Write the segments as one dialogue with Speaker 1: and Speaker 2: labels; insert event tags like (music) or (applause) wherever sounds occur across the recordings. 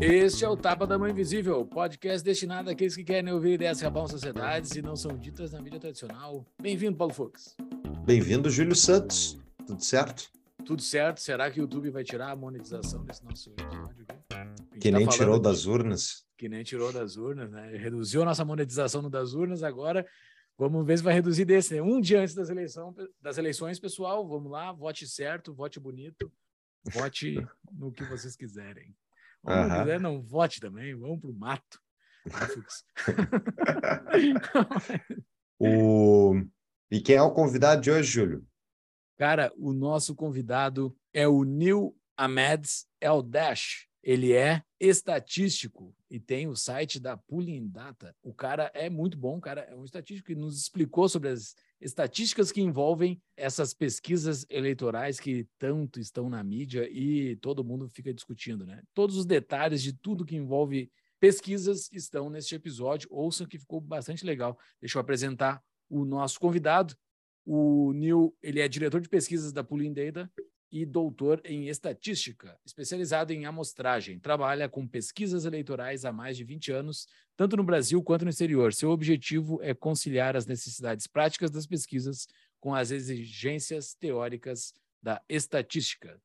Speaker 1: Este é o Tapa da Mão Invisível, podcast destinado àqueles que querem ouvir ideias que acabam sociedades e não são ditas na mídia tradicional. Bem-vindo, Paulo Fux.
Speaker 2: Bem-vindo, Júlio Santos. Tudo certo?
Speaker 1: Tudo certo. Será que o YouTube vai tirar a monetização desse nosso episódio
Speaker 2: aqui? Que tá nem tirou das urnas.
Speaker 1: Que nem tirou das urnas, né? Reduziu a nossa monetização no das urnas, agora vamos ver se vai reduzir desse, né? Um dia antes das, eleição, das eleições, pessoal, vamos lá, vote certo, vote bonito, vote no que vocês quiserem. Ou uhum. não quiser, não vote também, vamos para o mato. (laughs)
Speaker 2: o... E quem é o convidado de hoje, Júlio?
Speaker 1: Cara, o nosso convidado é o Neil Ahmed Eldash. Ele é estatístico e tem o site da Pulling Data. O cara é muito bom, cara é um estatístico que nos explicou sobre as estatísticas que envolvem essas pesquisas eleitorais que tanto estão na mídia e todo mundo fica discutindo, né? Todos os detalhes de tudo que envolve pesquisas estão neste episódio. Ouçam que ficou bastante legal. Deixa eu apresentar o nosso convidado. O Neil, ele é diretor de pesquisas da Pulling Data e doutor em estatística, especializado em amostragem. Trabalha com pesquisas eleitorais há mais de 20 anos, tanto no Brasil quanto no exterior. Seu objetivo é conciliar as necessidades práticas das pesquisas com as exigências teóricas da estatística.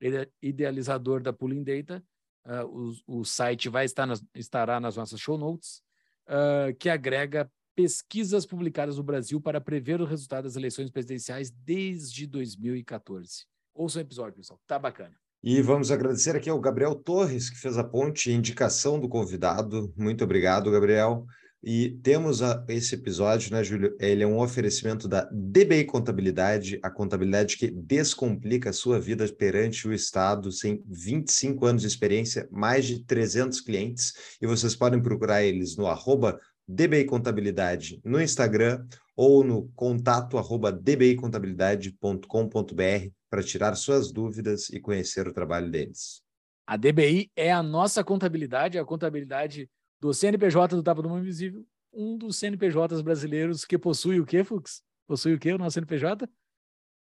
Speaker 1: Ele é idealizador da Pulling Data, uh, o, o, site vai estar nas, estará nas nossas show notes, uh, que agrega pesquisas publicadas no Brasil para prever o resultado das eleições presidenciais desde 2014. Ouça o episódio, pessoal. Tá bacana.
Speaker 2: E vamos agradecer aqui ao Gabriel Torres, que fez a ponte indicação do convidado. Muito obrigado, Gabriel. E temos a, esse episódio, né, Júlio? Ele é um oferecimento da DBI Contabilidade, a contabilidade que descomplica a sua vida perante o Estado, sem 25 anos de experiência, mais de 300 clientes. E vocês podem procurar eles no arroba DBI Contabilidade no Instagram ou no contato arroba dbicontabilidade.com.br para tirar suas dúvidas e conhecer o trabalho deles.
Speaker 1: A DBI é a nossa contabilidade, a contabilidade do CNPJ do Tapa do Mão Invisível, um dos CNPJs brasileiros que possui o quê, Fux? Possui o quê, o nosso CNPJ?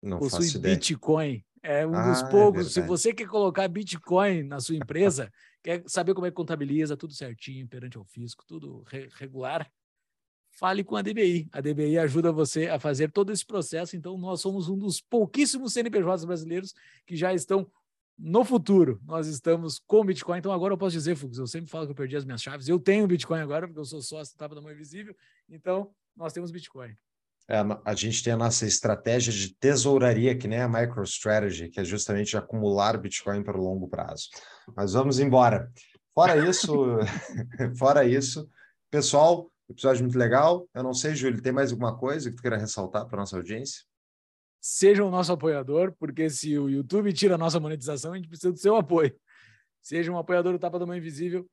Speaker 2: Não
Speaker 1: possui
Speaker 2: faço
Speaker 1: Bitcoin. É um ah, dos é poucos. É se você quer colocar Bitcoin na sua (laughs) empresa, quer saber como é que contabiliza tudo certinho perante o fisco, tudo re regular, fale com a DBI. A DBI ajuda você a fazer todo esse processo. Então, nós somos um dos pouquíssimos CNPJs brasileiros que já estão no futuro. Nós estamos com Bitcoin. Então, agora eu posso dizer, Fux, eu sempre falo que eu perdi as minhas chaves. Eu tenho Bitcoin agora, porque eu sou sócio da Tapa da Mão Invisível. Então, nós temos Bitcoin.
Speaker 2: É, a gente tem a nossa estratégia de tesouraria, que nem a MicroStrategy, que é justamente acumular Bitcoin para o longo prazo. Mas vamos embora. Fora isso, (laughs) (laughs) fora isso, pessoal, Episódio muito legal. Eu não sei, Júlio, tem mais alguma coisa que tu queira ressaltar para nossa audiência?
Speaker 1: Seja o nosso apoiador, porque se o YouTube tira a nossa monetização, a gente precisa do seu apoio. Seja um apoiador do Tapa da Mão Invisível,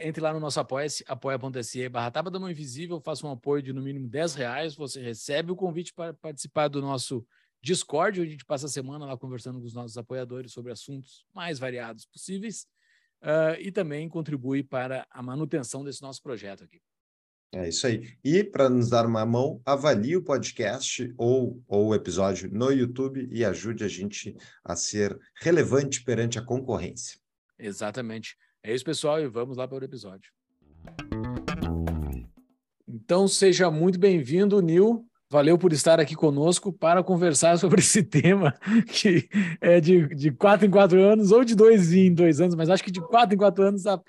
Speaker 1: entre lá no nosso apoia-se, apoia.se barra Tapa da Mão Invisível, faça um apoio de no mínimo 10 reais, você recebe o convite para participar do nosso Discord, onde a gente passa a semana lá conversando com os nossos apoiadores sobre assuntos mais variados possíveis, uh, e também contribui para a manutenção desse nosso projeto aqui.
Speaker 2: É isso aí. E para nos dar uma mão, avalie o podcast ou, ou o episódio no YouTube e ajude a gente a ser relevante perante a concorrência.
Speaker 1: Exatamente. É isso, pessoal, e vamos lá para o episódio. Então, seja muito bem-vindo, Nil. Valeu por estar aqui conosco para conversar (laughs) sobre esse tema que é de, de quatro em quatro anos, ou de dois em dois anos, mas acho que de quatro em quatro anos a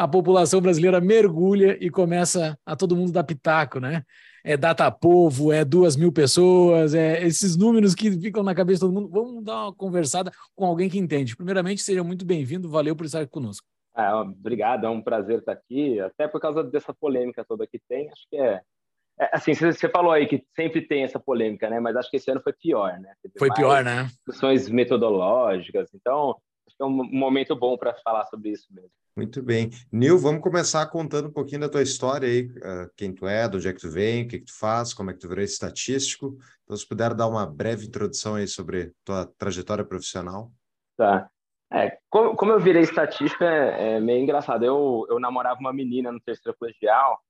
Speaker 1: a população brasileira mergulha e começa a todo mundo dar pitaco, né? É data povo, é duas mil pessoas, é esses números que ficam na cabeça de todo mundo. Vamos dar uma conversada com alguém que entende. Primeiramente, seja muito bem-vindo, valeu por estar conosco.
Speaker 3: É, obrigado, é um prazer estar aqui, até por causa dessa polêmica toda que tem. Acho que é, é assim, você falou aí que sempre tem essa polêmica, né? Mas acho que esse ano foi pior, né?
Speaker 1: Teve foi pior, né?
Speaker 3: Discussões metodológicas, então que é um momento bom para falar sobre isso mesmo.
Speaker 2: Muito bem. Nil, vamos começar contando um pouquinho da tua história aí, uh, quem tu é, de onde é que tu vem, o que, que tu faz, como é que tu virou estatístico. Então, se puder dar uma breve introdução aí sobre tua trajetória profissional.
Speaker 3: Tá. É, como, como eu virei estatística, é, é meio engraçado. Eu, eu namorava uma menina no terceiro colegial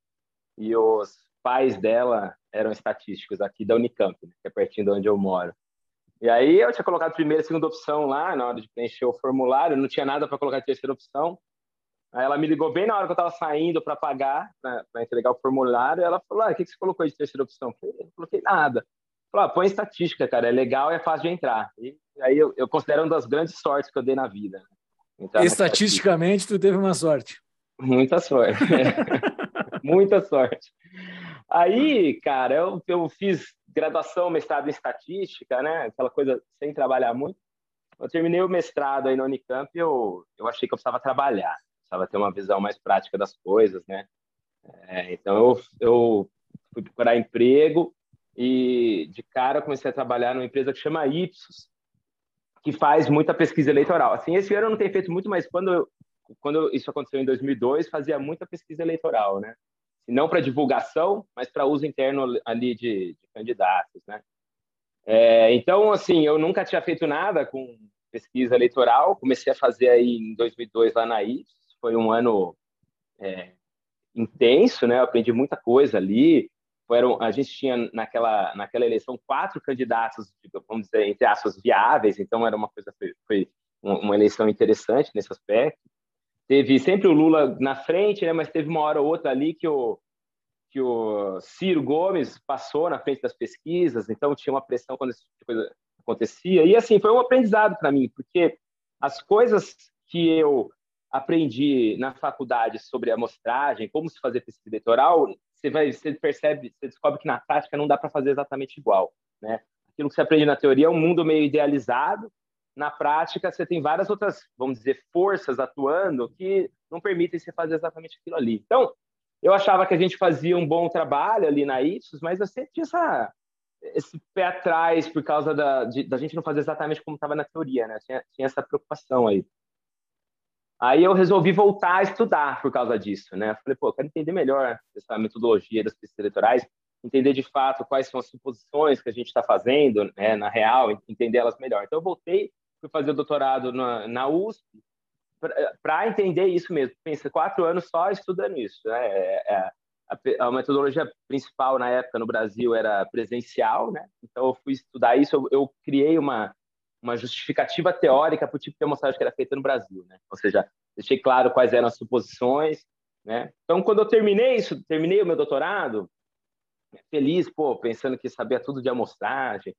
Speaker 3: e os pais dela eram estatísticos aqui da Unicamp, né, que é pertinho de onde eu moro. E aí eu tinha colocado primeira e segunda opção lá na hora de preencher o formulário, não tinha nada para colocar a terceira opção. Aí ela me ligou bem na hora que eu estava saindo para pagar, para entregar o formulário, ela falou: ah, o que, que você colocou de terceira opção? Eu falei, não coloquei nada. Falou, ah, põe estatística, cara, é legal e é fácil de entrar. E aí eu, eu considero uma das grandes sortes que eu dei na vida.
Speaker 1: Estatisticamente, tu teve uma sorte.
Speaker 3: Muita sorte. (laughs) Muita sorte. Aí, cara, eu, eu fiz graduação, mestrado em estatística, né? Aquela coisa sem trabalhar muito. Eu terminei o mestrado aí na Unicamp e eu, eu achei que eu precisava trabalhar precisava ter uma visão mais prática das coisas, né? É, então eu, eu fui procurar emprego e de cara comecei a trabalhar numa empresa que chama Ipsos, que faz muita pesquisa eleitoral. Assim, esse ano eu não tenho feito muito, mas quando eu, quando isso aconteceu em 2002, fazia muita pesquisa eleitoral, né? Não para divulgação, mas para uso interno ali de, de candidatos, né? É, então, assim, eu nunca tinha feito nada com pesquisa eleitoral. Comecei a fazer aí em 2002 lá na Ipsos foi um ano é, intenso, né? Eu aprendi muita coisa ali. Foram, a gente tinha naquela naquela eleição quatro candidatos, vamos dizer entre aspas viáveis. Então era uma coisa foi, foi uma eleição interessante nesse aspecto. Teve sempre o Lula na frente, né? Mas teve uma hora ou outra ali que o que o Ciro Gomes passou na frente das pesquisas, então tinha uma pressão quando esse tipo coisa acontecia. E assim, foi um aprendizado para mim, porque as coisas que eu aprendi na faculdade sobre amostragem, como se fazer pesquisa eleitoral, você vai, você percebe, você descobre que na prática não dá para fazer exatamente igual, né? Aquilo que você aprende na teoria é um mundo meio idealizado, na prática você tem várias outras, vamos dizer, forças atuando que não permitem você fazer exatamente aquilo ali. Então, eu achava que a gente fazia um bom trabalho ali na Ipsos, mas eu sempre tinha essa, esse pé atrás por causa da, de, da gente não fazer exatamente como estava na teoria, né? Tinha, tinha essa preocupação aí. Aí eu resolvi voltar a estudar por causa disso, né? Falei, pô, quero entender melhor essa metodologia das pesquisas eleitorais, entender de fato quais são as suposições que a gente está fazendo, né, na real, entender elas melhor. Então eu voltei, fui fazer o doutorado na, na USP para entender isso mesmo. Pensei quatro anos só estudando isso. Né? É, é, a, a, metodologia principal na época no Brasil era presencial, né? Então eu fui estudar isso. Eu, eu criei uma uma justificativa teórica para o tipo de amostragem que era feita no Brasil, né? Ou seja, deixei claro quais eram as suposições, né? Então, quando eu terminei isso, terminei o meu doutorado, feliz, pô, pensando que sabia tudo de amostragem,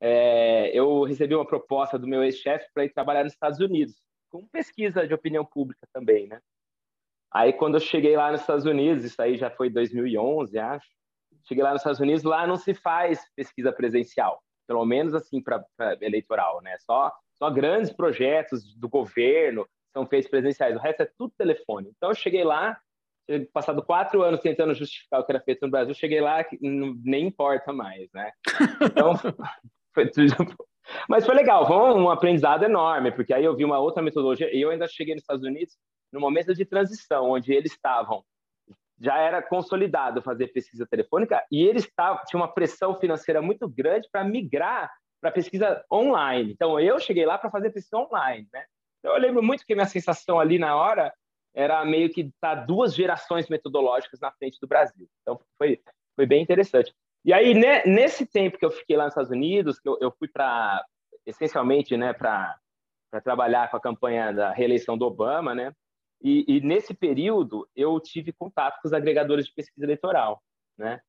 Speaker 3: é, eu recebi uma proposta do meu ex-chefe para ir trabalhar nos Estados Unidos, com pesquisa de opinião pública também, né? Aí, quando eu cheguei lá nos Estados Unidos, isso aí já foi 2011, acho, cheguei lá nos Estados Unidos, lá não se faz pesquisa presencial pelo menos assim para eleitoral, né? Só só grandes projetos do governo são feitos presenciais, o resto é tudo telefone. Então eu cheguei lá, passado quatro anos tentando justificar o que era feito no Brasil, cheguei lá que nem importa mais, né? Então (laughs) foi tudo mas foi legal, foi um aprendizado enorme, porque aí eu vi uma outra metodologia, e eu ainda cheguei nos Estados Unidos no momento de transição, onde eles estavam já era consolidado fazer pesquisa telefônica e eles estavam tinha uma pressão financeira muito grande para migrar para pesquisa online. Então eu cheguei lá para fazer pesquisa online, né? Então, eu lembro muito que minha sensação ali na hora era meio que tá duas gerações metodológicas na frente do Brasil. Então foi foi bem interessante. E aí né, nesse tempo que eu fiquei lá nos Estados Unidos, que eu, eu fui para essencialmente, né, para trabalhar com a campanha da reeleição do Obama, né? E, e, nesse período eu tive contato com os agregadores de pesquisa eleitoral, né?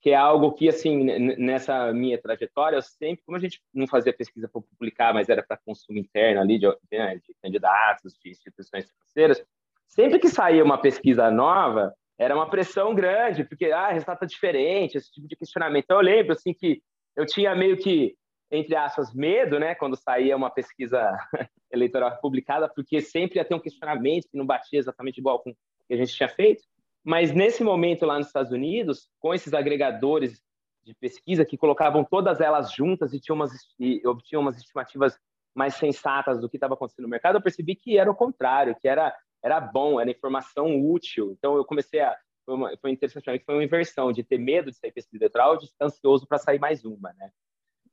Speaker 3: Que é algo que, assim, nessa minha trajetória, eu sempre, como a gente não fazia pesquisa para publicar, mas era para consumo interno ali de, né, de candidatos, de instituições financeiras, sempre que saía uma pesquisa nova, era uma pressão grande, porque ah, resultado está diferente, esse tipo de questionamento. Então, eu lembro assim que eu tinha meio que entre aspas, medo, né, quando saía uma pesquisa (laughs) eleitoral publicada, porque sempre ia ter um questionamento que não batia exatamente igual com o que a gente tinha feito. Mas nesse momento lá nos Estados Unidos, com esses agregadores de pesquisa que colocavam todas elas juntas e, tinham umas, e obtinham umas estimativas mais sensatas do que estava acontecendo no mercado, eu percebi que era o contrário, que era, era bom, era informação útil. Então, eu comecei a. Foi, uma, foi interessante, foi uma inversão de ter medo de sair pesquisa eleitoral, de estar ansioso para sair mais uma, né?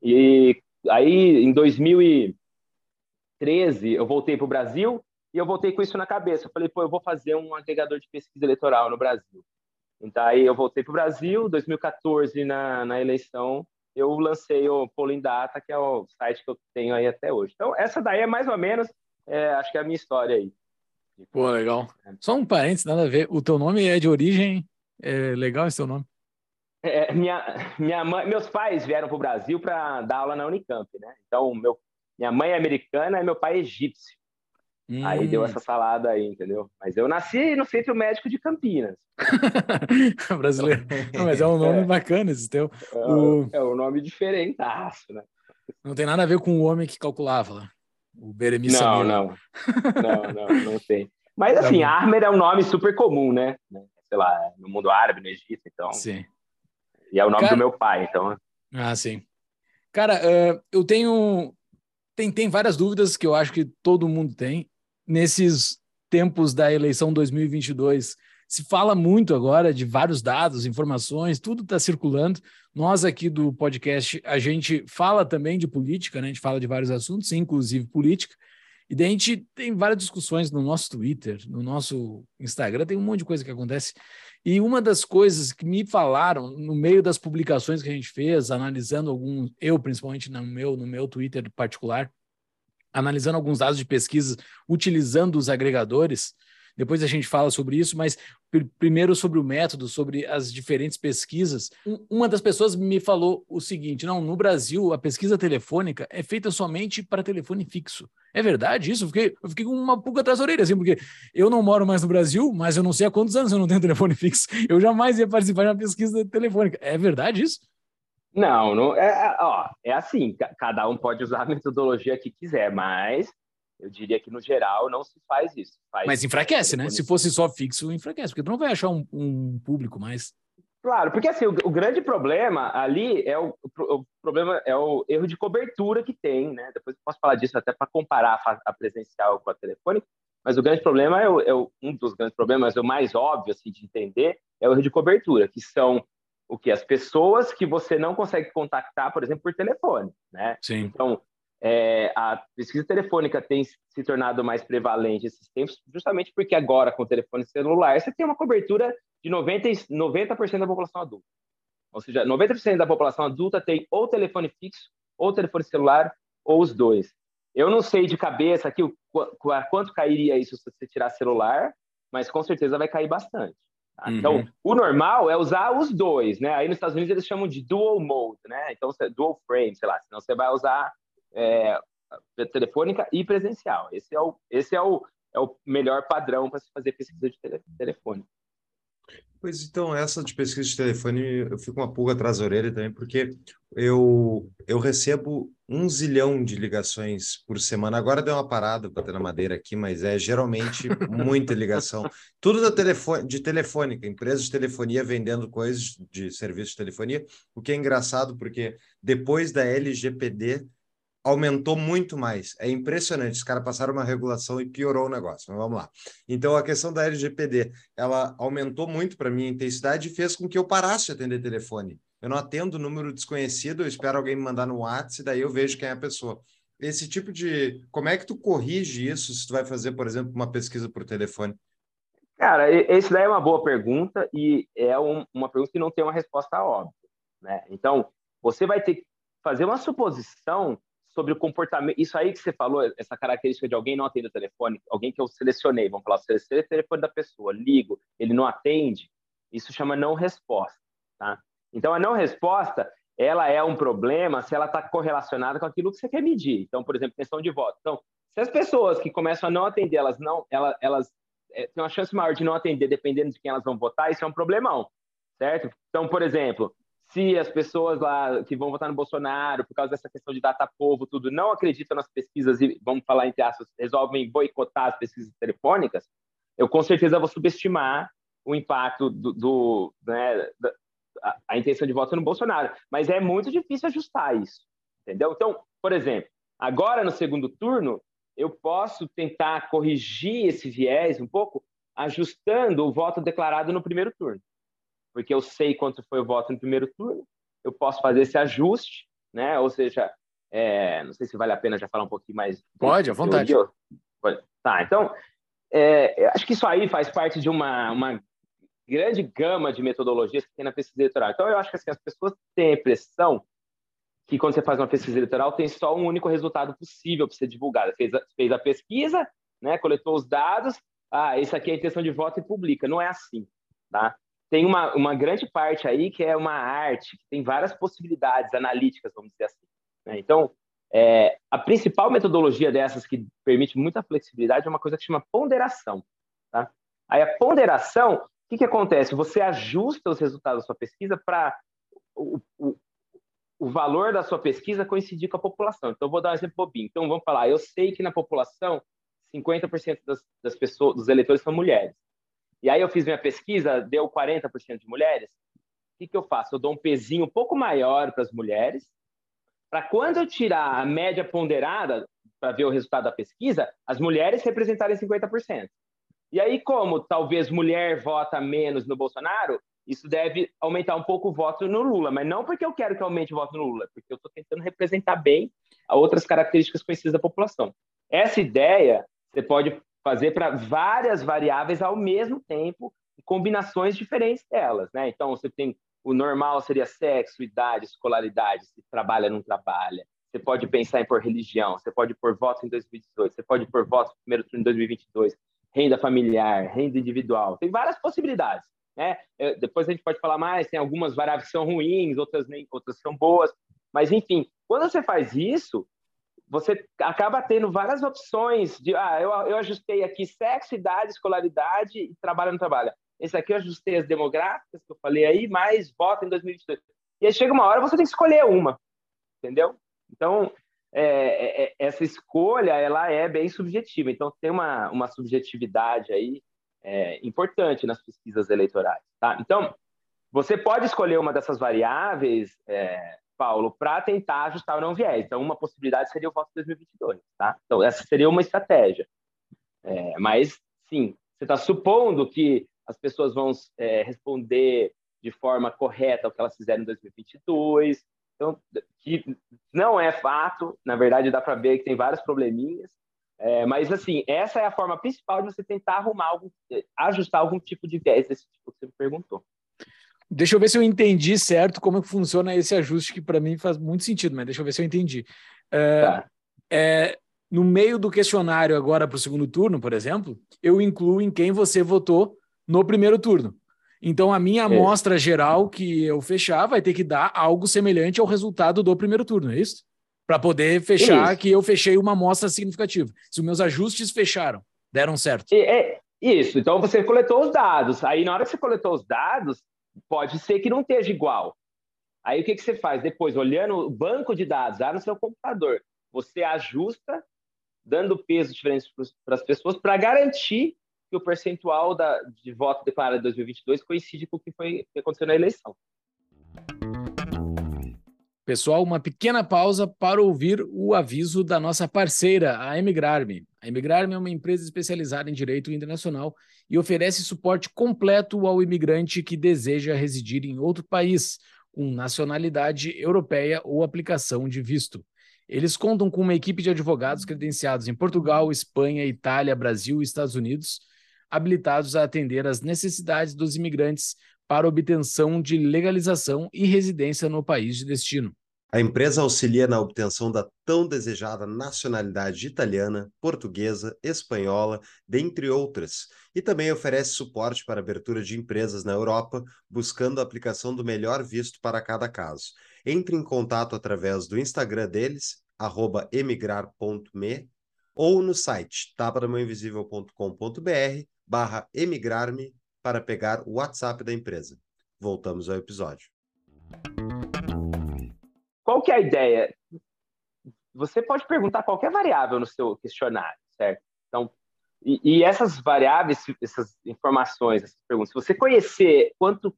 Speaker 3: E aí, em 2013, eu voltei para o Brasil e eu voltei com isso na cabeça. Eu falei, pô, eu vou fazer um agregador de pesquisa eleitoral no Brasil. Então, aí eu voltei para o Brasil, 2014, na, na eleição, eu lancei o Polling Data, que é o site que eu tenho aí até hoje. Então, essa daí é mais ou menos, é, acho que é a minha história aí.
Speaker 1: Pô, legal. Só um parênteses, nada a ver. O teu nome é de origem, é legal esse teu nome?
Speaker 3: É, minha, minha mãe, meus pais vieram para o Brasil para dar aula na Unicamp, né? Então, meu, minha mãe é americana e meu pai é egípcio. Hum. Aí deu hum. essa salada aí, entendeu? Mas eu nasci no Centro Médico de Campinas. (laughs)
Speaker 1: Brasileiro. Não, mas é um nome é. bacana esse teu.
Speaker 3: É, o... é um nome diferentaço, né?
Speaker 1: Não tem nada a ver com o homem que calculava lá. O Beremi
Speaker 3: Não, não. Não, não, não tem. Mas tá assim, tá Armer é um nome super comum, né? Sei lá, no mundo árabe, no Egito, então.
Speaker 1: Sim.
Speaker 3: E é o nome Cara... do meu pai, então.
Speaker 1: Ah, sim. Cara, uh, eu tenho. Tem, tem várias dúvidas que eu acho que todo mundo tem. Nesses tempos da eleição 2022, se fala muito agora de vários dados, informações, tudo está circulando. Nós aqui do podcast, a gente fala também de política, né? a gente fala de vários assuntos, inclusive política. E daí a gente tem várias discussões no nosso Twitter, no nosso Instagram, tem um monte de coisa que acontece. E uma das coisas que me falaram no meio das publicações que a gente fez, analisando alguns, eu principalmente no meu, no meu Twitter particular, analisando alguns dados de pesquisa, utilizando os agregadores, depois a gente fala sobre isso, mas primeiro sobre o método, sobre as diferentes pesquisas. Uma das pessoas me falou o seguinte: não, no Brasil a pesquisa telefônica é feita somente para telefone fixo. É verdade isso? Eu fiquei, eu fiquei com uma pulga atrás da orelha, assim, porque eu não moro mais no Brasil, mas eu não sei há quantos anos eu não tenho (laughs) telefone fixo. Eu jamais ia participar de uma pesquisa telefônica. É verdade isso?
Speaker 3: Não, não é, é ó, é assim, cada um pode usar a metodologia que quiser, mas eu diria que, no geral, não se faz isso. Faz
Speaker 1: Mas enfraquece, né? Se fosse só fixo, enfraquece, porque tu não vai achar um, um público mais.
Speaker 3: Claro, porque assim, o, o grande problema ali é o, o, problema é o erro de cobertura que tem, né? Depois eu posso falar disso até para comparar a, a, presencial com a telefônica, mas o grande problema é, o, é um dos grandes problemas, o mais óbvio assim de entender, é o erro de cobertura, que são o que as pessoas que você não consegue contactar, por exemplo, por telefone, né?
Speaker 1: Sim.
Speaker 3: Então, é, a pesquisa telefônica tem se tornado mais prevalente esses tempos, justamente porque agora, com o telefone celular, você tem uma cobertura de 90%, 90 da população adulta. Ou seja, 90% da população adulta tem ou telefone fixo, ou telefone celular, ou os dois. Eu não sei de cabeça aqui o, quanto cairia isso se você tirar celular, mas com certeza vai cair bastante. Tá? Uhum. Então, o normal é usar os dois, né? Aí nos Estados Unidos eles chamam de dual mode, né? Então, dual frame, sei lá, senão você vai usar é, telefônica e presencial. Esse é o, esse é o, é o melhor padrão para se fazer pesquisa de tele, telefone.
Speaker 2: Pois então, essa de pesquisa de telefone, eu fico uma pulga atrás da orelha também, porque eu, eu recebo um zilhão de ligações por semana. Agora deu uma parada para ter na madeira aqui, mas é geralmente (laughs) muita ligação. Tudo da telefone, de telefônica, empresas de telefonia vendendo coisas de serviço de telefonia, o que é engraçado, porque depois da LGPD, aumentou muito mais. É impressionante. Os caras passaram uma regulação e piorou o negócio. Mas vamos lá. Então, a questão da LGPD, ela aumentou muito para mim a intensidade e fez com que eu parasse de atender telefone. Eu não atendo número desconhecido, eu espero alguém me mandar no WhatsApp e daí eu vejo quem é a pessoa. Esse tipo de... Como é que tu corrige isso se tu vai fazer, por exemplo, uma pesquisa por telefone?
Speaker 3: Cara, esse daí é uma boa pergunta e é um, uma pergunta que não tem uma resposta óbvia, né? Então, você vai ter que fazer uma suposição sobre o comportamento. Isso aí que você falou, essa característica de alguém não atender o telefone, alguém que eu selecionei, vamos falar, selecionei o telefone da pessoa, ligo, ele não atende, isso chama não resposta, tá? Então, a não resposta, ela é um problema se ela está correlacionada com aquilo que você quer medir. Então, por exemplo, questão de voto. Então, se as pessoas que começam a não atender, elas não, elas, elas é, têm uma chance maior de não atender, dependendo de quem elas vão votar, isso é um problemão, certo? Então, por exemplo, se as pessoas lá que vão votar no Bolsonaro, por causa dessa questão de data povo, tudo, não acreditam nas pesquisas e, vamos falar entre aspas, resolvem boicotar as pesquisas telefônicas, eu com certeza vou subestimar o impacto do, do né, da, a, intenção de voto no Bolsonaro. Mas é muito difícil ajustar isso, entendeu? Então, por exemplo, Agora, no segundo turno, eu posso tentar corrigir esse viés um pouco, ajustando o voto declarado no primeiro turno. Porque eu sei quanto foi o voto no primeiro turno, eu posso fazer esse ajuste, né? Ou seja, é, não sei se vale a pena já falar um pouquinho mais.
Speaker 1: Pode, à vontade.
Speaker 3: Tá, então, é, acho que isso aí faz parte de uma, uma grande gama de metodologias que tem na pesquisa eleitoral. Então, eu acho que assim, as pessoas têm a impressão que quando você faz uma pesquisa eleitoral tem só um único resultado possível para ser divulgado. Fez a, fez a pesquisa, né, coletou os dados, ah, isso aqui é a intenção de voto e publica. Não é assim, tá? Tem uma, uma grande parte aí que é uma arte, que tem várias possibilidades analíticas, vamos dizer assim. Né? Então, é, a principal metodologia dessas que permite muita flexibilidade é uma coisa que chama ponderação. Tá? Aí a ponderação, o que, que acontece? Você ajusta os resultados da sua pesquisa para o, o, o, valor da sua pesquisa coincidir com a população. Então, vou dar um exemplo bobinho. Então, vamos falar, eu sei que na população 50% das, das pessoas, dos eleitores são mulheres. E aí eu fiz minha pesquisa, deu 40% de mulheres. O que, que eu faço? Eu dou um pezinho um pouco maior para as mulheres para quando eu tirar a média ponderada para ver o resultado da pesquisa, as mulheres representarem 50%. E aí, como talvez mulher vota menos no Bolsonaro, isso deve aumentar um pouco o voto no Lula, mas não porque eu quero que aumente o voto no Lula, porque eu estou tentando representar bem outras características conhecidas da população. Essa ideia você pode fazer para várias variáveis ao mesmo tempo, combinações diferentes delas, né? Então, você tem o normal seria sexo, idade, escolaridade, se trabalha, não trabalha. Você pode pensar em por religião, você pode pôr voto em 2018, você pode pôr voto no primeiro turno em 2022, renda familiar, renda individual. Tem várias possibilidades. Né? Depois a gente pode falar mais, tem algumas variáveis que são ruins, outras, nem, outras são boas. Mas, enfim, quando você faz isso, você acaba tendo várias opções de, ah, eu, eu ajustei aqui sexo, idade, escolaridade e trabalho não trabalha. Esse aqui eu ajustei as demográficas que eu falei aí, mais voto em 2022. E aí chega uma hora você tem que escolher uma, entendeu? Então, é, é, é, essa escolha, ela é bem subjetiva. Então, tem uma, uma subjetividade aí é, importante nas pesquisas eleitorais, tá? Então, você pode escolher uma dessas variáveis, é, Paulo, para tentar ajustar o não viés. Então, uma possibilidade seria o voto 2022, tá? Então, essa seria uma estratégia. É, mas, sim, você está supondo que as pessoas vão é, responder de forma correta o que elas fizeram em 2022. Então, que não é fato, na verdade dá para ver que tem vários probleminhas, é, mas assim, essa é a forma principal de você tentar arrumar algum, ajustar algum tipo de viés desse tipo que você me perguntou.
Speaker 1: Deixa eu ver se eu entendi certo como funciona esse ajuste, que para mim faz muito sentido, mas deixa eu ver se eu entendi. É, tá. é, no meio do questionário agora para o segundo turno, por exemplo, eu incluo em quem você votou no primeiro turno. Então, a minha é. amostra geral que eu fechar vai ter que dar algo semelhante ao resultado do primeiro turno, é isso? Para poder fechar isso. que eu fechei uma amostra significativa. Se os meus ajustes fecharam, deram certo.
Speaker 3: É, é, isso. Então, você coletou os dados. Aí, na hora que você coletou os dados, pode ser que não esteja igual. Aí, o que, que você faz? Depois, olhando o banco de dados lá no seu computador, você ajusta, dando peso diferente para as pessoas, para garantir que o percentual da, de voto declarado em 2022 coincide com o que, foi, que aconteceu na eleição.
Speaker 1: Pessoal, uma pequena pausa para ouvir o aviso da nossa parceira, a Emigrarme. A Emigrarme é uma empresa especializada em direito internacional e oferece suporte completo ao imigrante que deseja residir em outro país, com nacionalidade europeia ou aplicação de visto. Eles contam com uma equipe de advogados credenciados em Portugal, Espanha, Itália, Brasil e Estados Unidos, habilitados a atender às necessidades dos imigrantes para obtenção de legalização e residência no país de destino.
Speaker 2: A empresa auxilia na obtenção da tão desejada nacionalidade italiana, portuguesa, espanhola, dentre outras, e também oferece suporte para abertura de empresas na Europa, buscando a aplicação do melhor visto para cada caso. Entre em contato através do Instagram deles, emigrar.me, ou no site tapadamãoinvisível.com.br barra emigrar-me para pegar o WhatsApp da empresa. Voltamos ao episódio.
Speaker 3: Qual que é a ideia? Você pode perguntar qualquer variável no seu questionário, certo? Então, e, e essas variáveis, essas informações, essas perguntas, se você conhecer quanto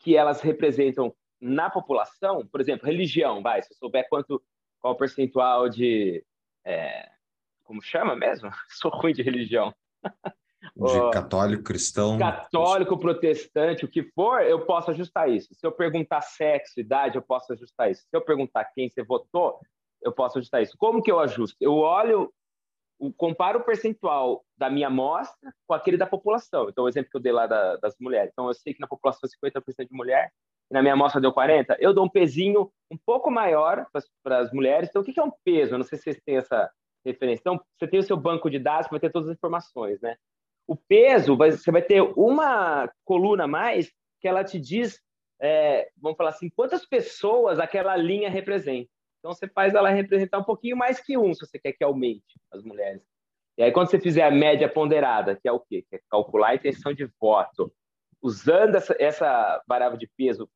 Speaker 3: que elas representam na população, por exemplo, religião, vai, se eu souber quanto, qual o percentual de é, como chama mesmo? (laughs) Sou ruim de religião.
Speaker 2: De católico, cristão.
Speaker 3: Católico, protestante, o que for, eu posso ajustar isso. Se eu perguntar sexo, idade, eu posso ajustar isso. Se eu perguntar quem você votou, eu posso ajustar isso. Como que eu ajusto? Eu olho, comparo o percentual da minha amostra com aquele da população. Então, o exemplo que eu dei lá da, das mulheres. Então, eu sei que na população é 50% de mulher, e na minha amostra deu 40%. Eu dou um pezinho um pouco maior para as mulheres. Então, o que é um peso? Eu não sei se vocês têm essa referência. Então, você tem o seu banco de dados que vai ter todas as informações, né? O peso, você vai ter uma coluna a mais que ela te diz, é, vamos falar assim, quantas pessoas aquela linha representa. Então, você faz ela representar um pouquinho mais que um, se você quer que aumente as mulheres. E aí, quando você fizer a média ponderada, que é o quê? Que é calcular a intenção de voto, usando essa, essa variável de peso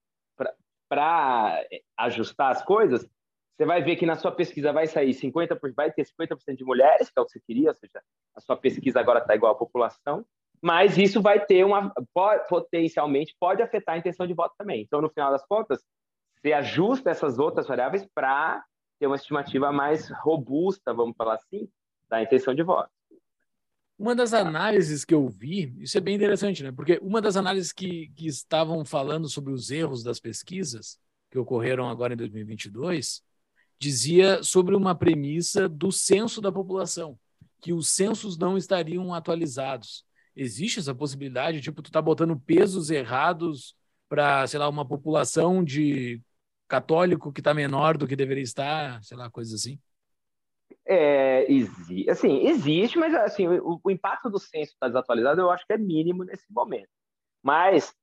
Speaker 3: para ajustar as coisas, você vai ver que na sua pesquisa vai sair 50%, vai ter 50% de mulheres, que é o que você queria, ou seja, a sua pesquisa agora está igual à população, mas isso vai ter uma, potencialmente, pode afetar a intenção de voto também. Então, no final das contas, você ajusta essas outras variáveis para ter uma estimativa mais robusta, vamos falar assim, da intenção de voto.
Speaker 1: Uma das análises que eu vi, isso é bem interessante, né? Porque uma das análises que, que estavam falando sobre os erros das pesquisas que ocorreram agora em 2022 dizia sobre uma premissa do censo da população, que os censos não estariam atualizados. Existe essa possibilidade, tipo, tu tá botando pesos errados para, sei lá, uma população de católico que está menor do que deveria estar, sei lá, coisas assim?
Speaker 3: É, exi assim, existe, mas assim, o, o impacto do censo estar tá desatualizado eu acho que é mínimo nesse momento. Mas,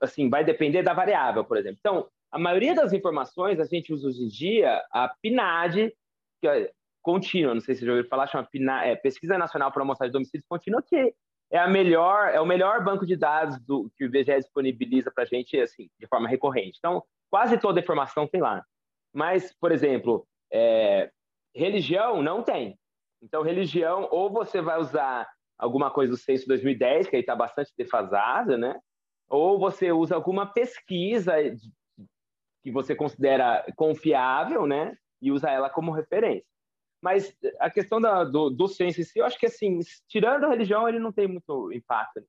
Speaker 3: assim, vai depender da variável, por exemplo. Então, a maioria das informações a gente usa hoje em dia a PNAD, que é contínua, não sei se você já ouviu falar, chama PNAD, é Pesquisa Nacional para Amostragem de Domicílios Contínua, que é a melhor, é o melhor banco de dados do, que o IBGE disponibiliza para a gente, assim, de forma recorrente. Então, quase toda a informação tem lá. Mas, por exemplo, é, religião não tem. Então, religião, ou você vai usar alguma coisa do censo 2010, que aí está bastante defasada, né? Ou você usa alguma pesquisa que você considera confiável, né? E usa ela como referência. Mas a questão da, do, do censo em si, eu acho que, assim, tirando a religião, ele não tem muito impacto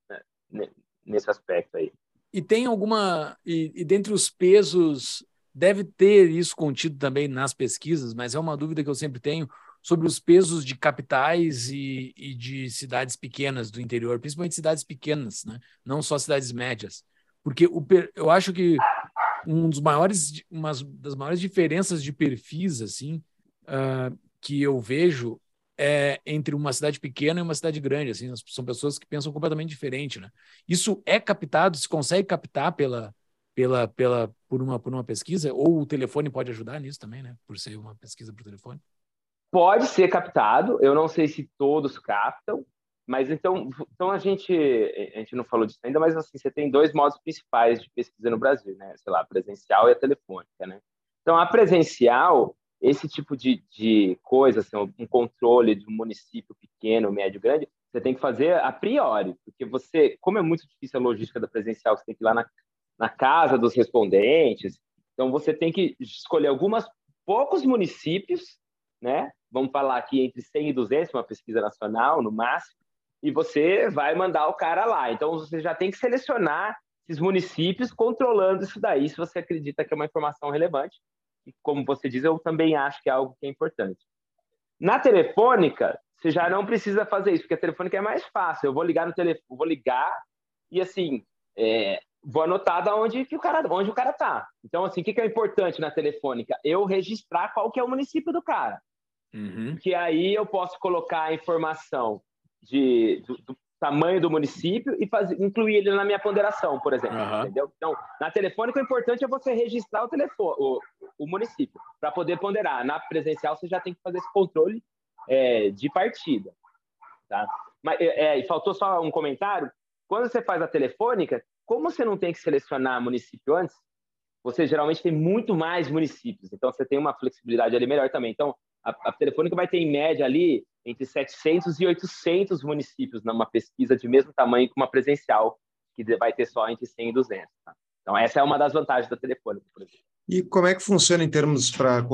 Speaker 3: né, nesse aspecto aí.
Speaker 1: E tem alguma. E, e dentre os pesos, deve ter isso contido também nas pesquisas, mas é uma dúvida que eu sempre tenho sobre os pesos de capitais e, e de cidades pequenas do interior, principalmente cidades pequenas, né? não só cidades médias. Porque o, eu acho que um dos maiores, uma das maiores diferenças de perfis assim uh, que eu vejo é entre uma cidade pequena e uma cidade grande. Assim, são pessoas que pensam completamente diferente, né? Isso é captado, se consegue captar pela, pela, pela, por uma, por uma pesquisa? Ou o telefone pode ajudar nisso também, né? Por ser uma pesquisa por telefone?
Speaker 3: Pode ser captado. Eu não sei se todos captam, mas então, então a gente a gente não falou disso ainda, mas assim você tem dois modos principais de pesquisa no Brasil, né? Sei lá, presencial e a telefônica, né? Então a presencial, esse tipo de, de coisa, assim, um controle de um município pequeno, médio, grande, você tem que fazer a priori, porque você, como é muito difícil a logística da presencial, você tem que ir lá na, na casa dos respondentes, então você tem que escolher algumas poucos municípios, né? Vamos falar aqui entre 100 e 200, uma pesquisa nacional no máximo e você vai mandar o cara lá. Então você já tem que selecionar esses municípios controlando isso daí, se você acredita que é uma informação relevante. E como você diz, eu também acho que é algo que é importante. Na telefônica, você já não precisa fazer isso, porque a telefônica é mais fácil. Eu vou ligar no telefone, vou ligar e assim, é, vou anotar da onde que o cara, onde o cara tá. Então, assim, o que, que é importante na telefônica? Eu registrar qual que é o município do cara. Uhum. Que aí eu posso colocar a informação de, do, do, tamanho do município e fazer, incluir ele na minha ponderação, por exemplo. Uhum. Entendeu? Então, na telefônica, o importante é você registrar o telefone, o, o município, para poder ponderar. Na presencial, você já tem que fazer esse controle é, de partida. Tá? Mas, é, é, e faltou só um comentário. Quando você faz a telefônica, como você não tem que selecionar município antes, você geralmente tem muito mais municípios. Então, você tem uma flexibilidade ali melhor também. Então, a, a telefônica vai ter, em média, ali entre 700 e 800 municípios numa pesquisa de mesmo tamanho que uma presencial, que vai ter só entre 100 e 200. Tá? Então, essa é uma das vantagens da telefônica, por exemplo.
Speaker 2: E como é que funciona em termos para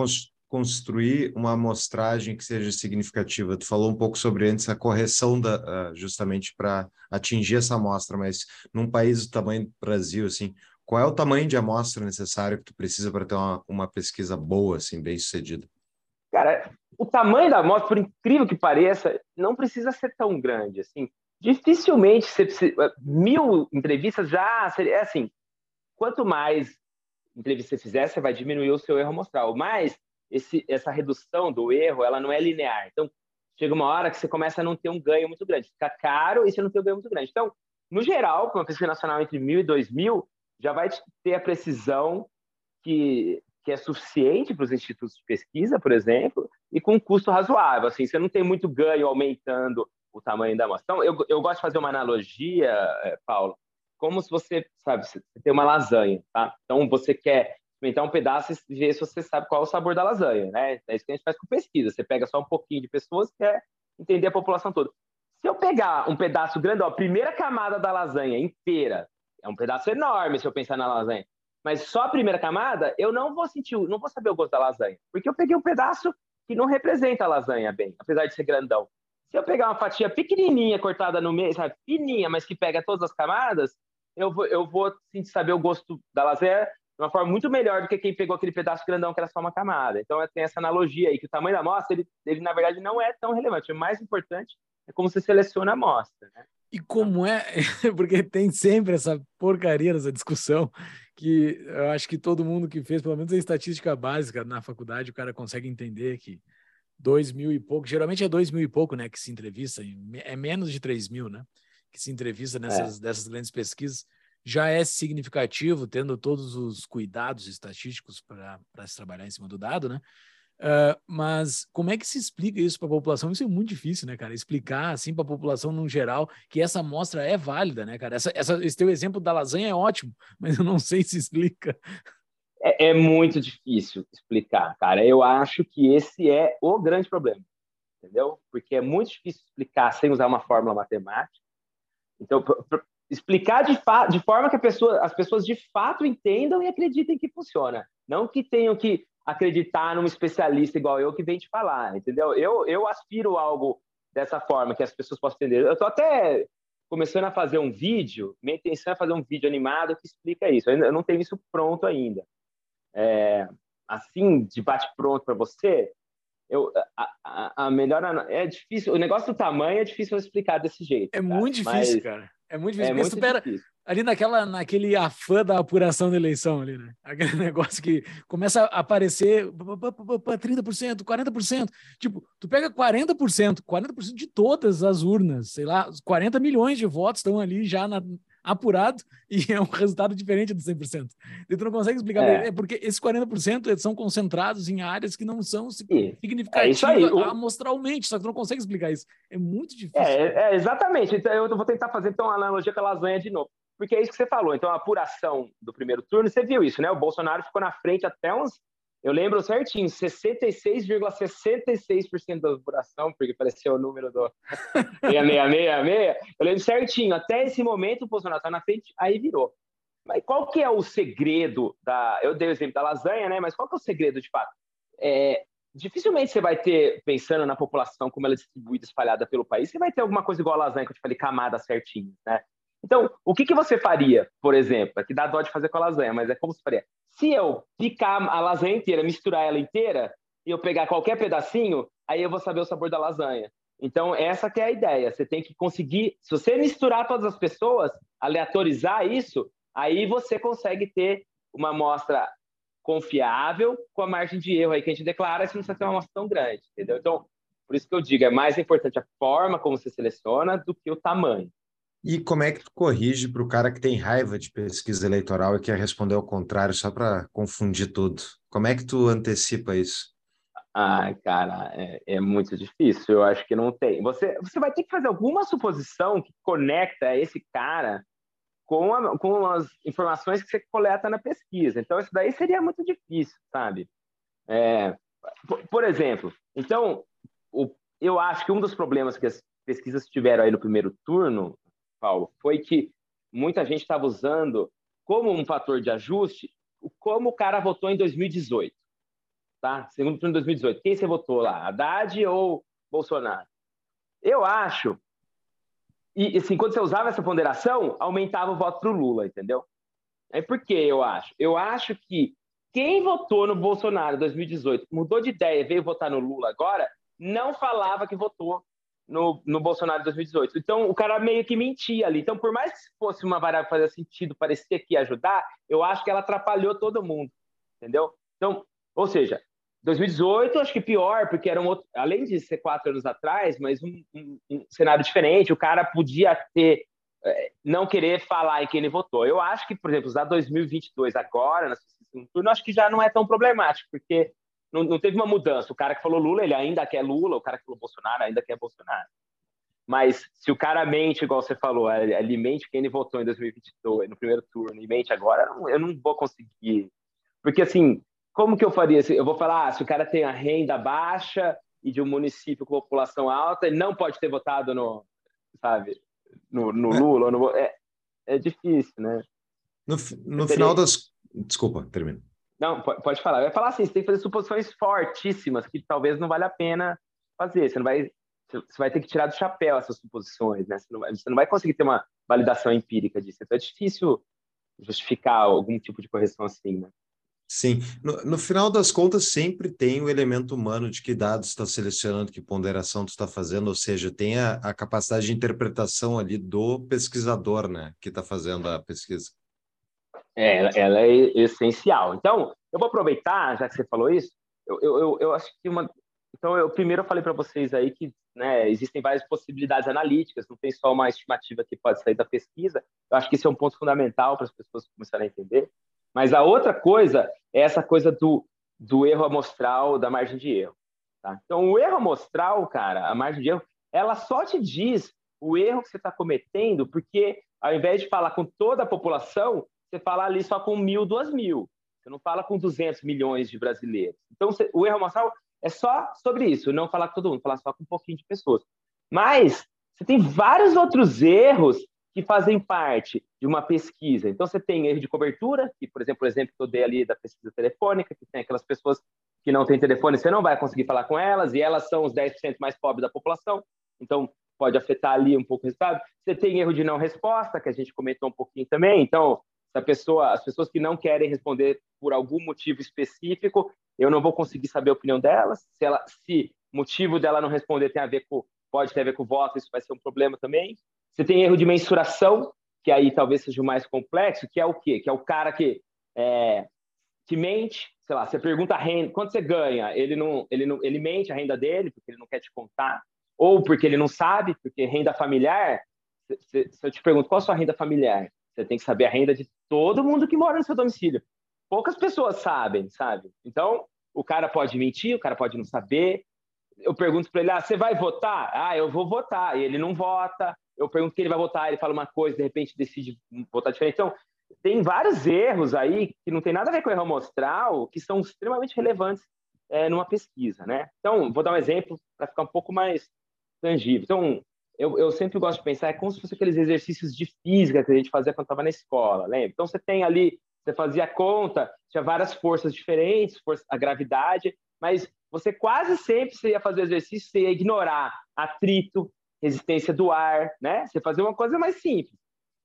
Speaker 2: construir uma amostragem que seja significativa? Tu falou um pouco sobre antes a correção da, uh, justamente para atingir essa amostra, mas num país do tamanho do Brasil, assim, qual é o tamanho de amostra necessário que tu precisa para ter uma, uma pesquisa boa, assim, bem sucedida?
Speaker 3: Cara, tamanho da amostra, por incrível que pareça, não precisa ser tão grande, assim. Dificilmente você precisa, mil entrevistas já seria é assim. Quanto mais entrevistas você fizer, você vai diminuir o seu erro amostral. Mas esse, essa redução do erro, ela não é linear. Então, chega uma hora que você começa a não ter um ganho muito grande. Fica caro e você não tem um ganho muito grande. Então, no geral, para uma pesquisa nacional entre mil e dois mil, já vai ter a precisão que, que é suficiente para os institutos de pesquisa, por exemplo, e com um custo razoável. Assim, você não tem muito ganho aumentando o tamanho da amostra. Então, eu, eu gosto de fazer uma analogia, eh, Paulo, como se você, sabe, você tem uma lasanha, tá? Então, você quer experimentar um pedaço e ver se você sabe qual é o sabor da lasanha, né? É isso que a gente faz com pesquisa. Você pega só um pouquinho de pessoas e quer entender a população toda. Se eu pegar um pedaço grande, ó, a primeira camada da lasanha inteira, é um pedaço enorme se eu pensar na lasanha, mas só a primeira camada, eu não vou sentir, não vou saber o gosto da lasanha, porque eu peguei um pedaço que não representa a lasanha bem, apesar de ser grandão. Se eu pegar uma fatia pequenininha, cortada no meio, sabe, fininha, mas que pega todas as camadas, eu vou, eu vou saber o gosto da lasanha de uma forma muito melhor do que quem pegou aquele pedaço grandão que era só uma camada. Então, tem essa analogia aí, que o tamanho da amostra, ele, ele na verdade não é tão relevante. O mais importante é como você seleciona a amostra, né?
Speaker 1: E como é, (laughs) porque tem sempre essa porcaria nessa discussão, que eu acho que todo mundo que fez, pelo menos a estatística básica na faculdade, o cara consegue entender que dois mil e pouco, geralmente é dois mil e pouco, né, que se entrevista, é menos de três mil, né, que se entrevista nessas é. dessas grandes pesquisas já é significativo, tendo todos os cuidados estatísticos para se trabalhar em cima do dado, né? Uh, mas como é que se explica isso para a população? Isso é muito difícil, né, cara? Explicar assim para a população no geral que essa amostra é válida, né, cara? Essa, essa, esse teu exemplo da lasanha é ótimo, (laughs) mas eu não sei se explica.
Speaker 3: É, é muito difícil explicar, cara. Eu acho que esse é o grande problema, entendeu? Porque é muito difícil explicar sem usar uma fórmula matemática. Então, explicar de, de forma que pessoa, as pessoas de fato entendam e acreditem que funciona. Não que tenham que acreditar num especialista igual eu que vem te falar, entendeu? Eu, eu aspiro algo dessa forma, que as pessoas possam entender. Eu estou até começando a fazer um vídeo, minha intenção é fazer um vídeo animado que explica isso. Eu não tenho isso pronto ainda. É, assim, de bate-pronto para você, eu, a, a, a, melhor é difícil. O negócio do tamanho é difícil explicar desse jeito.
Speaker 1: É cara, muito difícil, cara. É muito difícil. É muito supera, difícil. Ali naquela, naquele afã da apuração da eleição ali, né? (laughs) Aquele negócio que começa a aparecer 30%, 40%. Tipo, tu pega 40%, 40% de todas as urnas, sei lá, 40 milhões de votos estão ali já na, apurado (laughs) e é um resultado diferente do 100%. E tu não consegue explicar. É, é porque esses 40% são concentrados em áreas que não são significativas é amostralmente, só que tu não consegue explicar isso. É muito difícil.
Speaker 3: É, é, exatamente. Então, eu vou tentar fazer então, uma analogia com a lasanha de novo. Porque é isso que você falou. Então, a apuração do primeiro turno, você viu isso, né? O Bolsonaro ficou na frente até uns eu lembro certinho, 66,66% ,66 da população, porque pareceu o número do (laughs) 6666. Eu lembro certinho, até esse momento o Bolsonaro está na frente, aí virou. Mas qual que é o segredo da... Eu dei o exemplo da lasanha, né? Mas qual que é o segredo, de fato? É, dificilmente você vai ter, pensando na população, como ela é distribuída, espalhada pelo país, você vai ter alguma coisa igual a lasanha, que eu te falei, camada certinho, né? Então, o que, que você faria, por exemplo? É que dá dó de fazer com a lasanha, mas é como você faria. Se eu picar a lasanha inteira, misturar ela inteira, e eu pegar qualquer pedacinho, aí eu vou saber o sabor da lasanha. Então, essa que é a ideia. Você tem que conseguir, se você misturar todas as pessoas, aleatorizar isso, aí você consegue ter uma amostra confiável com a margem de erro aí que a gente declara, se não precisa ter uma amostra tão grande, entendeu? Então, por isso que eu digo, é mais importante a forma como você seleciona do que o tamanho.
Speaker 2: E como é que tu corrige para o cara que tem raiva de pesquisa eleitoral e quer responder ao contrário só para confundir tudo? Como é que tu antecipa isso?
Speaker 3: Ah, cara, é, é, muito difícil. Eu acho que não tem. Você, você vai ter que fazer alguma suposição que conecta esse cara com, a, com as informações que você coleta na pesquisa. Então, isso daí seria muito difícil, sabe? É, por, por, exemplo, então, o, eu acho que um dos problemas que as pesquisas tiveram aí no primeiro turno Paulo, foi que muita gente estava usando como um fator de ajuste como o cara votou em 2018. tá? Segundo turno de 2018. Quem você votou lá? Haddad ou Bolsonaro? Eu acho. E assim, quando você usava essa ponderação, aumentava o voto para o Lula, entendeu? É por que eu acho? Eu acho que quem votou no Bolsonaro em 2018, mudou de ideia, veio votar no Lula agora, não falava que votou no, no Bolsonaro em 2018. Então, o cara meio que mentia ali. Então, por mais que fosse uma variável que fazia sentido, parecia que ia ajudar, eu acho que ela atrapalhou todo mundo, entendeu? Então, ou seja, 2018 acho que pior, porque era um outro, além de ser quatro anos atrás, mas um, um, um cenário diferente, o cara podia ter é, não querer falar em quem ele votou. Eu acho que, por exemplo, usar 2022 agora, na turno, acho que já não é tão problemático, porque não, não, teve uma mudança. O cara que falou Lula, ele ainda quer Lula, o cara que falou Bolsonaro ainda quer Bolsonaro. Mas se o cara mente, igual você falou, ele mente quem ele votou em 2022, no primeiro turno, e mente agora, eu não vou conseguir. Porque, assim, como que eu faria? Eu vou falar, ah, se o cara tem a renda baixa e de um município com população alta, ele não pode ter votado no, sabe, no, no é. Lula, no, é, é difícil, né?
Speaker 2: No, no final das. Desculpa, termina.
Speaker 3: Não, pode, falar. Eu ia falar assim: você tem que fazer suposições fortíssimas que talvez não valha a pena fazer. Você não vai. Você vai ter que tirar do chapéu essas suposições, né? Você não vai, você não vai conseguir ter uma validação empírica disso. Então é difícil justificar algum tipo de correção assim, né?
Speaker 2: Sim, no, no, final das contas, sempre tem o elemento humano de que dados está selecionando, que ponderação tu está fazendo, ou seja, tem a, a, capacidade de interpretação ali do pesquisador, né, que está fazendo a pesquisa.
Speaker 3: É, ela é essencial. Então, eu vou aproveitar, já que você falou isso, eu, eu, eu acho que uma. Então, eu primeiro falei para vocês aí que né, existem várias possibilidades analíticas, não tem só uma estimativa que pode sair da pesquisa. Eu acho que esse é um ponto fundamental para as pessoas começarem a entender. Mas a outra coisa é essa coisa do, do erro amostral, da margem de erro. Tá? Então, o erro amostral, cara, a margem de erro, ela só te diz o erro que você está cometendo, porque ao invés de falar com toda a população, você fala ali só com mil, duas mil. Você não fala com 200 milhões de brasileiros. Então, você, o erro amostral é só sobre isso, não falar com todo mundo, falar só com um pouquinho de pessoas. Mas você tem vários outros erros que fazem parte de uma pesquisa. Então, você tem erro de cobertura, que, por exemplo, o exemplo que eu dei ali da pesquisa telefônica, que tem aquelas pessoas que não têm telefone, você não vai conseguir falar com elas, e elas são os 10% mais pobres da população, então pode afetar ali um pouco o resultado. Você tem erro de não resposta, que a gente comentou um pouquinho também, então, se pessoa, as pessoas que não querem responder por algum motivo específico, eu não vou conseguir saber a opinião delas. Se ela, se motivo dela não responder tem a ver com, pode ter a ver com o voto, isso vai ser um problema também. Você tem erro de mensuração, que aí talvez seja o mais complexo, que é o quê? Que é o cara que, é, que mente, sei lá, você pergunta a renda, quanto você ganha? Ele não, ele não, ele mente a renda dele, porque ele não quer te contar, ou porque ele não sabe, porque renda familiar, se, se eu te pergunto qual a sua renda familiar, você tem que saber a renda de todo mundo que mora no seu domicílio. Poucas pessoas sabem, sabe? Então, o cara pode mentir, o cara pode não saber. Eu pergunto para ele: ah, você vai votar? Ah, eu vou votar. E ele não vota eu pergunto que ele vai votar, ele fala uma coisa, de repente decide votar diferente. Então, tem vários erros aí que não tem nada a ver com erro amostral, que são extremamente relevantes é, numa pesquisa, né? Então, vou dar um exemplo para ficar um pouco mais tangível. Então, eu, eu, sempre gosto de pensar, é como se fosse aqueles exercícios de física que a gente fazia quando estava na escola, lembra? Então, você tem ali, você fazia conta, tinha várias forças diferentes, força, a gravidade, mas você quase sempre você ia fazer exercício, você ia ignorar atrito, resistência do ar, né? Você fazer uma coisa mais simples.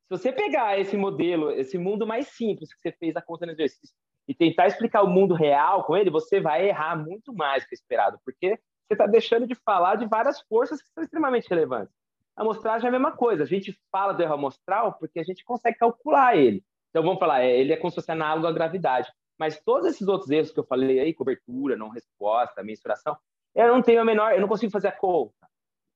Speaker 3: Se você pegar esse modelo, esse mundo mais simples que você fez a conta no exercício e tentar explicar o mundo real com ele, você vai errar muito mais que o esperado, porque você está deixando de falar de várias forças que são extremamente relevantes. A amostragem é a mesma coisa. A gente fala do erro amostral porque a gente consegue calcular ele. Então vamos falar, é, ele é como se fosse análogo à gravidade. Mas todos esses outros erros que eu falei aí, cobertura, não resposta, mensuração, eu não tenho a menor, eu não consigo fazer a conta.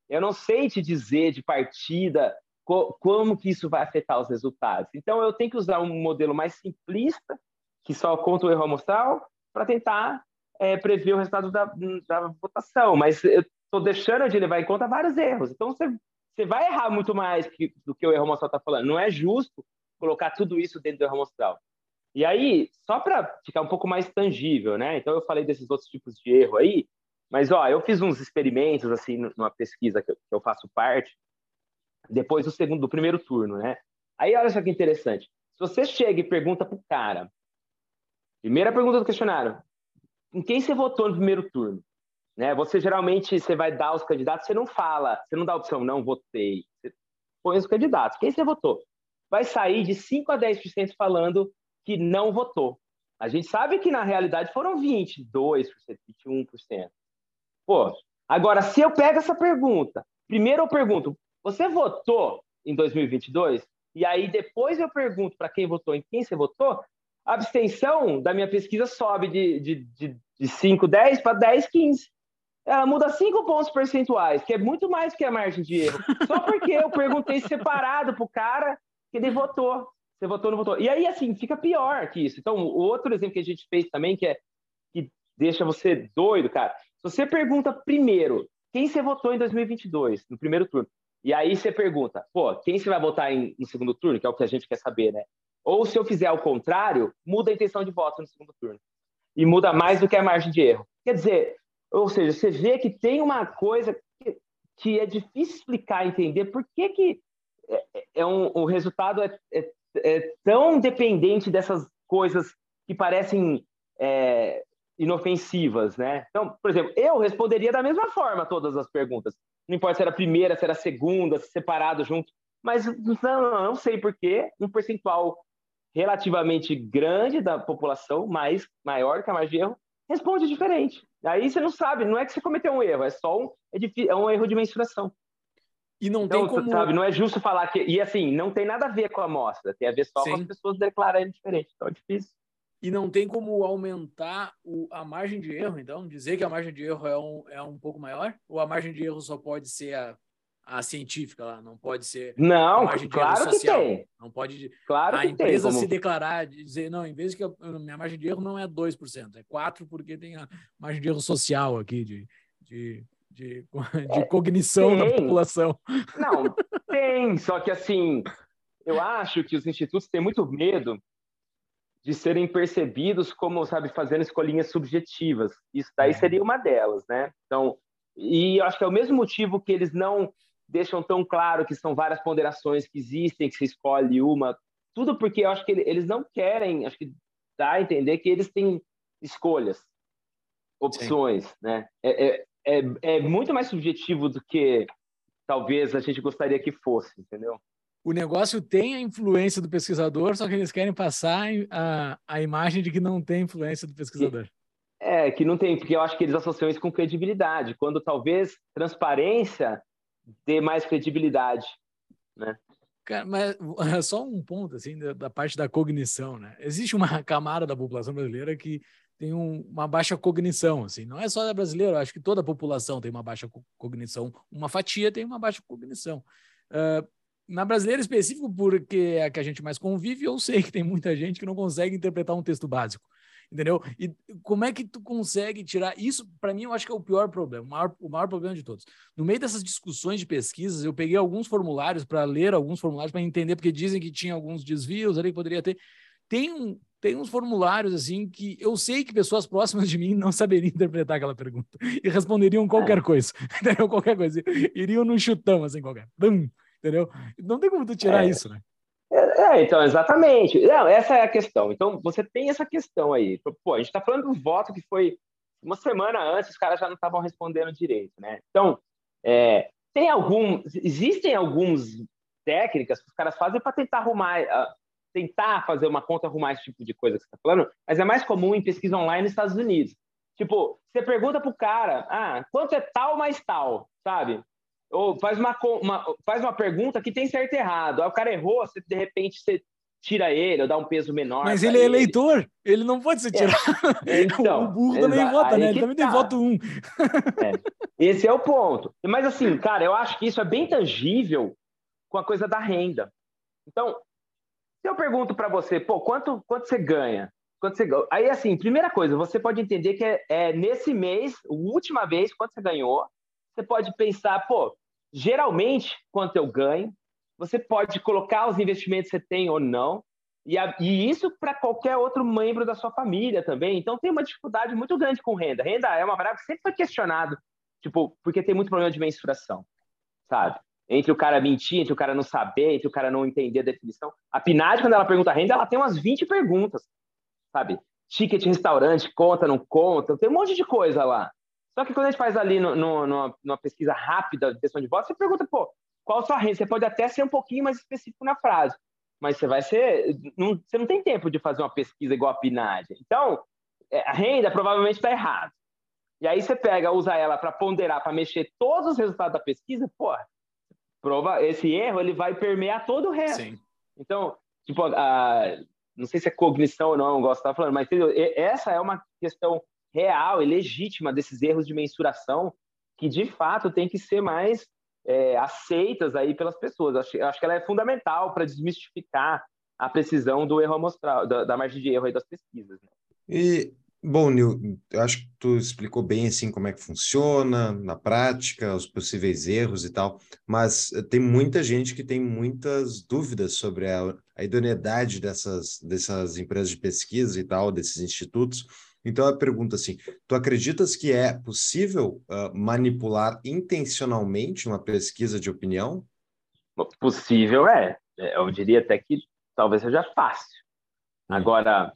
Speaker 3: Eu não sei te dizer de partida co como que isso vai afetar os resultados. Então, eu tenho que usar um modelo mais simplista, que só conta o erro amostral, para tentar é, prever o resultado da, da votação. Mas eu estou deixando de levar em conta vários erros. Então, você, você vai errar muito mais que, do que o erro amostral está falando. Não é justo colocar tudo isso dentro do erro amostral. E aí, só para ficar um pouco mais tangível, né? Então, eu falei desses outros tipos de erro aí, mas, ó, eu fiz uns experimentos, assim, numa pesquisa que eu, faço parte, depois do segundo, do primeiro turno, né? Aí, olha só que interessante. Se você chega e pergunta pro cara, primeira pergunta do questionário, em quem você votou no primeiro turno. Né? Você geralmente você vai dar os candidatos, você não fala, você não dá a opção, não votei. Você põe os candidatos. Quem você votou? Vai sair de 5 a 10% falando que não votou. A gente sabe que na realidade foram 22%, 21%. Pô, agora se eu pego essa pergunta, primeiro eu pergunto, você votou em 2022? E aí depois eu pergunto para quem votou, em quem você votou, a abstenção da minha pesquisa sobe de, de, de, de 5, 10 para 10, 15. Ela muda 5 pontos percentuais, que é muito mais que a margem de erro. Só porque eu perguntei separado pro cara que ele votou. Você votou ou não votou? E aí, assim, fica pior que isso. Então, o outro exemplo que a gente fez também, que é que deixa você doido, cara. Se você pergunta primeiro quem você votou em 2022, no primeiro turno, e aí você pergunta, pô, quem você vai votar em, no segundo turno, que é o que a gente quer saber, né? Ou se eu fizer ao contrário, muda a intenção de voto no segundo turno. E muda mais do que a margem de erro. Quer dizer, ou seja, você vê que tem uma coisa que, que é difícil explicar, entender por que, que é, é um, o resultado é, é, é, tão dependente dessas coisas que parecem é, inofensivas, né? Então, por exemplo, eu responderia da mesma forma todas as perguntas. Não importa se era a primeira, se era a segunda, se separado junto. Mas não, não sei por que um percentual relativamente grande da população, mais maior que a margem de erro, responde diferente. Aí você não sabe, não é que você cometeu um erro, é só um, é, é um erro de mensuração.
Speaker 1: E não então, tem como...
Speaker 3: sabe, não é justo falar que... E assim, não tem nada a ver com a amostra, tem a ver só Sim. com as pessoas declararem diferente, então é difícil.
Speaker 1: E não tem como aumentar o, a margem de erro, então? Dizer que a margem de erro é um, é um pouco maior? Ou a margem de erro só pode ser a, a científica lá, não pode ser.
Speaker 3: Não, claro que tem.
Speaker 1: Não pode.
Speaker 3: Claro
Speaker 1: a empresa como... se declarar, dizer, não, em vez de que a minha margem de erro não é 2%, é 4%, porque tem a margem de erro social aqui, de, de, de, (laughs) de é, cognição tem. da população.
Speaker 3: Não, (laughs) tem, só que assim, eu acho que os institutos têm muito medo de serem percebidos como, sabe, fazendo escolinhas subjetivas. Isso daí é. seria uma delas, né? Então, e eu acho que é o mesmo motivo que eles não deixam tão claro que são várias ponderações que existem, que se escolhe uma, tudo porque eu acho que eles não querem, acho que dá a entender que eles têm escolhas, opções, Sim. né? É, é, é, é, muito mais subjetivo do que talvez a gente gostaria que fosse, entendeu?
Speaker 1: O negócio tem a influência do pesquisador, só que eles querem passar a, a imagem de que não tem influência do pesquisador.
Speaker 3: É, que não tem, porque eu acho que eles associam isso com credibilidade, quando talvez transparência dê mais credibilidade, né?
Speaker 1: Cara, mas (laughs) só um ponto assim da, da, parte da cognição, né? Existe uma (laughs) camada da população brasileira que tem um, uma baixa cognição, assim. Não é só da brasileira, acho que toda a população tem uma baixa cognição, uma fatia tem uma baixa cognição. Uh, na brasileira específico, porque é a que a gente mais convive, eu sei que tem muita gente que não consegue interpretar um texto básico entendeu? E como é que tu consegue tirar isso? Para mim, eu acho que é o pior problema, o maior, o maior problema de todos. No meio dessas discussões de pesquisas, eu peguei alguns formulários para ler alguns formulários para entender, porque dizem que tinha alguns desvios ali que poderia ter. Tem um, tem uns formulários assim que eu sei que pessoas próximas de mim não saberiam interpretar aquela pergunta (laughs) e responderiam qualquer coisa, (laughs) entendeu? Qualquer coisa, iriam num chutão assim qualquer, Bum, entendeu? Não tem como tu tirar é. isso, né?
Speaker 3: É, é, então, exatamente. Não, essa é a questão. Então, você tem essa questão aí. Pô, a gente está falando do voto que foi uma semana antes, os caras já não estavam respondendo direito, né? Então, é, tem algum, existem algumas técnicas que os caras fazem para tentar arrumar, uh, tentar fazer uma conta arrumar esse tipo de coisa que você está falando, mas é mais comum em pesquisa online nos Estados Unidos. Tipo, você pergunta pro cara, ah, quanto é tal mais tal, sabe? Ou faz uma, uma, faz uma pergunta que tem certo e errado. Aí o cara errou, você, de repente você tira ele ou dá um peso menor.
Speaker 1: Mas ele é eleitor, ele não pode ser é. tirado. (laughs) É. Então, o burro também vota, né? Ele também tá. tem voto um. (laughs)
Speaker 3: É. Esse é o ponto. Mas assim, cara, eu acho que isso é bem tangível com a coisa da renda. Então, se eu pergunto para você, pô, quanto, quanto você ganha? Quanto você... Aí, assim, primeira coisa, você pode entender que é, é nesse mês, a última vez, quanto você ganhou, você pode pensar, pô, geralmente, quanto eu ganho, você pode colocar os investimentos que você tem ou não, e, a, e isso para qualquer outro membro da sua família também. Então, tem uma dificuldade muito grande com renda. Renda é uma variável que sempre foi questionado, tipo, porque tem muito problema de mensuração, sabe? Entre o cara mentir, entre o cara não saber, entre o cara não entender a definição. A PNAD, quando ela pergunta renda, ela tem umas 20 perguntas, sabe? ticket restaurante, conta, não conta, tem um monte de coisa lá. Só que quando a gente faz ali no, no, numa, numa, pesquisa rápida de questão de votos, você pergunta, pô, qual a sua renda? Você pode até ser um pouquinho mais específico na frase, mas você vai ser. Não, você não tem tempo de fazer uma pesquisa igual a PNAD. Então, é, a renda provavelmente está errada. E aí você pega, usa ela para ponderar, para mexer todos os resultados da pesquisa, pô, prova, esse erro ele vai permear todo o resto. Sim. Então, tipo, a, não sei se é cognição ou não, eu gosto de estar falando, mas entendeu? essa é uma questão real e legítima desses erros de mensuração que de fato tem que ser mais é, aceitas aí pelas pessoas. Acho, acho que ela é fundamental para desmistificar a precisão do erro amostral, da, da margem de erro aí das pesquisas. Né?
Speaker 2: E bom, Nil, eu acho que tu explicou bem assim como é que funciona na prática, os possíveis erros e tal, mas tem muita gente que tem muitas dúvidas sobre a, a idoneidade dessas, dessas empresas de pesquisa e tal, desses institutos. Então a pergunta assim: tu acreditas que é possível uh, manipular intencionalmente uma pesquisa de opinião?
Speaker 3: Possível é. Eu diria até que talvez seja fácil. Hum. Agora,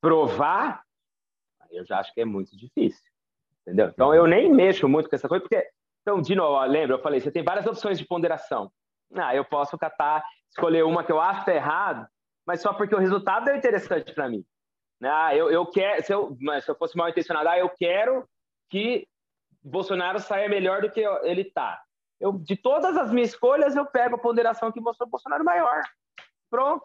Speaker 3: provar, eu já acho que é muito difícil. Entendeu? Então uhum. eu nem mexo muito com essa coisa, porque, então, de novo, lembra, eu falei, você tem várias opções de ponderação. Ah, eu posso catar, escolher uma que eu acho errado, mas só porque o resultado é interessante para mim. Ah, eu, eu quero, se eu, se eu fosse mal intencionado, ah, eu quero que Bolsonaro saia melhor do que ele está. Eu, de todas as minhas escolhas, eu pego a ponderação que mostrou Bolsonaro maior. Pronto.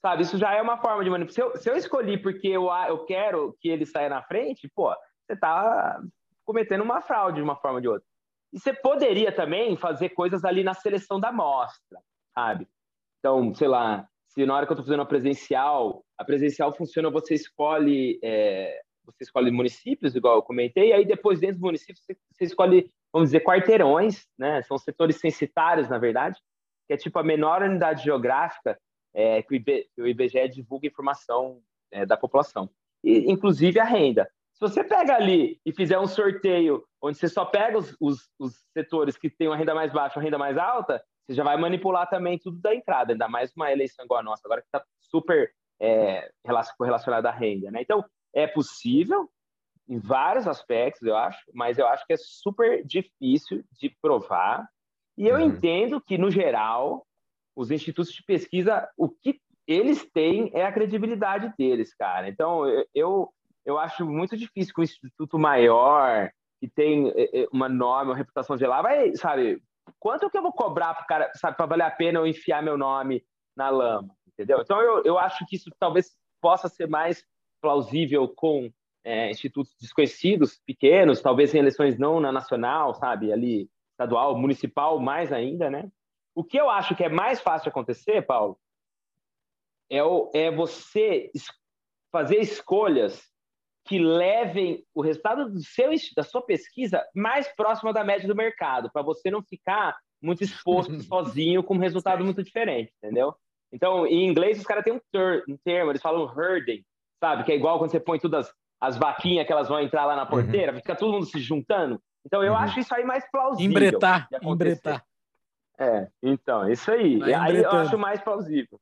Speaker 3: Sabe, isso já é uma forma de manipulação. Se se eu escolhi porque eu, eu quero que ele saia na frente, pô, você está cometendo uma fraude de uma forma ou de outra. E você poderia também fazer coisas ali na seleção da amostra, sabe? Então, sei lá, se na hora que eu estou fazendo a presencial, a presencial funciona, você escolhe, é, você escolhe municípios, igual eu comentei, e aí depois dentro do município você, você escolhe, vamos dizer, quarteirões, né? São setores censitários, na verdade, que é tipo a menor unidade geográfica é, que o IBGE divulga informação é, da população, e, inclusive a renda. Se você pega ali e fizer um sorteio onde você só pega os, os, os setores que têm uma renda mais baixa, uma renda mais alta, você já vai manipular também tudo da entrada, ainda mais uma eleição igual a nossa, agora que está super é, correlacionada à renda. Né? Então, é possível em vários aspectos, eu acho, mas eu acho que é super difícil de provar. E eu uhum. entendo que, no geral, os institutos de pesquisa, o que eles têm é a credibilidade deles, cara. Então, eu, eu acho muito difícil que um instituto maior, que tem é, é, uma norma, uma reputação de lá, vai, sabe, quanto que eu vou cobrar para cara, sabe, para valer a pena eu enfiar meu nome na lama, entendeu? Então eu, eu acho que isso talvez possa ser mais plausível com é, institutos desconhecidos, pequenos, talvez em eleições não na nacional, sabe, ali estadual, municipal, mais ainda, né? O que eu acho que é mais fácil acontecer, Paulo, é, o, é você fazer escolhas que levem o resultado do seu, da sua pesquisa mais próximo da média do mercado, para você não ficar muito exposto (laughs) sozinho com um resultado muito diferente, entendeu? Então, em inglês, os caras têm um, ter, um, termo, eles falam herding, sabe? Que é igual quando você põe todas as, as vaquinhas que elas vão entrar lá na uhum. porteira, uhum. fica todo mundo se juntando. Então, eu uhum. acho isso aí mais plausível.
Speaker 1: Embretar, embretar.
Speaker 3: É, então, isso aí. aí eu acho mais plausível.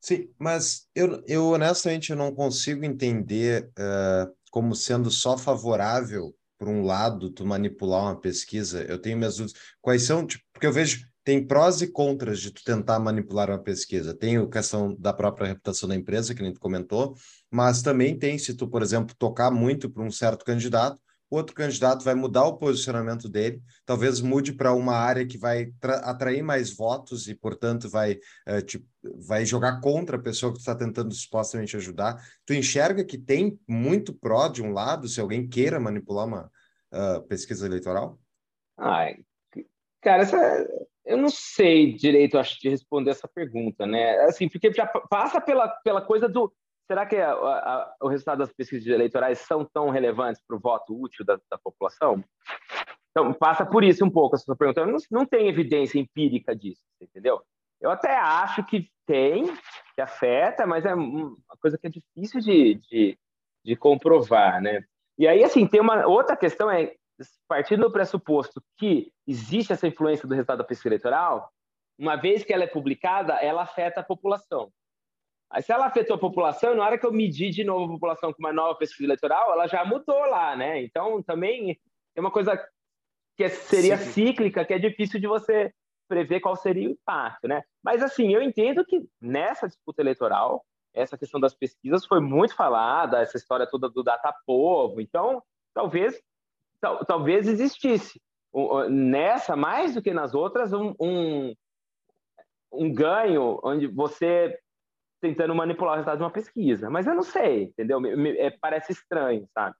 Speaker 2: Sim, mas eu, eu honestamente eu não consigo entender uh, como sendo só favorável por um lado tu manipular uma pesquisa. Eu tenho minhas dúvidas. Quais são, tipo, porque eu vejo tem prós e contras de tu tentar manipular uma pesquisa. Tem a questão da própria reputação da empresa, que nem tu comentou, mas também tem se tu, por exemplo, tocar muito para um certo candidato, outro candidato vai mudar o posicionamento dele, talvez mude para uma área que vai atrair mais votos e, portanto, vai, é, tipo, vai jogar contra a pessoa que está tentando supostamente ajudar. Tu enxerga que tem muito pró de um lado, se alguém queira manipular uma uh, pesquisa eleitoral?
Speaker 3: Ai, cara, essa, eu não sei direito, acho, de responder essa pergunta, né? Assim, porque já passa pela, pela coisa do será que a, a, o resultado das pesquisas eleitorais são tão relevantes para o voto útil da, da, população? Então, passa por isso um pouco essa sua pergunta. Não, não tem evidência empírica disso, entendeu? Eu até acho que tem, que afeta, mas é uma coisa que é difícil de, de, de comprovar, né? E aí, assim, tem uma outra questão, é partindo do pressuposto que existe essa influência do resultado da pesquisa eleitoral, uma vez que ela é publicada, ela afeta a população. Aí, se ela afetou a população, na hora que eu medi de novo a população com uma nova pesquisa eleitoral, ela já mudou lá, né? Então, também é uma coisa que seria cíclica, que é difícil de você prever qual seria o impacto, né? Mas, assim, eu entendo que nessa disputa eleitoral, essa questão das pesquisas foi muito falada, essa história toda do data povo. Então, talvez, tal, talvez existisse nessa, mais do que nas outras, um, um, um ganho onde você tentando manipular o resultado de uma pesquisa. Mas eu não sei, entendeu? Me, me, é, parece estranho, sabe?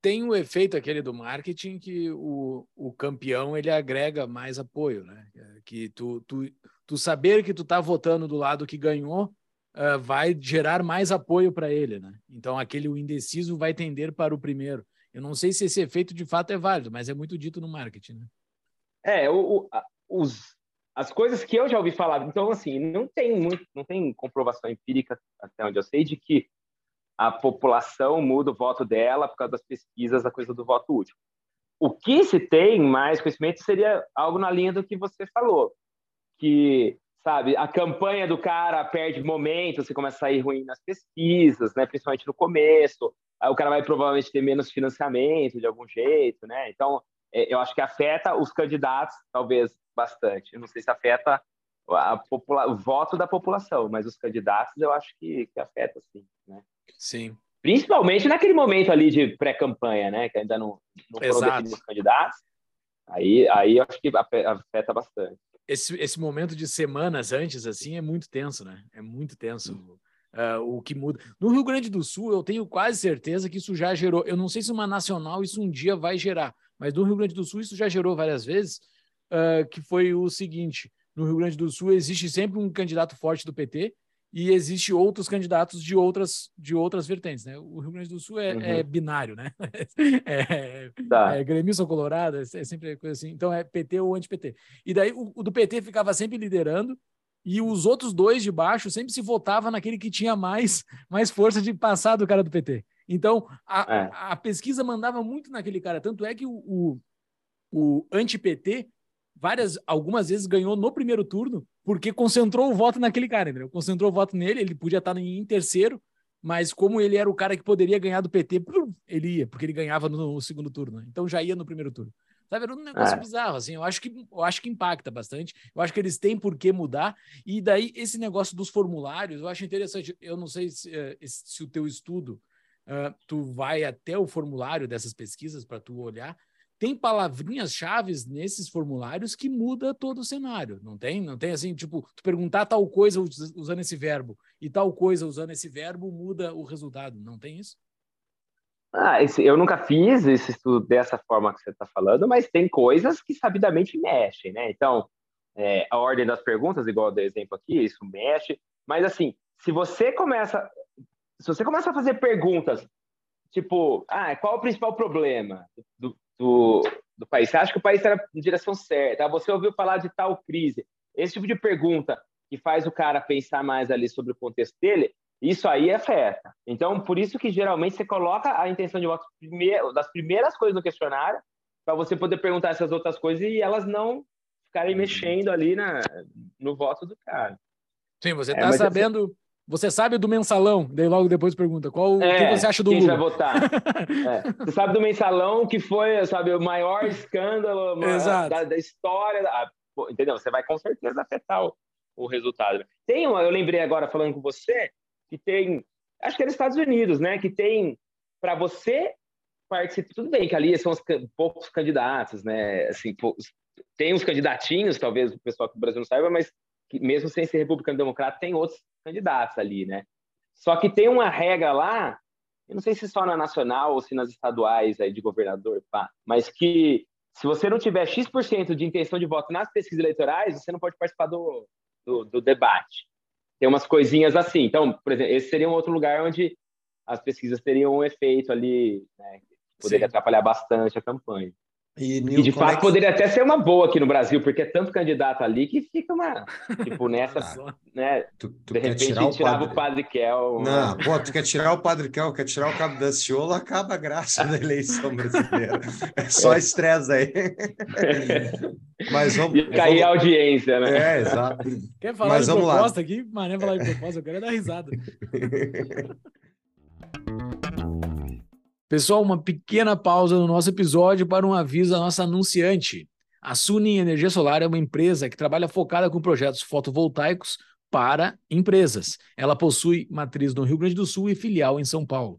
Speaker 1: Tem o um efeito aquele do marketing que o, o campeão ele agrega mais apoio, né? Que tu, tu, tu saber que tu tá votando do lado que ganhou uh, vai gerar mais apoio para ele, né? Então aquele o indeciso vai tender para o primeiro. Eu não sei se esse efeito de fato é válido, mas é muito dito no marketing, né?
Speaker 3: É, o, o, os, as coisas que eu já ouvi falar, então assim, não tem muito, não tem comprovação empírica até onde eu sei de que a população muda o voto dela por causa das pesquisas da coisa do voto útil. O que se tem mais conhecimento seria algo na linha do que você falou, que sabe, a campanha do cara perde momento, você começa a sair ruim nas pesquisas, né, principalmente no começo, aí o cara vai provavelmente ter menos financiamento de algum jeito, né? Então, eu acho que afeta os candidatos, talvez bastante. Eu não sei se afeta popula o voto da população, mas os candidatos eu acho que, que afeta sim, né?
Speaker 1: Sim.
Speaker 3: Principalmente naquele momento ali de pré-campanha, né? Que ainda não, não foram definidos os candidatos. Aí, aí eu acho que afeta bastante.
Speaker 1: Esse, esse momento de semanas antes, assim, é muito tenso, né? É muito tenso. Uh, o que muda. No Rio Grande do Sul, eu tenho quase certeza que isso já gerou. Eu não sei se uma nacional isso um dia vai gerar, mas no Rio Grande do Sul isso já gerou várias vezes uh, que foi o seguinte: no Rio Grande do Sul existe sempre um candidato forte do PT e existe outros candidatos de outras de outras vertentes, né? O Rio Grande do Sul é, é uhum. é binário, né? (laughs) É, tá. é gremista colorado, é, é sempre coisa assim. Então é PT ou anti-PT. E daí o, o, do PT ficava sempre liderando e os outros dois de baixo sempre se votava naquele que tinha mais mais força de passar do cara do PT. Então a, é. a pesquisa mandava muito naquele cara, tanto é que o, o, o anti-PT várias, algumas vezes ganhou no primeiro turno, porque concentrou o voto naquele cara, entendeu? Concentrou o voto nele, ele podia estar em terceiro, mas como ele era o cara que poderia ganhar do PT, ele ia, porque ele ganhava no, segundo turno, né? então já ia no primeiro turno. Sabe, era um negócio é. bizarro, assim, eu acho, que, eu acho que impacta bastante, eu acho que eles têm por que mudar, e daí esse negócio dos formulários, eu acho interessante, eu não sei se, eh, se o teu estudo, uh, tu vai até o formulário dessas pesquisas para tu olhar, tem palavrinhas chaves nesses formulários que muda todo o cenário. Não tem? Não tem assim, tipo, tu perguntar tal coisa usando esse verbo e tal coisa usando esse verbo muda o resultado. Não tem isso?
Speaker 3: Ah, esse, eu nunca fiz esse estudo dessa forma que você está falando, mas tem coisas que sabidamente mexem, né? Então, é, a ordem das perguntas, igual do exemplo aqui, isso mexe. Mas assim, se você começa, se você começa a fazer perguntas tipo, ah, qual é o principal problema do, do, do país. Você acha que o país está na direção certa? Você ouviu falar de tal crise? Esse tipo de pergunta que faz o cara pensar mais ali sobre o contexto dele, isso aí afeta. Então, por isso que geralmente você coloca a intenção de voto das primeiras coisas no questionário, para você poder perguntar essas outras coisas e elas não ficarem mexendo ali na, no voto do cara.
Speaker 1: Sim, você está é, assim, sabendo você sabe do mensalão? Daí logo depois pergunta qual
Speaker 3: é,
Speaker 1: que você acha do
Speaker 3: quem
Speaker 1: Lula?
Speaker 3: vai votar? (laughs) é. Você sabe do mensalão que foi, sabe, o maior escândalo da, da, história. Pô, entendeu? Você vai com certeza afetar o, o resultado. Tem uma, eu lembrei agora falando com você que tem, acho que é nos Estados Unidos, né? Que tem para você participar. Tudo bem que ali são os, poucos candidatos, né? Assim, tem uns candidatinhos, talvez o pessoal que o Brasil não saiba, mas que mesmo sem ser republicano democrata, tem outros candidatos ali, né? Só que tem uma regra lá, eu não sei se só na nacional ou se nas estaduais aí de governador, pá, mas que se você não tiver X% de intenção de voto nas pesquisas eleitorais, você não pode participar do, do, do debate. Tem umas coisinhas assim. Então, por exemplo, esse seria um outro lugar onde as pesquisas teriam um efeito ali, né, poderia Sim. atrapalhar bastante a campanha. E, e de fato é que... poderia até ser uma boa aqui no Brasil, porque é tanto candidato ali que fica uma. Tipo, nessa. (laughs) né,
Speaker 2: tu, tu de repente tirar
Speaker 3: tirava o padre... o Padre Kel.
Speaker 2: Não, pô, tu quer tirar o Padre Kel, quer tirar o Cabo da Ciolo, acaba a graça da eleição brasileira. (laughs) É só estresse aí. (laughs) Mas vamos.
Speaker 3: E cair vamos... a audiência, né?
Speaker 2: É, exato.
Speaker 1: Quer falar Mas de vamos proposta lá. aqui? Mané falar de proposta, eu quero dar risada. Pessoal, uma pequena pausa no nosso episódio para um aviso à nossa anunciante. A Suni Energia Solar é uma empresa que trabalha focada com projetos fotovoltaicos para empresas. Ela possui matriz no Rio Grande do Sul e filial em São Paulo.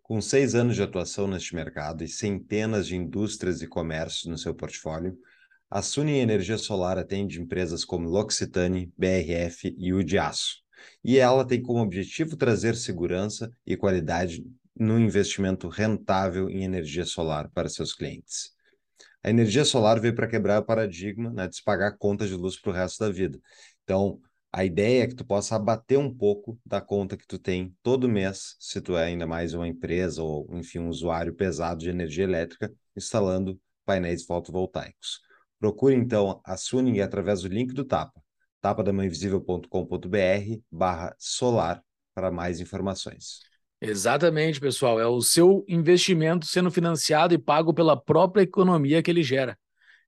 Speaker 2: Com seis anos de atuação neste mercado e centenas de indústrias e comércios no seu portfólio, a Suni Energia Solar atende empresas como L'Occitane, BRF e o de Aço. E ela tem como objetivo trazer segurança e qualidade no investimento rentável em energia solar para seus clientes. A energia solar veio para quebrar o paradigma né, de se pagar conta de luz para o resto da vida. Então, a ideia é que tu possa abater um pouco da conta que tu tem todo mês, se tu é ainda mais uma empresa ou, enfim, um usuário pesado de energia elétrica, instalando painéis fotovoltaicos. Procure, então, a Suning através do link do Tapa, tapadamãeinvisível.com.br barra solar para mais informações.
Speaker 1: Exatamente, pessoal. É o seu investimento sendo financiado e pago pela própria economia que ele gera.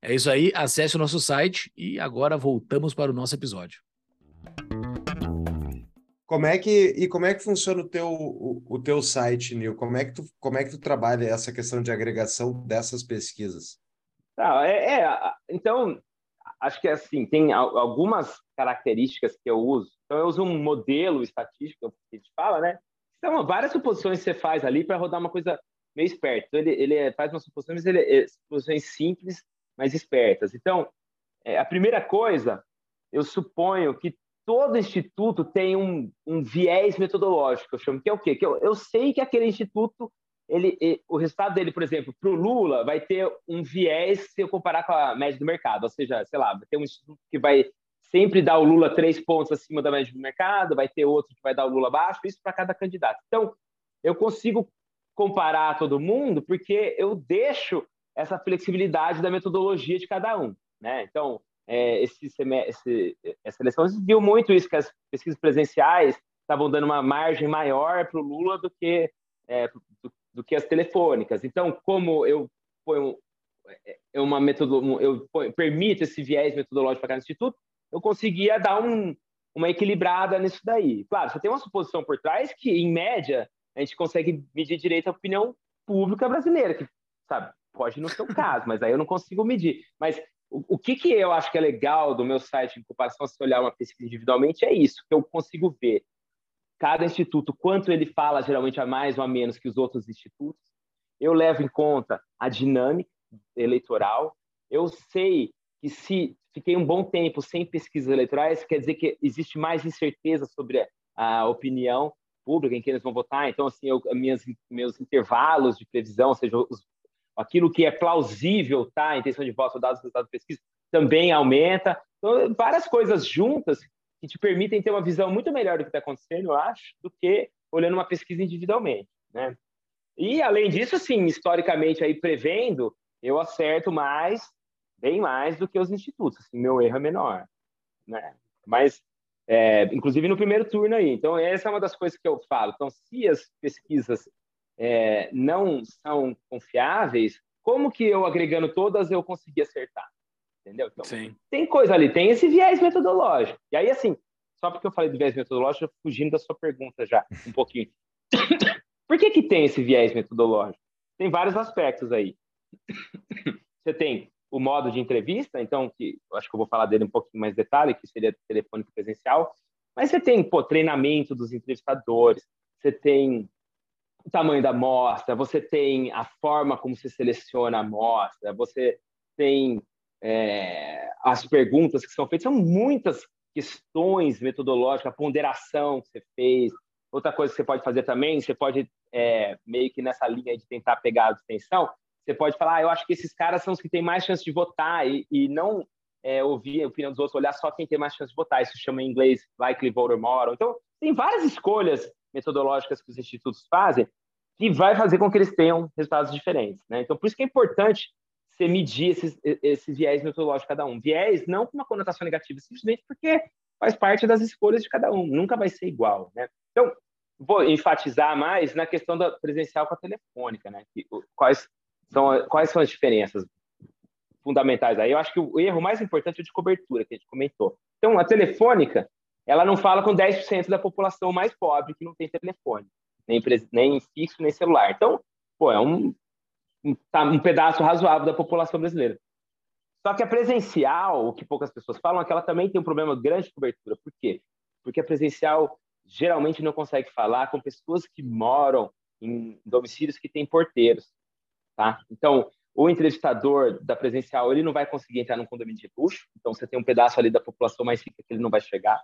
Speaker 1: É isso aí. Acesse o nosso site e agora voltamos para o nosso episódio.
Speaker 2: Como é que e como é que funciona o teu o, o teu site, Nil? Como é que tu como é que tu trabalha essa questão de agregação dessas pesquisas?
Speaker 3: Ah, é, é, então acho que é assim tem algumas características que eu uso. Então eu uso um modelo estatístico que a gente fala, né? Então, várias suposições você faz ali para rodar uma coisa meio esperta. Então, ele, ele é, faz umas suposições, ele é, suposições simples, mas espertas. Então, é, a primeira coisa, eu suponho que todo instituto tem um, um viés metodológico, eu chamo, que é o quê? Que eu, eu sei que aquele instituto, ele, ele o resultado dele, por exemplo, para o Lula, vai ter um viés se eu comparar com a média do mercado. Ou seja, sei lá, vai ter um instituto que vai sempre dá o Lula três pontos acima da média do mercado, vai ter outro que vai dar o Lula abaixo, isso para cada candidato. Então, eu consigo comparar todo mundo porque eu deixo essa flexibilidade da metodologia de cada um. Né? Então, é, esse, esse, essa eleição viu muito isso, que as pesquisas presenciais estavam dando uma margem maior para o Lula do que, é, do, do, que as telefônicas. Então, como eu ponho é, uma metodologia, eu ponho, permito esse viés metodológico para cada instituto, eu conseguia dar um, uma equilibrada nisso daí. Claro, você tem uma suposição por trás que, em média, a gente consegue medir direito a opinião pública brasileira, que, sabe, pode no seu caso, mas aí eu não consigo medir. Mas o, o que, que eu acho que é legal do meu site, em comparação a se olhar uma pesquisa individualmente, é isso, que eu consigo ver cada instituto, quanto ele fala geralmente a mais ou a menos que os outros institutos. Eu levo em conta a dinâmica eleitoral. Eu sei que se fiquei um bom tempo sem pesquisas eleitorais, quer dizer que existe mais incerteza sobre a opinião pública, em quem eles vão votar. Então, assim, eu, minhas, meus intervalos de previsão, ou seja, os, aquilo que é plausível, tá, a intenção de voto dados os resultados de pesquisa, também aumenta. Então, várias coisas juntas que te permitem ter uma visão muito melhor do que está acontecendo, eu acho, do que olhando uma pesquisa individualmente, né? E, além disso, assim, historicamente, aí prevendo, eu acerto mais bem mais do que os institutos. Assim, meu erro é menor, né? Mas, é, inclusive no primeiro turno aí. Então, essa é uma das coisas que eu falo. Então, se as pesquisas é, não são confiáveis, como que eu agregando todas eu consegui acertar? Entendeu? Então,
Speaker 1: Sim.
Speaker 3: tem coisa ali, tem esse viés metodológico. E aí, assim, só porque eu falei do viés metodológico, fugindo da sua pergunta já um pouquinho. (coughs) Por que, que tem esse viés metodológico? Tem vários aspectos aí. (coughs) Você tem o modo de entrevista, então, que acho que eu vou falar dele um pouquinho mais detalhe, que seria telefônico presencial, mas você tem pô, treinamento dos entrevistadores, você tem o tamanho da amostra, você tem a forma como você seleciona a amostra, você tem é, as perguntas que são feitas, são muitas questões metodológicas, a ponderação que você fez. Outra coisa que você pode fazer também, você pode, é, meio que nessa linha de tentar pegar a distinção, você pode falar, ah, eu acho que esses caras são os que têm mais chance de votar e, e não é, ouvir a opinião dos outros, olhar só quem tem mais chance de votar. Isso chama em inglês likely voter model. Então, tem várias escolhas metodológicas que os institutos fazem que vai fazer com que eles tenham resultados diferentes. Né? Então, por isso que é importante você medir esses, esses viés metodológicos de cada um. Viés não com uma conotação negativa, simplesmente porque faz parte das escolhas de cada um, nunca vai ser igual, né? Então, vou enfatizar mais na questão da presencial com a telefônica, né? Quais são, quais são as diferenças fundamentais aí? Eu acho que o erro mais importante é o de cobertura, que a gente comentou. Então, a telefônica, ela não fala com 10% da população mais pobre que não tem telefone, nem, nem fixo, nem celular. Então, pô, é um, um, tá um pedaço razoável da população brasileira. Só que a presencial, o que poucas pessoas falam, é que ela também tem um problema grande de cobertura. Por quê? Porque a presencial geralmente não consegue falar com pessoas que moram em domicílios que têm porteiros, tá? Então, o entrevistador da presencial, ele não vai conseguir entrar num condomínio de luxo, então você tem um pedaço ali da população mais rica que ele não vai chegar.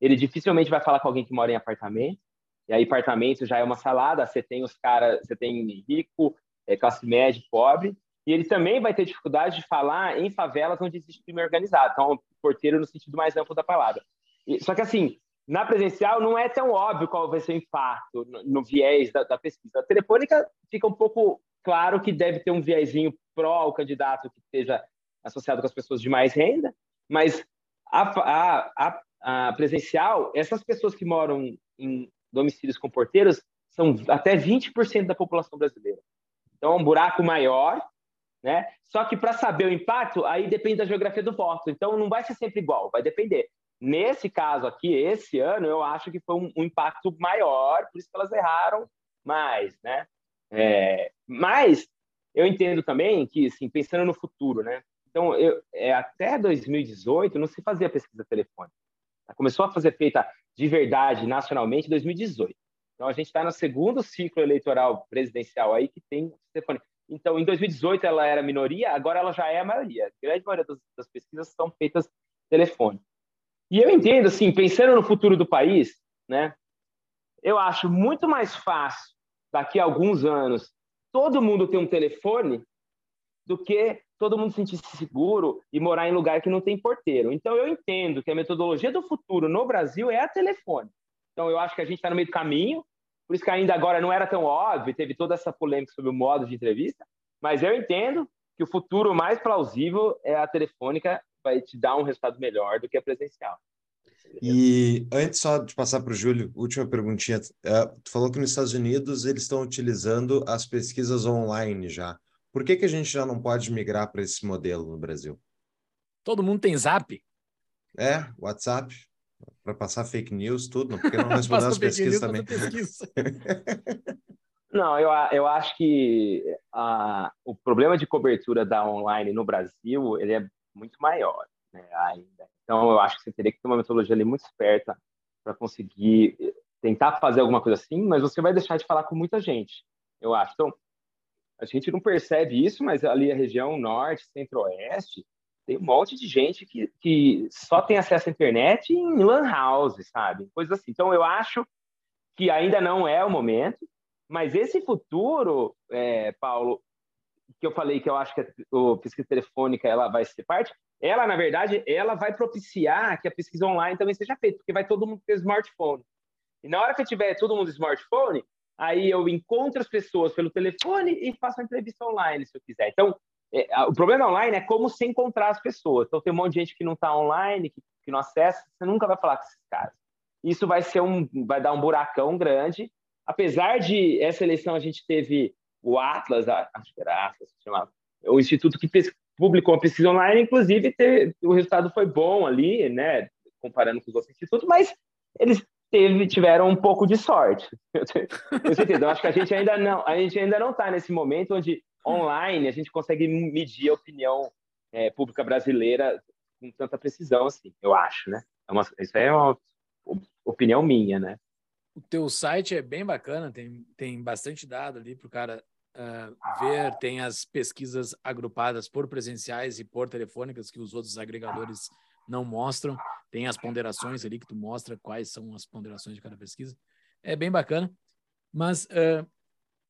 Speaker 3: Ele dificilmente vai falar com alguém que mora em apartamento, e aí apartamento já é uma salada, você tem os caras, você tem rico, é, classe média, pobre, e ele também vai ter dificuldade de falar em favelas onde existe crime organizado. Então, porteiro no sentido mais amplo da palavra. E, só que, assim, na presencial não é tão óbvio qual vai ser o impacto no, no viés da, da, pesquisa. A telefônica fica um pouco claro que deve ter um viezinho pró ao candidato que esteja associado com as pessoas de mais renda, mas a, a, a, a presencial, essas pessoas que moram em domicílios com porteiros são até 20% da população brasileira. Então, é um buraco maior né? Só que para saber o impacto, aí depende da geografia do voto. Então não vai ser sempre igual, vai depender. Nesse caso aqui, esse ano, eu acho que foi um, um impacto maior, por isso que elas erraram mais, né? É, mas eu entendo também que, assim, pensando no futuro, né? Então, eu, é, até 2018 não se fazia pesquisa telefônica. Começou a fazer feita de verdade nacionalmente em 2018. Então, a gente está no segundo ciclo eleitoral presidencial aí que tem telefone. Então, em 2018 ela era minoria, agora ela já é a maioria. A grande maioria das, das pesquisas são feitas telefone. E eu entendo, assim, pensando no futuro do país, né? Eu acho muito mais fácil, daqui a alguns anos, todo mundo ter um telefone do que todo mundo sentir-se seguro e morar em lugar que não tem porteiro. Então, eu entendo que a metodologia do futuro no Brasil é a telefone. Então, eu acho que a gente está no meio do caminho, por isso que ainda agora não era tão óbvio, teve toda essa polêmica sobre o modo de entrevista, mas eu entendo que o futuro mais plausível é a telefônica, vai te dar um resultado melhor do que a presencial.
Speaker 2: E antes só de passar para o Júlio, última perguntinha. Uh, tu falou que nos Estados Unidos eles estão utilizando as pesquisas online já. Por que, que a gente já não pode migrar para esse modelo no Brasil?
Speaker 1: Todo mundo tem Zap?
Speaker 2: É, WhatsApp para passar fake news, tudo, não, porque não (laughs) respondeu as pesquisas também. Pesquisa. (laughs)
Speaker 3: não, eu, eu acho que a, o problema de cobertura da online no Brasil ele é muito maior né, ainda. Então, eu acho que você teria que ter uma metodologia ali muito esperta para conseguir tentar fazer alguma coisa assim, mas você vai deixar de falar com muita gente, eu acho. Então, a gente não percebe isso, mas ali a região norte, centro-oeste, tem um monte de gente que, que só tem acesso à internet em lan house, sabe? Coisas assim. Então, eu acho que ainda não é o momento, mas esse futuro, é, Paulo, que eu falei que eu acho que a pesquisa telefônica ela vai ser parte, ela, na verdade, ela vai propiciar que a pesquisa online também seja feita, porque vai todo mundo ter smartphone. E na hora que tiver todo mundo smartphone, aí eu encontro as pessoas pelo telefone e faço a entrevista online, se eu quiser. Então, é, o problema online é como se encontrar as pessoas. Então, tem um monte de gente que não está online, que, que, não acessa, você nunca vai falar com esses caras. Isso vai ser um, vai dar um buracão grande. Apesar de essa eleição a gente teve o Atlas, acho que era Atlas, chamava, o instituto que publicou a pesquisa online, inclusive ter, o resultado foi bom ali, né, comparando com os outros institutos, mas eles teve, tiveram um pouco de sorte. (laughs) Com certeza. Eu acho que a gente ainda não, a gente ainda não está nesse momento onde online a gente consegue medir a opinião é, pública brasileira com tanta precisão, assim, eu acho, né? É uma, isso é uma opinião minha, né?
Speaker 1: O teu site é bem bacana, tem, tem bastante dado ali para o cara uh, ver, tem as pesquisas agrupadas por presenciais e por telefônicas que os outros agregadores não mostram, tem as ponderações ali que tu mostra quais são as ponderações de cada pesquisa. É bem bacana, mas uh,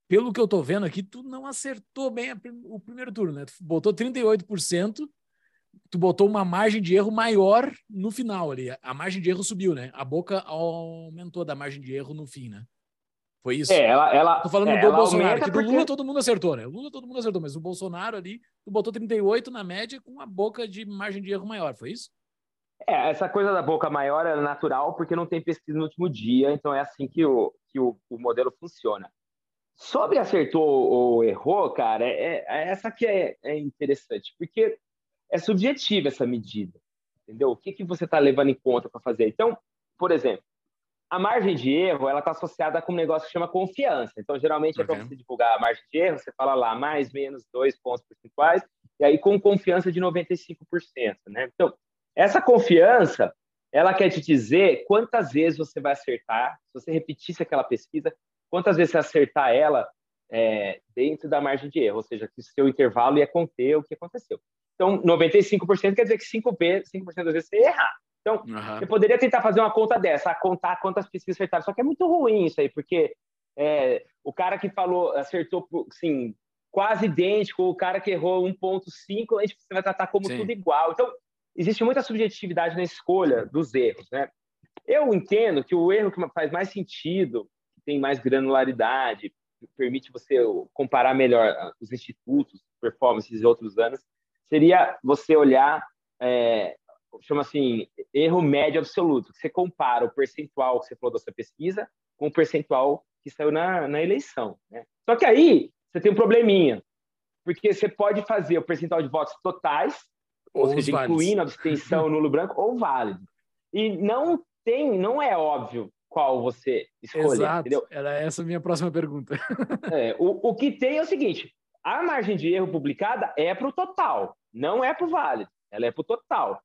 Speaker 1: pelo que eu tô vendo aqui, tu não acertou bem o primeiro turno, né? Tu botou 38%, tu botou uma margem de erro maior no final ali. A margem de erro subiu, né? A boca aumentou da margem de erro no fim, né? Foi isso?
Speaker 3: É, ela. ela
Speaker 1: Tô falando
Speaker 3: é,
Speaker 1: do Bolsonaro, que do
Speaker 3: porque...
Speaker 1: Lula todo mundo acertou, né? O Lula todo mundo acertou, mas o Bolsonaro ali, botou 38 na média com uma boca de margem de erro maior, foi isso?
Speaker 3: É, essa coisa da boca maior é natural porque não tem pesquisa no último dia, então é assim que o, que o, o modelo funciona. Sobre acertou ou errou, cara, é, é essa que é, é, interessante, porque é subjetiva essa medida, entendeu? O que, que você está levando em conta para fazer? Então, por exemplo, a margem de erro ela está associada com um negócio que chama confiança. Então, geralmente, é para você divulgar a margem de erro, você fala lá mais, menos, dois pontos percentuais, e aí com confiança de 95%. Né? Então, essa confiança, ela quer te dizer quantas vezes você vai acertar, se você repetisse aquela pesquisa, quantas vezes você acertar ela é, dentro da margem de erro, ou seja, que o seu intervalo ia conter o que aconteceu. Então, 95% quer dizer que 5%, 5 das vezes você ia errar. Então, uhum. eu poderia tentar fazer uma conta dessa, contar quantas pesquisas acertaram, só que é muito ruim isso aí, porque é, o cara que falou, acertou, assim, quase idêntico, o cara que errou 1.5, a gente vai tratar como Sim. tudo igual. Então, existe muita subjetividade na escolha dos erros, né? Eu entendo que o erro que faz mais sentido, que tem mais granularidade, permite você comparar melhor ah, os institutos, performances de outros anos, seria você olhar, é, chama assim, erro médio absoluto, você compara o percentual que você falou da sua pesquisa com o percentual que saiu na, na eleição. Né? Só que aí você tem um probleminha, porque você pode fazer o percentual de votos totais ou, ou seja, incluindo abstenção, (laughs) nulo branco ou válido. E não tem, não é óbvio qual você escolher, Exato. entendeu?
Speaker 1: Era essa a minha próxima pergunta. (laughs)
Speaker 3: é, o, o que tem é o seguinte, a margem de erro publicada é para o total, não é para o válido, ela é para o total,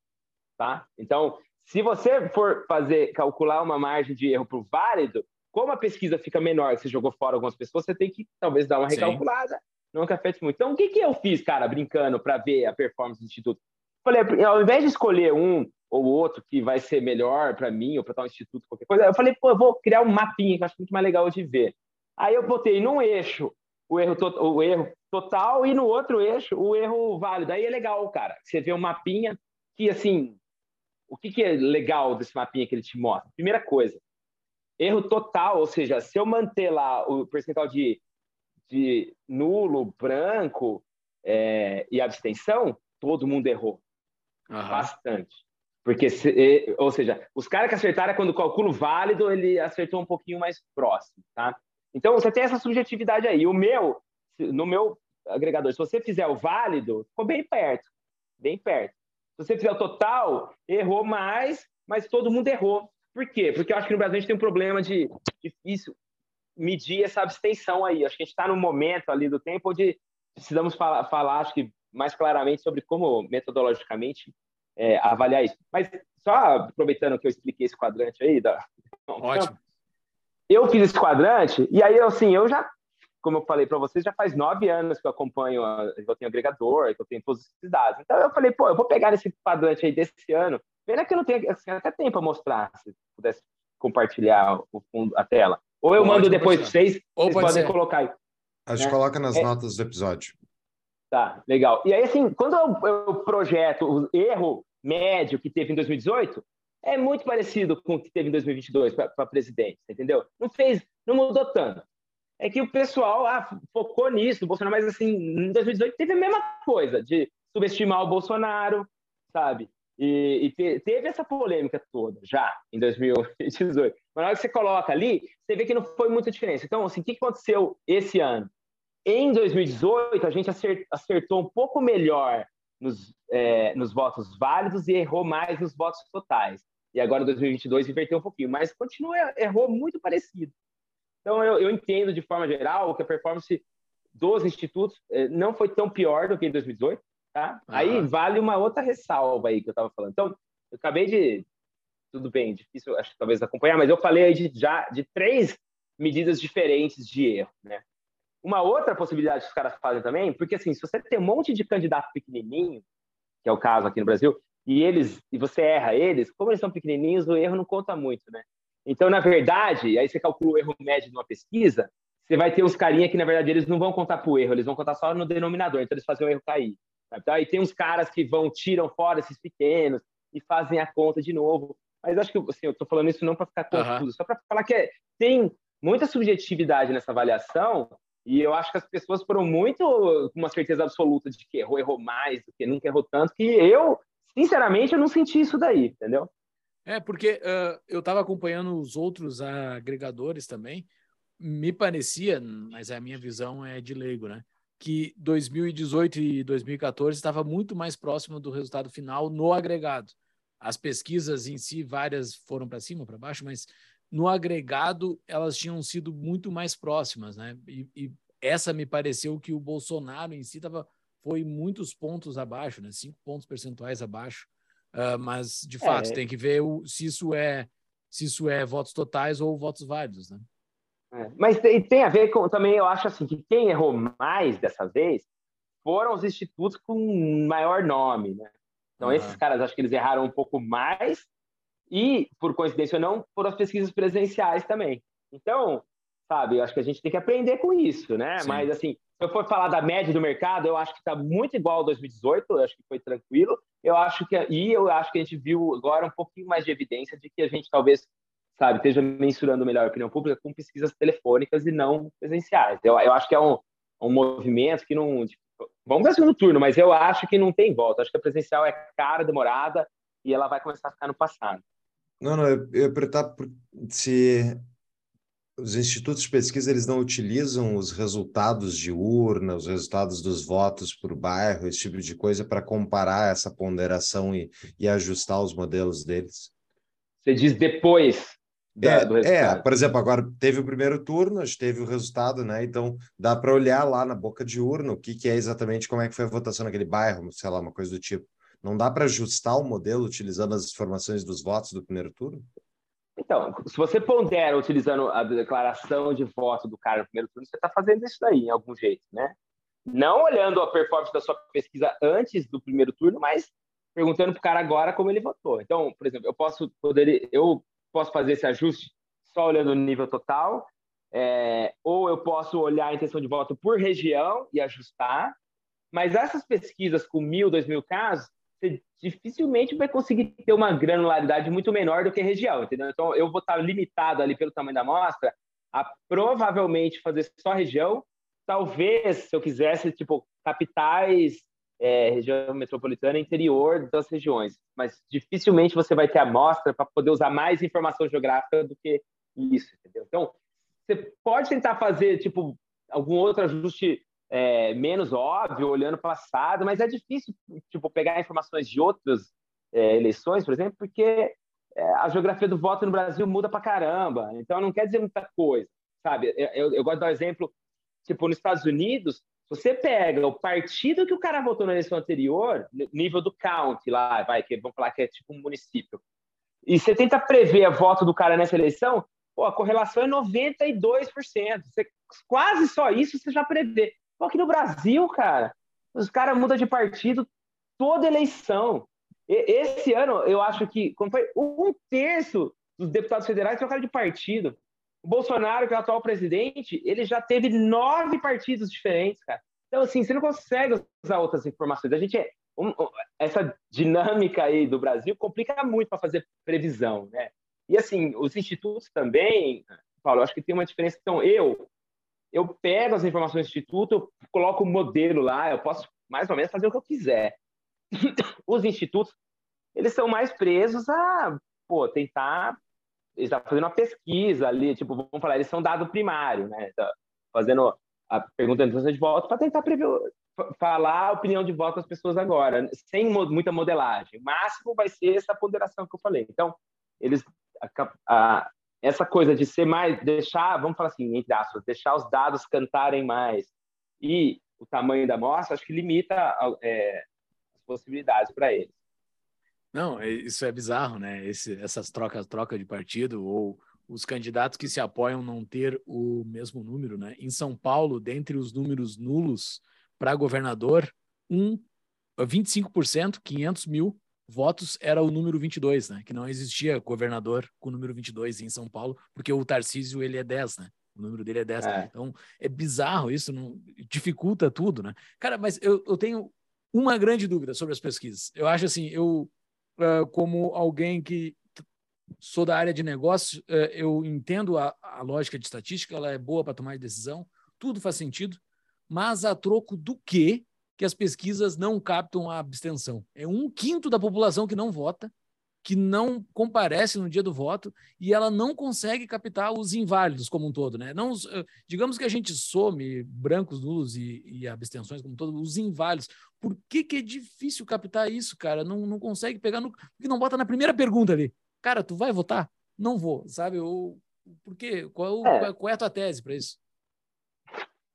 Speaker 3: tá? Então, se você for fazer, calcular uma margem de erro para o válido, como a pesquisa fica menor, você jogou fora algumas pessoas, você tem que talvez dar uma recalculada, Sim. não que afete muito. Então, o que, que eu fiz, cara, brincando para ver a performance do Instituto? Falei, ao invés de escolher um ou outro que vai ser melhor para mim ou para tal instituto, qualquer coisa, eu falei, pô, eu vou criar um mapinha que eu acho muito mais legal de ver. Aí eu botei num eixo o erro, to o erro total e no outro eixo o erro válido. Aí é legal, cara. Você vê um mapinha que, assim, o que, que é legal desse mapinha que ele te mostra? Primeira coisa, erro total, ou seja, se eu manter lá o percentual de, de nulo, branco é, e abstenção, todo mundo errou. Uhum. Bastante. Porque, se, ou seja, os caras que acertaram quando o cálculo válido, ele acertou um pouquinho mais próximo, tá? Então, você tem essa subjetividade aí. O meu, no meu agregador, se você fizer o válido, ficou bem perto, bem perto. Se você fizer o total, errou mais, mas todo mundo errou. Por quê? Porque eu acho que no Brasil a gente tem um problema de difícil medir essa abstenção aí. Acho que a gente está no momento ali do tempo onde precisamos falar, falar, acho que mais claramente sobre como metodologicamente é, avaliar isso. Mas só aproveitando que eu expliquei esse quadrante aí, da...
Speaker 1: Ótimo.
Speaker 3: Eu fiz esse quadrante e aí, assim, eu já, como eu falei para vocês, já faz nove anos que eu acompanho, que eu tenho agregador, que eu tenho todos esses dados. Então eu falei, pô, eu vou pegar esse quadrante aí desse ano. Pena que eu não tenho assim, até tempo para mostrar, se pudesse compartilhar o fundo, a tela. Ou eu mando depois para vocês, Ou vocês podem ser. colocar aí.
Speaker 2: A gente né? coloca nas é... notas do episódio.
Speaker 3: Tá, legal. E aí, assim, quando eu, eu projeto o erro médio que teve em 2018, é muito parecido com o que teve em 2022 para presidente, entendeu? Não fez, não mudou tanto. É que o pessoal ah, focou nisso, Bolsonaro, mas assim, em 2018 teve a mesma coisa, de subestimar o Bolsonaro, sabe? E, e te, teve essa polêmica toda já em 2018. Mas na hora que você coloca ali, você vê que não foi muita diferença. Então, assim, o que aconteceu esse ano? Em 2018, a gente acertou um pouco melhor nos, é, nos votos válidos e errou mais nos votos totais. E agora, em 2022, inverteu um pouquinho, mas continua, errou muito parecido. Então, eu, eu entendo, de forma geral, que a performance dos institutos é, não foi tão pior do que em 2018, tá? Uhum. Aí vale uma outra ressalva aí que eu estava falando. Então, eu acabei de... Tudo bem, difícil, acho talvez acompanhar, mas eu falei aí de, já de três medidas diferentes de erro, né? Uma outra possibilidade que os caras fazem também, porque assim, se você tem um monte de candidato pequenininho, que é o caso aqui no Brasil, e eles e você erra eles, como eles são pequenininhos, o erro não conta muito, né? Então, na verdade, aí você calcula o erro médio de uma pesquisa, você vai ter uns carinha que, na verdade, eles não vão contar para o erro, eles vão contar só no denominador, então eles fazem o erro cair. Então, aí tem uns caras que vão, tiram fora esses pequenos e fazem a conta de novo. Mas acho que, assim, eu estou falando isso não para ficar confuso, uhum. só para falar que é, tem muita subjetividade nessa avaliação e eu acho que as pessoas foram muito com uma certeza absoluta de que errou, errou mais do que nunca errou tanto, que eu, sinceramente, eu não senti isso daí, entendeu?
Speaker 1: É, porque uh, eu estava acompanhando os outros agregadores também, me parecia, mas a minha visão é de leigo, né? Que 2018 e 2014 estava muito mais próximo do resultado final no agregado. As pesquisas em si, várias foram para cima, para baixo, mas no agregado elas tinham sido muito mais próximas, né? E, e essa me pareceu que o Bolsonaro em si tava, foi muitos pontos abaixo, né? Cinco pontos percentuais abaixo. Uh, mas de fato é. tem que ver o, se isso é se isso é votos totais ou votos válidos, né?
Speaker 3: É. Mas tem, tem, a ver com também eu acho assim que quem errou mais dessa vez foram os institutos com maior nome, né? Então uhum. esses caras acho que eles erraram um pouco mais e, por coincidência ou não, foram as pesquisas presenciais também. Então, sabe, eu acho que a gente tem que aprender com isso, né? Sim. Mas, assim, eu for falar da média do mercado, eu acho que está muito igual ao 2018, eu acho que foi tranquilo. Eu acho que, e eu acho que a gente viu agora um pouquinho mais de evidência de que a gente talvez, sabe, esteja mensurando melhor a opinião pública com pesquisas telefônicas e não presenciais. Eu, eu acho que é um, um movimento que não. Tipo, vamos ver segundo turno, mas eu acho que não tem volta. Acho que a presencial é cara, demorada, e ela vai começar a ficar no passado.
Speaker 2: Não, não, eu ia perguntar se os institutos de pesquisa eles não utilizam os resultados de urna, os resultados dos votos por bairro, esse tipo de coisa, para comparar essa ponderação e, e ajustar os modelos deles?
Speaker 3: Você diz depois
Speaker 2: é, do é. É, por exemplo, agora teve o primeiro turno, a gente teve o resultado, né? Então dá para olhar lá na boca de urna o que, que é exatamente como é que foi a votação naquele bairro, sei lá, uma coisa do tipo. Não dá para ajustar o modelo utilizando as informações dos votos do primeiro turno?
Speaker 3: Então, se você pondera utilizando a declaração de voto do cara no primeiro turno, você está fazendo isso daí, em algum jeito, né? Não olhando a performance da sua pesquisa antes do primeiro turno, mas perguntando para o cara agora como ele votou. Então, por exemplo, eu posso poder, eu posso fazer esse ajuste só olhando o nível total, é, ou eu posso olhar a intenção de voto por região e ajustar. Mas essas pesquisas com mil, dois mil casos, você dificilmente vai conseguir ter uma granularidade muito menor do que região, entendeu? Então, eu vou estar limitado ali pelo tamanho da amostra a provavelmente fazer só região. Talvez, se eu quisesse, tipo, capitais, é, região metropolitana, interior das regiões. Mas dificilmente você vai ter amostra para poder usar mais informação geográfica do que isso, entendeu? Então, você pode tentar fazer, tipo, algum outro ajuste é, menos óbvio, olhando o passado, mas é difícil tipo, pegar informações de outras é, eleições, por exemplo, porque é, a geografia do voto no Brasil muda para caramba, então não quer dizer muita coisa, sabe? Eu, eu, eu gosto de dar um exemplo, tipo, nos Estados Unidos, você pega o partido que o cara votou na eleição anterior, nível do county lá, vai, que vamos falar que é tipo um município, e você tenta prever a voto do cara nessa eleição, pô, a correlação é 92%. Você, quase só isso você já prevê. Que no Brasil, cara, os caras mudam de partido toda eleição. E, esse ano, eu acho que foi um terço dos deputados federais trocaram de partido. O Bolsonaro, que é o atual presidente, ele já teve nove partidos diferentes, cara. Então, assim, você não consegue usar outras informações. A gente é, um, essa dinâmica aí do Brasil complica muito para fazer previsão, né? E assim, os institutos também, Paulo, acho que tem uma diferença. Então, eu, eu pego as informações do instituto, eu coloco o modelo lá, eu posso mais ou menos fazer o que eu quiser. (coughs) Os institutos, eles são mais presos a, pô, tentar, eles estão fazendo uma pesquisa ali, tipo, vamos falar, eles são dado primário, né? Tá fazendo a pergunta de voto para tentar prever, falar a opinião de voto das pessoas agora, sem muita modelagem. O máximo vai ser essa ponderação que eu falei. Então, eles a, a, essa coisa de ser mais, deixar, vamos falar assim, entre aspas, deixar os dados cantarem mais e o tamanho da amostra, acho que limita é, as possibilidades para eles.
Speaker 1: Não, é, isso é bizarro, né? Esse, essas trocas, troca de partido ou os candidatos que se apoiam não ter o mesmo número, né? Em São Paulo, dentre os números nulos para governador, um 25%, 500 mil votos era o número 22, né? Que não existia governador com o número 22 em São Paulo, porque o Tarcísio ele é 10, né? O número dele é 10. É. Então, é bizarro isso, não, dificulta tudo, né? Cara, mas eu, eu tenho uma grande dúvida sobre as pesquisas. Eu acho assim, eu, uh, como alguém que sou da área de negócio, eh, eu entendo a, a lógica de estatística, ela é boa para tomar decisão, tudo faz sentido, mas a troco do quê que as pesquisas não captam a abstenção? É um quinto da população que não vota, que não comparece no dia do voto e ela não consegue captar os inválidos como um todo, né? Não, eh, digamos que a gente some brancos, nulos e, e abstenções como um todo, os inválidos. Por que, que é difícil captar isso, cara? Não, não consegue pegar no. Porque não bota na primeira pergunta ali. Cara, tu vai votar? Não vou, sabe? Ou, por quê? Qual, é. qual é a tua tese para isso?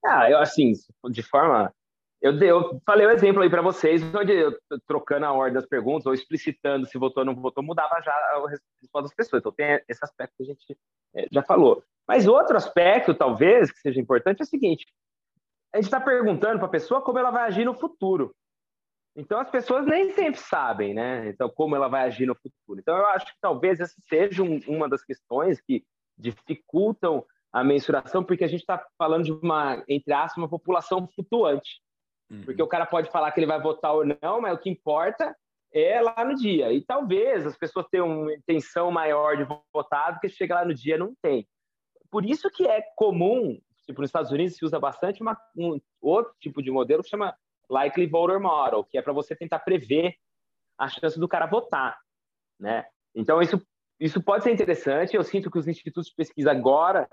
Speaker 3: Ah, eu assim, de forma eu, eu falei o um exemplo aí para vocês, onde eu, trocando a ordem das perguntas ou explicitando se votou ou não votou, mudava já a resposta das pessoas. Então, tem esse aspecto que a gente é, já falou. Mas outro aspecto, talvez, que seja importante, é o seguinte: a gente está perguntando para a pessoa como ela vai agir no futuro. Então, as pessoas nem sempre sabem, né? Então, como ela vai agir no futuro. Então, eu acho que talvez essa seja um, uma das questões que dificultam a mensuração, porque a gente está falando de uma, entre aspas, uma população flutuante. Uhum. Porque o cara pode falar que ele vai votar ou não, mas o que importa é lá no dia. E talvez as pessoas tenham uma intenção maior de votar do que chega lá no dia não tem. Por isso que é comum, tipo, nos Estados Unidos se usa bastante uma, um outro tipo de modelo que chama likely voter model, que é para você tentar prever a chance do cara votar, né? Então isso isso pode ser interessante. Eu sinto que os institutos de pesquisa agora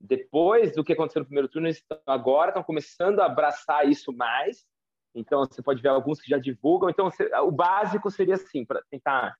Speaker 3: depois do que aconteceu no primeiro turno, eles agora estão começando a abraçar isso mais. Então, você pode ver alguns que já divulgam. Então, o básico seria assim, para tentar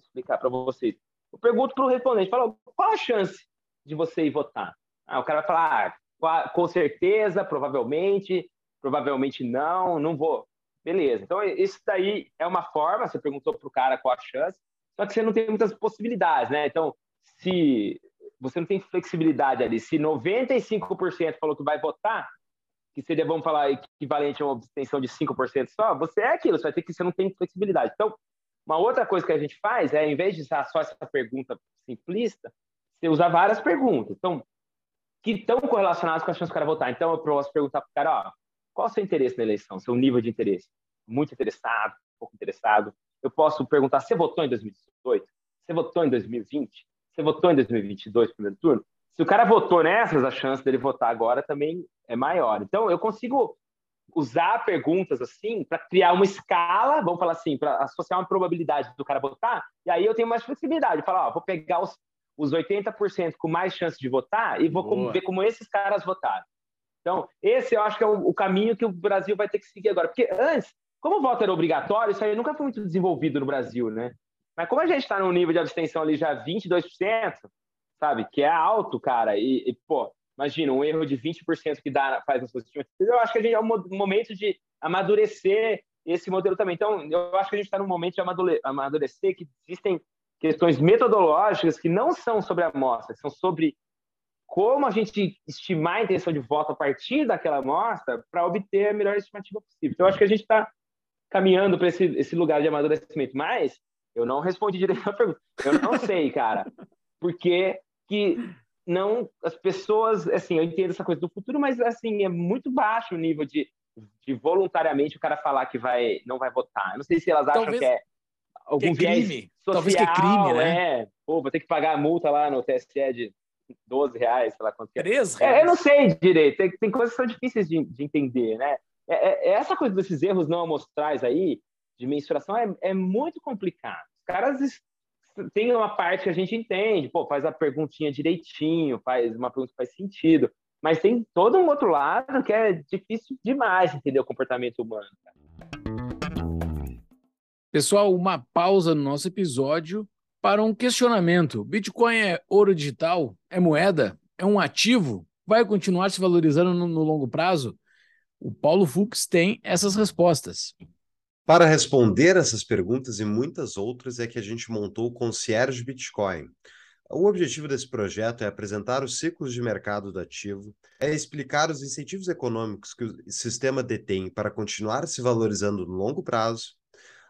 Speaker 3: explicar para vocês. Eu pergunto para o respondente, falo, qual a chance de você ir votar? Ah, o cara vai falar, ah, com certeza, provavelmente, provavelmente não, não vou. Beleza. Então, isso daí é uma forma, você perguntou para o cara qual a chance, só que você não tem muitas possibilidades, né? Então, se você não tem flexibilidade ali. Se 95% falou que vai votar, que seria, vamos falar, equivalente a uma abstenção de 5% só, você é aquilo, você vai ter que você não tem flexibilidade. Então, uma outra coisa que a gente faz é, em vez de usar só essa pergunta simplista, você usar várias perguntas. Então, que estão correlacionadas com a chance do cara votar. Então, eu posso perguntar para o cara, ó, qual o seu interesse na eleição, seu nível de interesse? Muito interessado, pouco interessado. Eu posso perguntar, você votou em 2018? Você votou em 2020? Você votou em 2022, primeiro turno? Se o cara votou nessas, a chance dele votar agora também é maior. Então, eu consigo usar perguntas assim para criar uma escala, vamos falar assim, para associar uma probabilidade do cara votar, e aí eu tenho mais flexibilidade. Falar, ó, vou pegar os, os 80% com mais chance de votar e vou como, ver como esses caras votaram. Então, esse eu acho que é o, o, caminho que o Brasil vai ter que seguir agora. Porque antes, como o voto era obrigatório, isso aí nunca foi muito desenvolvido no Brasil, né? Mas como a gente está num nível de abstenção ali já 22%, sabe, que é alto, cara, e, e pô, imagina, um erro de 20% que dá, faz nas suas eu acho que a gente é um momento de amadurecer esse modelo também. Então, eu acho que a gente está num momento de amadurecer que existem questões metodológicas que não são sobre a amostra, são sobre como a gente estimar a intenção de voto a partir daquela amostra para obter a melhor estimativa possível. Então, eu acho que a gente está caminhando para esse, esse lugar de amadurecimento. Mas eu não respondi direito a pergunta. Eu não sei, cara. Porque que não as pessoas, assim, eu entendo essa coisa do futuro, mas assim, é muito baixo o nível de, de voluntariamente o cara falar que vai não vai votar. Eu não sei se elas acham Talvez... que é algum
Speaker 1: que é crime. Social, Talvez que é
Speaker 3: crime, né? É, pô, vou ter que pagar a multa lá no TSE de 12 reais, sei lá quanto que é.
Speaker 1: 13
Speaker 3: reais. É, eu não sei direito, tem, tem coisas que são difíceis de, de entender, né? É, é, é essa coisa desses erros não amostrais aí, de mensuração é, é muito complicado. Os caras tem uma parte que a gente entende, pô, faz a perguntinha direitinho, faz uma pergunta que faz sentido, mas tem todo um outro lado que é difícil demais entender o comportamento humano.
Speaker 1: Pessoal, uma pausa no nosso episódio para um questionamento. Bitcoin é ouro digital? É moeda? É um ativo? Vai continuar se valorizando no, no longo prazo? O Paulo Fux tem essas respostas.
Speaker 2: Para responder essas perguntas e muitas outras é que a gente montou o Concierge Bitcoin. O objetivo desse projeto é apresentar os ciclos de mercado do ativo, é explicar os incentivos econômicos que o sistema detém para continuar se valorizando no longo prazo,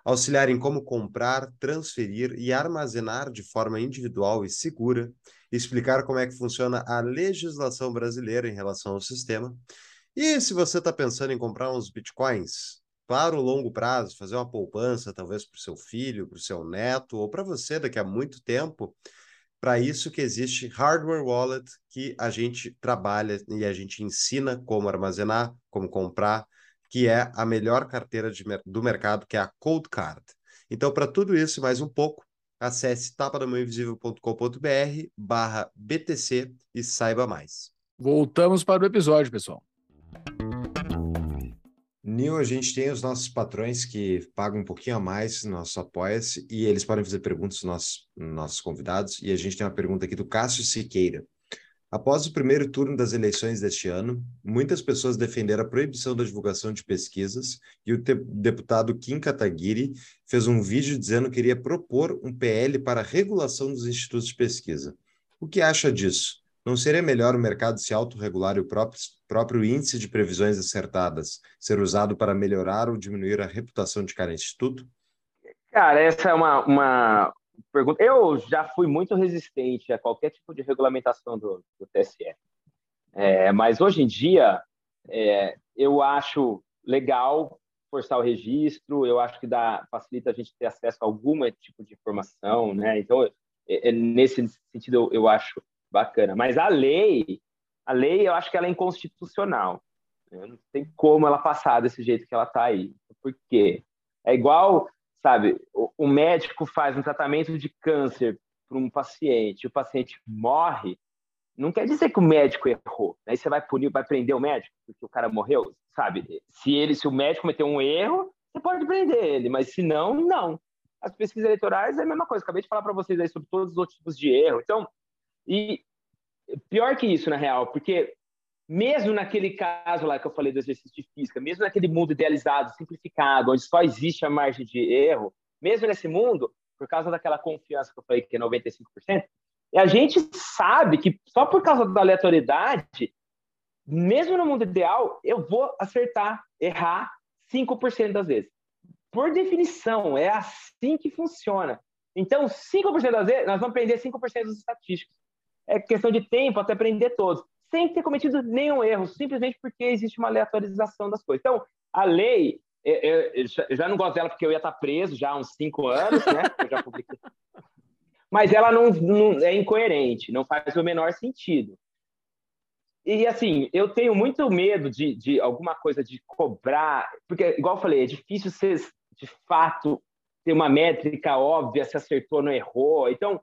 Speaker 2: auxiliar em como comprar, transferir e armazenar de forma individual e segura, explicar como é que funciona a legislação brasileira em relação ao sistema. E se você está pensando em comprar uns bitcoins, para o longo prazo, fazer uma poupança, talvez para o seu filho, para o seu neto, ou para você daqui a muito tempo, Para isso que existe Hardware Wallet, que a gente trabalha e a gente ensina como armazenar, como comprar, que é a melhor carteira de, do mercado, que é a Cold Card. Então, para tudo isso e mais um pouco, acesse tapadamãoinvisível.com.br barra BTC e saiba mais.
Speaker 1: Voltamos para o episódio, pessoal.
Speaker 2: Nil, a gente tem os nossos patrões que pagam um pouquinho a mais no nosso Apoia-se e eles podem fazer perguntas aos nossos, nossos convidados. E a gente tem uma pergunta aqui do Cássio Siqueira. Após o primeiro turno das eleições deste ano, muitas pessoas defenderam a proibição da divulgação de pesquisas e o deputado Kim Kataguiri fez um vídeo dizendo que iria propor um PL para a regulação dos institutos de pesquisa. O que acha disso? Não seria melhor o mercado se autorregular e o próprio, próprio índice de previsões acertadas ser usado para melhorar ou diminuir a reputação de cada instituto?
Speaker 3: Cara, essa é uma, uma, pergunta. Eu já fui muito resistente a qualquer tipo de regulamentação do, do TSE. É, mas hoje em dia, é, eu acho legal forçar o registro, eu acho que dá, facilita a gente ter acesso a algum tipo de informação, né? Então, é, é nesse sentido, eu, eu, acho bacana. Mas a lei, a lei, eu acho que ela é inconstitucional. Não tem como ela passar desse jeito que ela está aí. Por quê? É igual sabe, o, o médico faz um tratamento de câncer para um paciente, o paciente morre, não quer dizer que o médico errou. Aí você vai punir, vai prender o médico porque o cara morreu, sabe? Se ele, se o médico cometeu um erro, você pode prender ele, mas se não, não. As pesquisas eleitorais é a mesma coisa. Acabei de falar para vocês aí sobre todos os outros tipos de erro. Então, e pior que isso na real, porque mesmo naquele caso lá que eu falei do exercício de física, mesmo naquele mundo idealizado, simplificado, onde só existe a margem de erro, mesmo nesse mundo, por causa daquela confiança que eu falei que é 95%, a gente sabe que só por causa da aleatoriedade, mesmo no mundo ideal, eu vou acertar, errar 5% das vezes. Por definição, é assim que funciona. Então, 5% das vezes, nós vamos aprender 5% dos estatísticos. É questão de tempo até aprender todos sem ter cometido nenhum erro, simplesmente porque existe uma aleatorização das coisas. Então, a lei, eu, já não gosto dela porque eu ia estar preso já há uns cinco anos, né? Eu já publiquei. (laughs) Mas ela não, não é incoerente, não faz o menor sentido. E assim, eu tenho muito medo de, de alguma coisa de cobrar, porque, igual eu falei, é difícil ser de fato ter uma métrica óbvia se acertou ou não errou. Então,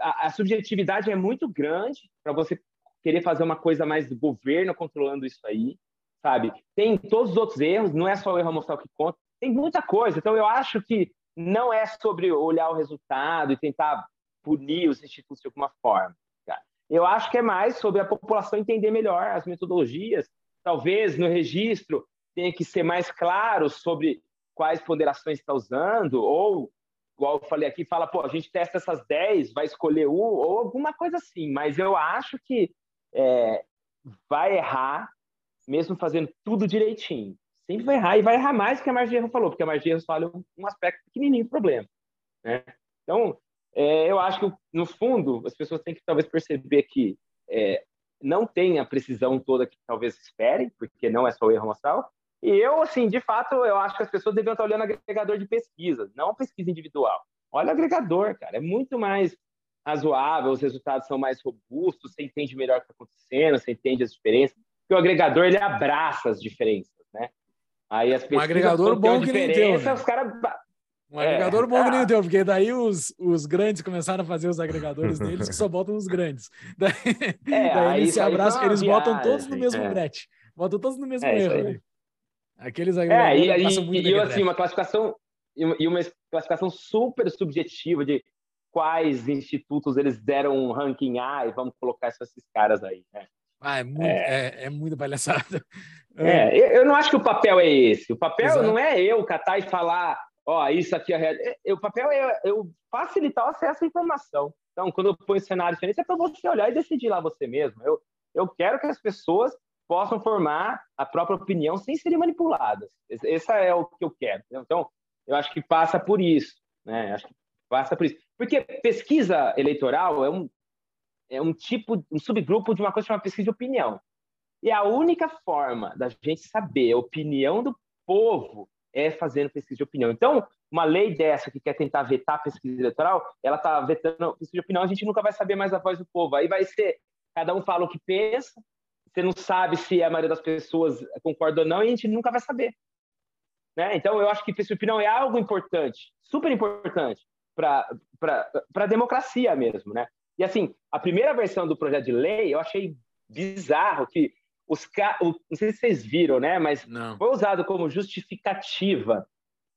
Speaker 3: a, a subjetividade é muito grande para você querer fazer uma coisa mais do governo controlando isso aí, sabe? Tem todos os outros erros, não é só o erro amostral que conta, tem muita coisa. Então, eu acho que não é sobre olhar o resultado e tentar punir os institutos de alguma forma. Cara. Eu acho que é mais sobre a população entender melhor as metodologias. Talvez no registro tenha que ser mais claro sobre quais ponderações está usando, ou, igual eu falei aqui, fala, pô, a gente testa essas 10, vai escolher um, ou alguma coisa assim. Mas eu acho que é, vai errar, mesmo fazendo tudo direitinho. Sempre vai errar, e vai errar mais que a margem de erro falou, porque a margem de erro fala um aspecto pequenininho do problema. Né? Então, é, eu acho que, no fundo, as pessoas têm que talvez perceber que é, não tem a precisão toda que talvez esperem, porque não é só o erro amostral. E eu, assim, de fato, eu acho que as pessoas deveriam estar olhando agregador de pesquisa, não a pesquisa individual. Olha o agregador, cara, é muito mais razoável, os resultados são mais robustos, você entende melhor o que está acontecendo, você entende as diferenças. Porque o agregador ele abraça as diferenças, né?
Speaker 1: Aí as um agregador bom que nem teu, né? os um é, agregador bom que nem o teu, porque daí os, os grandes começaram a fazer os agregadores deles que só botam os grandes. (laughs) Daí, é, daí eles se abraçam, eles viagem, botam todos no mesmo é. brete. Botam todos no mesmo é, erro. Aqueles agregadores
Speaker 3: é, e, e, e assim, uma classificação e uma classificação super subjetiva de quais institutos eles deram um ranking A e vamos colocar esses caras aí, né?
Speaker 1: Ah, é muito, é, é, (laughs) é muito palhaçada.
Speaker 3: É, eu não acho que o papel é esse. O papel Exato. não é eu catar e falar, ó, isso aqui é real. É, o papel é eu facilitar o acesso à informação. Então, quando eu ponho cenário diferente, é para você olhar e decidir lá você mesmo. Eu, eu quero que as pessoas possam formar a própria opinião sem serem manipuladas. Esse é o que eu quero. Então, eu acho que passa por isso. Né? Acho que Passa por isso. Porque pesquisa eleitoral é um, é um tipo, um subgrupo de uma coisa chamada pesquisa de opinião. E a única forma da gente saber a opinião do povo é fazendo pesquisa de opinião. Então, uma lei dessa que quer tentar vetar a pesquisa eleitoral, ela está vetando pesquisa de opinião, a gente nunca vai saber mais a voz do povo. Aí vai ser, cada um fala o que pensa, você não sabe se a maioria das pessoas concorda ou não, e a gente nunca vai saber. Né? Então, eu acho que de opinião é algo importante, super importante, para a democracia mesmo. Né? E assim, a primeira versão do projeto de lei, eu achei bizarro que os não sei se vocês viram, né, mas
Speaker 1: não.
Speaker 3: foi usado como justificativa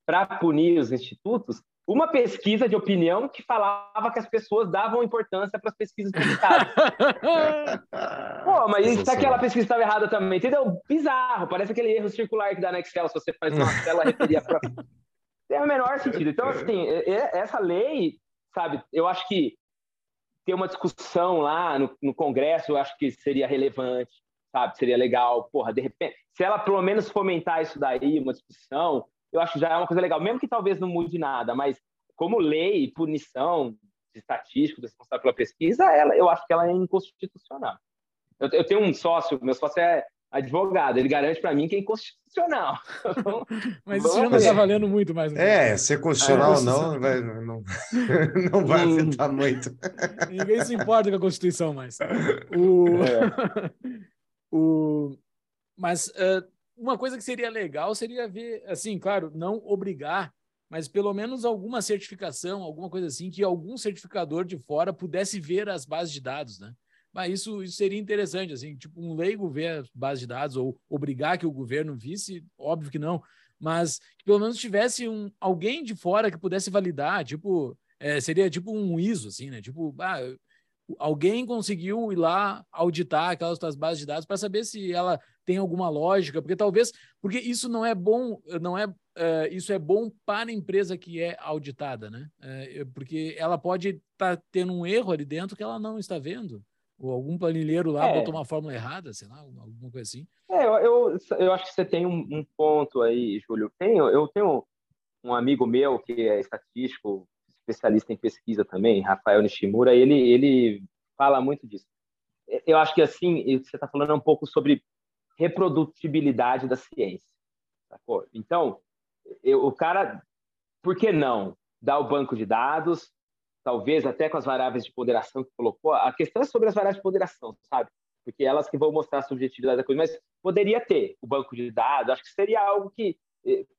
Speaker 3: para punir os institutos uma pesquisa de opinião que falava que as pessoas davam importância para as pesquisas publicadas. (laughs) Pô, mas se aquela pesquisa estava errada também, entendeu? Bizarro, parece aquele erro circular que dá na Excel se você faz uma (laughs) tela referir a própria. Tem o menor sentido. Então, assim, essa lei, sabe, eu acho que ter uma discussão lá no, no Congresso, eu acho que seria relevante, sabe? Seria legal, porra, de repente, se ela pelo menos fomentar isso daí, uma discussão, eu acho que já é uma coisa legal, mesmo que talvez não mude nada, mas como lei, punição de estatístico responsável pela pesquisa, ela, eu acho que ela é inconstitucional. Eu, eu tenho um sócio, meu sócio é advogado, ele garante para mim que é inconstitucional. (laughs)
Speaker 1: Mas isso já não está valendo muito mais.
Speaker 2: É, ser constitucional ou é, não, vai, não, (laughs) não vai hum. afetar muito.
Speaker 1: Ninguém se importa com a Constituição mais. (laughs) O... É. o... Mas uh, uma coisa que seria legal seria ver, assim, claro, não obrigar, mas pelo menos alguma certificação, alguma coisa assim, que algum certificador de fora pudesse ver as bases de dados, né? Mas isso, isso seria interessante, assim, tipo um leigo ver as bases de dados ou obrigar que o governo visse, óbvio que não, mas que pelo menos tivesse um, alguém de fora que pudesse validar, tipo, é, seria tipo um ISO, assim, né? Tipo, ah, alguém conseguiu ir lá auditar aquelas tuas bases de dados para saber se ela tem alguma lógica, porque talvez, porque isso não é bom, não é, uh, isso é bom para a empresa que é auditada, né? Uh, porque ela pode estar tá tendo um erro ali dentro que ela não está vendo, ou algum planilheiro lá é. botou uma fórmula errada, sei lá, alguma coisa assim.
Speaker 3: É, eu, eu, eu acho que você tem um, um ponto aí, Júlio. Tenho, eu tenho um amigo meu que é estatístico, especialista em pesquisa também, Rafael Nishimura, ele, ele fala muito disso. Eu acho que assim, você está falando um pouco sobre reprodutibilidade da ciência. Sacou? Então, eu, o cara, por que não dar o banco de dados, talvez até com as variáveis de ponderação que colocou? A questão é sobre as variáveis de ponderação, sabe? Porque elas que vão mostrar a subjetividade da coisa, mas poderia ter o banco de dados, acho que seria algo que,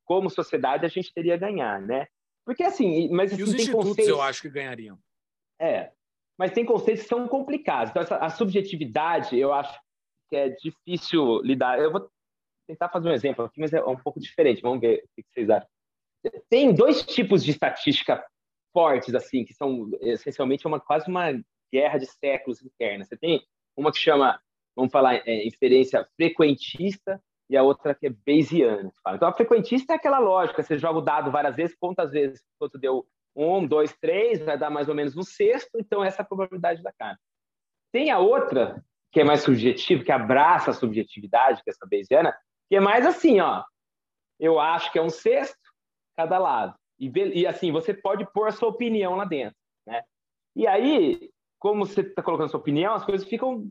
Speaker 3: como sociedade, a gente teria a ganhar, né? Porque assim, mas assim,
Speaker 1: e os institutos conceitos... eu acho que ganhariam.
Speaker 3: É, mas tem conceitos que são complicados. Então, essa, a subjetividade, eu acho que é difícil lidar. Eu vou tentar fazer um exemplo aqui, mas é um pouco diferente. Vamos ver o que vocês acham. Tem dois tipos de estatística fortes, assim, que são essencialmente uma, quase uma guerra de séculos interna. Você tem uma que chama, vamos falar, é, inferência frequentista e a outra que é Bayesiana. Então, a frequentista é aquela lógica, você joga o dado várias vezes, quantas vezes quanto deu um, dois, três, vai dar mais ou menos um sexto, então essa é a probabilidade da carne. Tem a outra, que é mais subjetiva, que abraça a subjetividade, que é essa Bayesiana, que é mais assim, ó, eu acho que é um sexto cada lado. E, e assim, você pode pôr a sua opinião lá dentro, né? E aí, como você está colocando sua opinião, as coisas ficam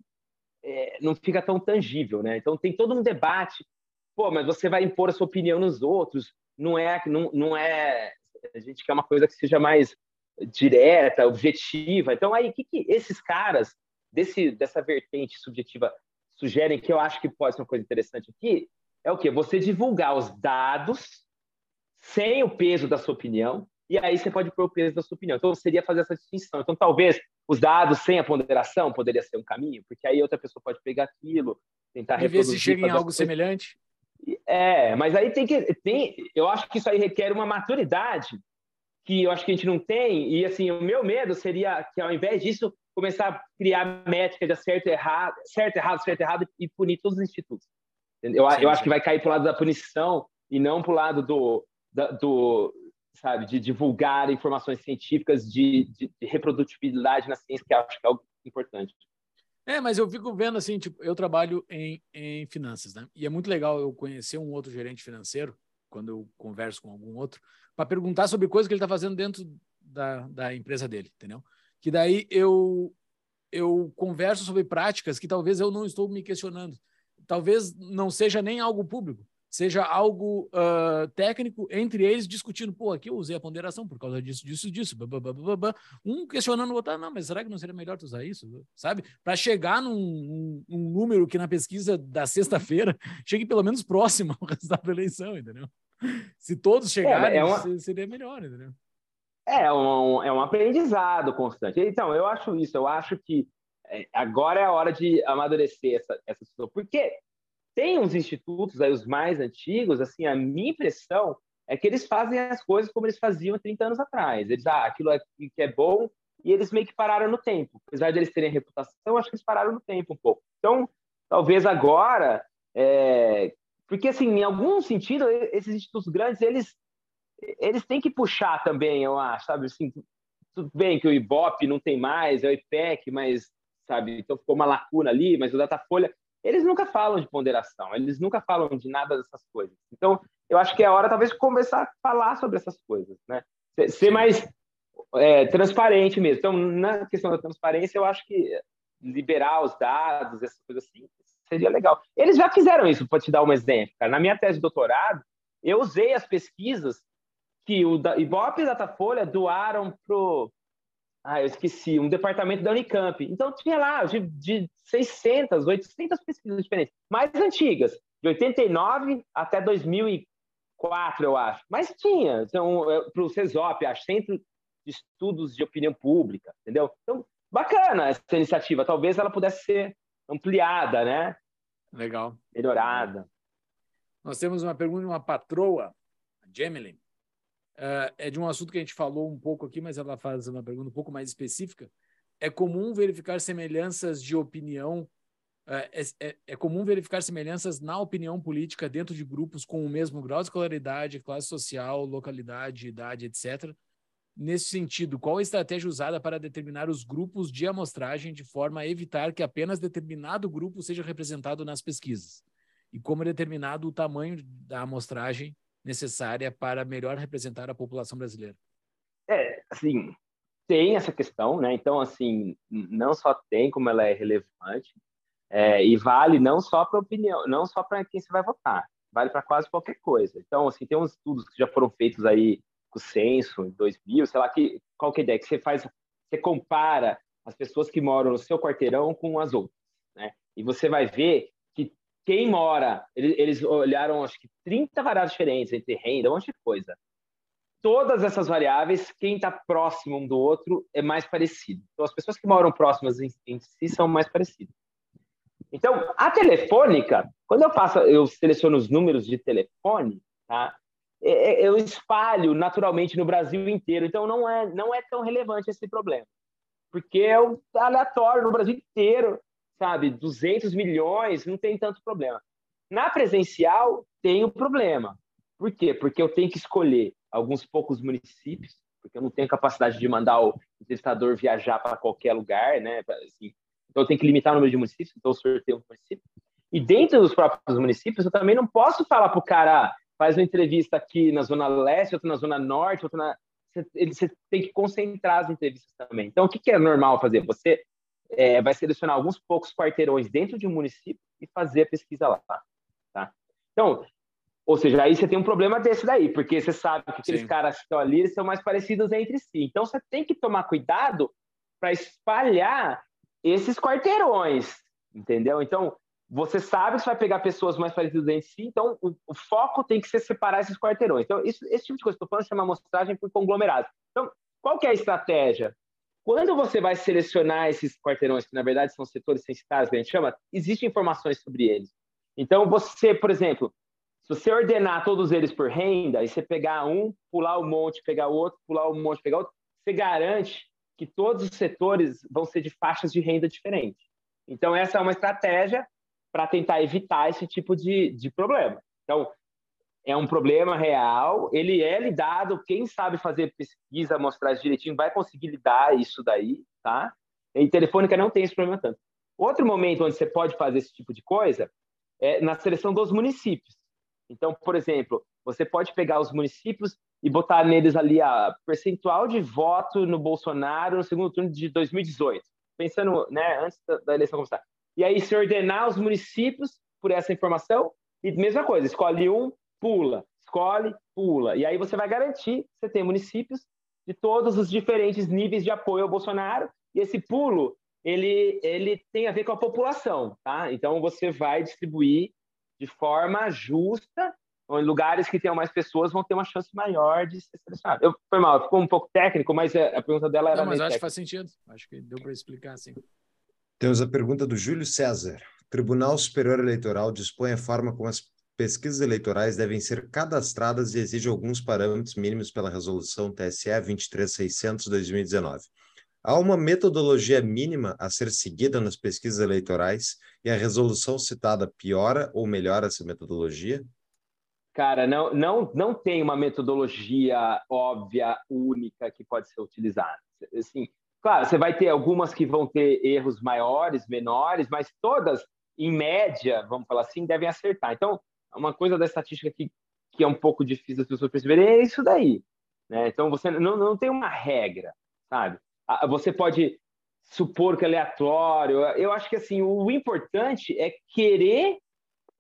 Speaker 3: é, não fica tão tangível, né? Então tem todo um debate. Pô, mas você vai impor a sua opinião nos outros? Não é, não, não é. A gente quer uma coisa que seja mais direta, objetiva. Então aí, que, que esses caras desse dessa vertente subjetiva sugerem que eu acho que pode ser uma coisa interessante aqui é o que você divulgar os dados sem o peso da sua opinião e aí você pode pôr o peso da sua opinião. Então, seria fazer essa distinção. Então, talvez os dados sem a ponderação poderia ser um caminho, porque aí outra pessoa pode pegar aquilo, tentar
Speaker 1: e ver se chega em algo semelhante.
Speaker 3: É, mas aí tem que tem, eu acho que isso aí requer uma maturidade que eu acho que a gente não tem. E assim, o meu medo seria que ao invés disso começar a criar métricas de certo errado, certo errado, certo errado e punir todos os institutos. Eu, sim, eu acho que vai cair para o lado da punição e não para o lado do, do, sabe, de divulgar informações científicas de, de, de reprodutibilidade na ciência, que acho que é algo importante.
Speaker 1: É, mas eu fico vendo assim, tipo, eu trabalho em, em finanças, né? E é muito legal eu conhecer um outro gerente financeiro, quando eu converso com algum outro, para perguntar sobre coisas que ele está fazendo dentro da, da empresa dele, entendeu? Que daí eu, eu converso sobre práticas que talvez eu não estou me questionando. Talvez não seja nem algo público, seja algo uh, técnico entre eles discutindo, pô, aqui eu usei a ponderação por causa disso, disso, disso, blá, um questionando o outro, ah, não, mas será que não seria melhor tu usar isso, sabe? Para chegar num um, um número que na pesquisa da sexta-feira (laughs) chegue pelo menos próximo ao resultado da eleição, entendeu? Se todos chegarem, é, é uma... seria melhor, entendeu?
Speaker 3: É um, é um aprendizado constante. Então, eu acho isso, eu acho que é, agora é a hora de amadurecer essa, essa situação, porque tem uns institutos aí, os mais antigos, assim, a minha impressão é que eles fazem as coisas como eles faziam 30 anos atrás. Eles, ah, aquilo aqui que é bom, e eles meio que pararam no tempo. Apesar de eles terem reputação, acho que eles pararam no tempo um pouco. Então, talvez agora, é... porque assim, em algum sentido, esses institutos grandes, eles eles têm que puxar também, eu acho, sabe? Assim, tudo bem que o Ibope não tem mais, é o IPEC, mas, sabe, então ficou uma lacuna ali, mas o Datafolha eles nunca falam de ponderação, eles nunca falam de nada dessas coisas. Então, eu acho que é hora, talvez, de começar a falar sobre essas coisas, né? Ser mais é, transparente mesmo. Então, na questão da transparência, eu acho que liberar os dados, essas coisas assim, seria legal. Eles já fizeram isso, para te dar um exemplo. Cara. Na minha tese de doutorado, eu usei as pesquisas que o Ibope e Datafolha doaram pro ah, eu esqueci, um departamento da Unicamp. Então tinha lá de, de 600, 800 pesquisas diferentes, mais antigas, de 89 até 2004, eu acho. Mas tinha, então, é, para o CESOP, a Centro de Estudos de Opinião Pública, entendeu? Então, bacana essa iniciativa. Talvez ela pudesse ser ampliada, né?
Speaker 1: Legal.
Speaker 3: Melhorada.
Speaker 1: Nós temos uma pergunta de uma patroa, a Jemelin. Uh, é de um assunto que a gente falou um pouco aqui, mas ela faz uma pergunta um pouco mais específica. É comum verificar semelhanças de opinião, uh, é, é, é, comum verificar semelhanças na opinião política dentro de grupos com o mesmo grau de escolaridade, classe social, localidade, idade, etc. Nesse sentido, qual a estratégia usada para determinar os grupos de amostragem de forma a evitar que apenas determinado grupo seja representado nas pesquisas? E como é determinado o tamanho da amostragem necessária para melhor representar a população brasileira?
Speaker 3: É, assim, tem essa questão, né? Então, assim, não só tem como ela é relevante, é, e vale não só para opinião, não só para quem você vai votar, vale para quase qualquer coisa. Então, assim, tem uns estudos que já foram feitos aí com o censo em 2000, sei lá que qual que é ideia que você faz, você compara as pessoas que moram no seu quarteirão com as outras, né? E você vai ver quem mora, eles, olharam acho que 30 variáveis diferentes entre renda, um monte de coisa. Todas essas variáveis, quem está próximo um do outro é mais parecido. Então, as pessoas que moram próximas em si são mais parecidas. Então, a telefônica, quando eu faço, eu seleciono os números de telefone, tá? É, é, eu espalho naturalmente no Brasil inteiro. Então, não é, não é tão relevante esse problema. Porque é aleatório no Brasil inteiro sabe, 200 milhões, não tem tanto problema. Na presencial, tem o problema. Por quê? Porque eu tenho que escolher alguns poucos municípios, porque eu não tenho capacidade de mandar o entrevistador viajar para qualquer lugar, né? Assim, então, eu tenho que limitar o número de municípios, então eu sorteio um município. E dentro dos próprios municípios, eu também não posso falar para o cara, ah, faz uma entrevista aqui na Zona Leste, outra na Zona Norte, outra na... Você, tem que concentrar as entrevistas também. Então, o que é normal fazer? Você é, vai selecionar alguns poucos quarteirões dentro de um município e fazer a pesquisa lá. Tá? Então, ou seja, aí você tem um problema desse daí, porque você sabe que aqueles Sim. caras que estão ali são mais parecidos entre si. Então, você tem que tomar cuidado para espalhar esses quarteirões, entendeu? Então, você sabe que você vai pegar pessoas mais parecidas entre si, então o, o foco tem que ser separar esses quarteirões. Então, isso, esse tipo de coisa que eu estou falando chama amostragem por conglomerado. Então, qual que é a estratégia? Quando você vai selecionar esses quarteirões, que na verdade são setores censitários, que a gente chama, existem informações sobre eles. Então, você, por exemplo, se você ordenar todos eles por renda, e você pegar um, pular um monte, pegar o outro, pular um monte, pegar outro, você garante que todos os setores vão ser de faixas de renda diferentes. Então, essa é uma estratégia para tentar evitar esse tipo de, de problema. Então, é um problema real, ele é lidado, quem sabe fazer pesquisa, mostrar direitinho, vai conseguir lidar isso daí, tá? E Telefônica não tem esse problema tanto. Outro momento onde você pode fazer esse tipo de coisa é na seleção dos municípios. Então, por exemplo, você pode pegar os municípios e botar neles ali a percentual de voto no Bolsonaro no segundo turno de 2018, pensando, né, antes da, eleição começar. E aí, se ordenar os municípios por essa informação, E mesma coisa, escolhe um, pula, escolhe, pula. E aí você vai garantir que você tem municípios de todos os diferentes níveis de apoio ao Bolsonaro. E esse pulo, ele, ele tem a ver com a população, tá? Então você vai distribuir de forma justa, em lugares que tenham mais pessoas vão ter uma chance maior de ser selecionado. Eu, foi mal, ficou um pouco técnico, mas é, a pergunta dela era.
Speaker 1: Não, mas acho
Speaker 3: técnica.
Speaker 1: que faz sentido. Acho que deu para explicar assim.
Speaker 2: Temos a pergunta do Júlio César. Tribunal Superior Eleitoral dispõe a forma como as pesquisas eleitorais devem ser cadastradas e exige alguns parâmetros mínimos pela resolução TSE 23600/2019. Há uma metodologia mínima a ser seguida nas pesquisas eleitorais e a resolução citada piora ou melhora essa metodologia?
Speaker 3: Cara, não, não, não tem uma metodologia óbvia, única que pode ser utilizada. Assim, claro, você vai ter algumas que vão ter erros maiores, menores, mas todas, em média, vamos falar assim, devem acertar. Então, uma coisa da estatística que, que é um pouco difícil as pessoas perceberem é isso daí. Né? Então, você não, não tem uma regra, sabe? Você pode supor que é aleatório. Eu acho que assim o importante é querer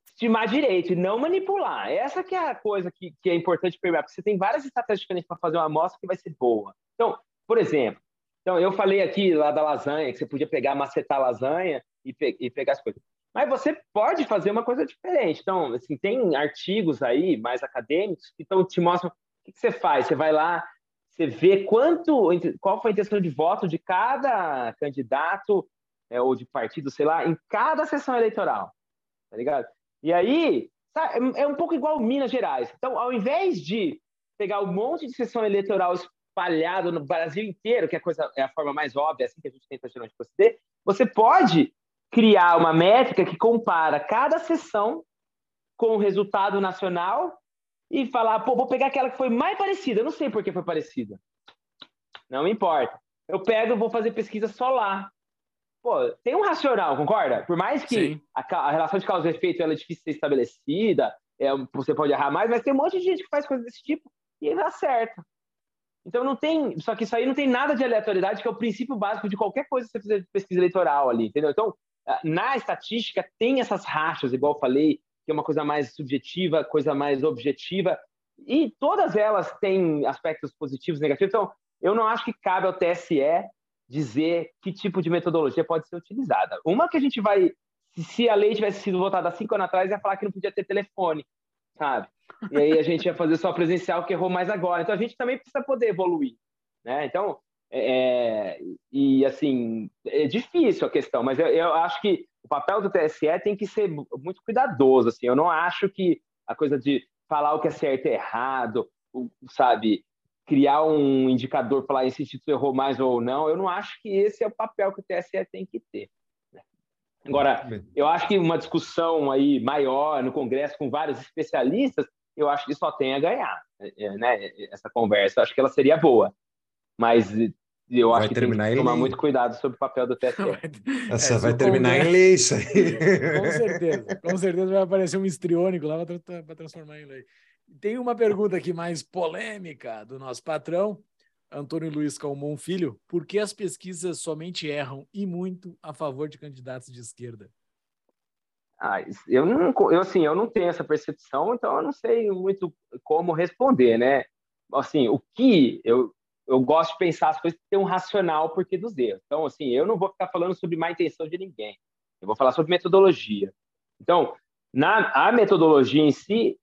Speaker 3: estimar direito e não manipular. Essa que é a coisa que, que é importante perceber, porque você tem várias estratégias diferentes para fazer uma amostra que vai ser boa. Então, por exemplo, então eu falei aqui lá da lasanha, que você podia pegar, macetar lasanha e, pe e pegar as coisas. Mas você pode fazer uma coisa diferente. Então, assim, tem artigos aí mais acadêmicos que então, te mostram o que, você faz. Você vai lá, você vê quanto, qual foi a intenção de voto de cada candidato é, ou de partido, sei lá, em cada sessão eleitoral, tá ligado? E aí, sabe, é um pouco igual Minas Gerais. Então, ao invés de pegar um monte de sessão eleitoral espalhado no Brasil inteiro, que é a, coisa, é a forma mais óbvia, assim que a gente tenta geralmente proceder, você pode criar uma métrica que compara cada sessão com o resultado nacional e falar, pô, vou pegar aquela que foi mais parecida. Eu não sei por que foi parecida. Não importa. Eu pego e vou fazer pesquisa só lá. Pô, tem um racional, concorda? Por mais que a, a, relação de causa e efeito ela é difícil de ser estabelecida, é, você pode errar mais, mas tem um monte de gente que faz coisas desse tipo e dá certo. Então não tem, só que isso aí não tem nada de aleatoriedade, que é o princípio básico de qualquer coisa que você fizer de pesquisa eleitoral ali, entendeu? Então, na estatística tem essas rachas, igual falei, que é uma coisa mais subjetiva, coisa mais objetiva, e todas elas têm aspectos positivos e negativos. Então, eu não acho que cabe ao TSE dizer que tipo de metodologia pode ser utilizada. Uma que a gente vai, se a lei tivesse sido votada há cinco anos atrás, ia falar que não podia ter telefone, sabe? E aí a gente ia fazer só presencial, que errou mais agora. Então a gente também precisa poder evoluir, né? Então, é, e assim, é difícil a questão, mas eu, eu acho que o papel do TSE tem que ser muito cuidadoso. Assim, eu não acho que a coisa de falar o que é certo e errado, sabe, criar um indicador para esse título errou mais ou não, eu não acho que esse é o papel que o TSE tem que ter. Né. Agora, eu acho que uma discussão aí maior no Congresso com vários especialistas, eu acho que só tem a ganhar, né? Essa conversa, eu acho que ela seria boa. Mas eu acho vai que terminar tem que tomar muito cuidado sobre o papel do TSE.
Speaker 2: Essa é, vai terminar em lei isso aí.
Speaker 1: com certeza. Com certeza vai aparecer um histriônico lá para transformar em lei. Tem uma pergunta aqui mais polêmica do nosso patrão, Antônio Luiz Calmon Filho. Por que as pesquisas somente erram e muito a favor de candidatos de esquerda?
Speaker 3: Ah, eu não, eu assim, eu não tenho essa percepção, então eu não sei muito como responder, né? Assim, o que eu eu gosto de pensar as coisas que um racional porquê dos erros. Então, assim, eu não vou ficar falando sobre má intenção de ninguém. Eu vou falar sobre metodologia. Então, na a metodologia em si,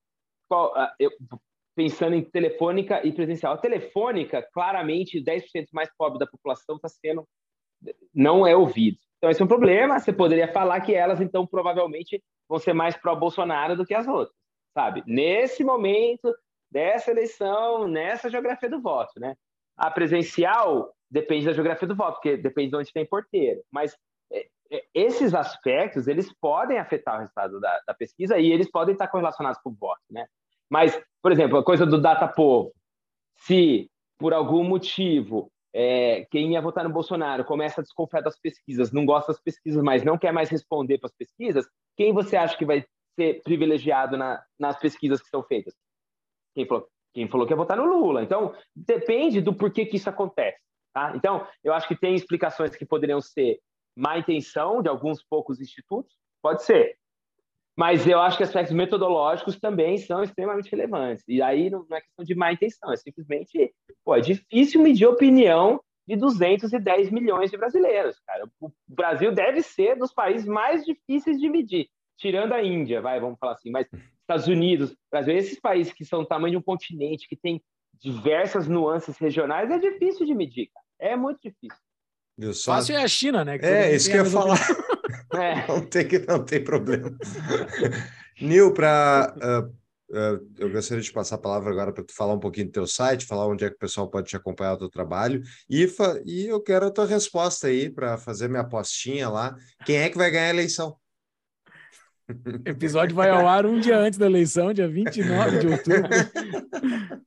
Speaker 3: qual, eu, pensando em telefônica e presencial. A telefônica, claramente, 10% mais pobre da população está sendo não é ouvido. Então, esse é um problema. Você poderia falar que elas, então, provavelmente vão ser mais pró-Bolsonaro do que as outras, sabe? Nesse momento dessa eleição, nessa geografia do voto, né? A presencial depende da geografia do voto, porque depende de onde tem porteiro. Mas é, é, esses aspectos, eles podem afetar o resultado da, da, pesquisa e eles podem estar correlacionados com o voto, né? Mas, por exemplo, a coisa do data povo. Se, por algum motivo, é, quem ia votar no Bolsonaro começa a desconfiar das pesquisas, não gosta das pesquisas, mas não quer mais responder para as pesquisas, quem você acha que vai ser privilegiado na, nas pesquisas que são feitas? Quem falou, quem falou que ia votar no Lula. Então, depende do porquê que isso acontece. Tá? Então, eu acho que tem explicações que poderiam ser má intenção de alguns poucos institutos, pode ser. Mas eu acho que aspectos metodológicos também são extremamente relevantes. E aí não é questão de má intenção, é simplesmente, pô, é difícil medir opinião de 210 milhões de brasileiros, cara. O Brasil deve ser dos países mais difíceis de medir, tirando a Índia, vai, vamos falar assim, mas Estados Unidos, Brasil, esses países que são do tamanho de um continente, que tem diversas nuances regionais, é difícil de medir, cara. É muito difícil.
Speaker 1: Viu só? Fácil é a China, né?
Speaker 2: Que é, isso que eu ia falar. É. (laughs) Não, tem que, não tem problema. Nil, para. Uh, uh, eu gostaria de passar a palavra agora para tu falar um pouquinho do teu site, falar onde é que o pessoal pode te acompanhar o teu trabalho. E, e eu quero a tua resposta aí para fazer minha apostinha lá. Quem é que vai ganhar a eleição?
Speaker 1: O (laughs) episódio vai ao ar um dia antes da eleição, dia 29 de outubro. (laughs)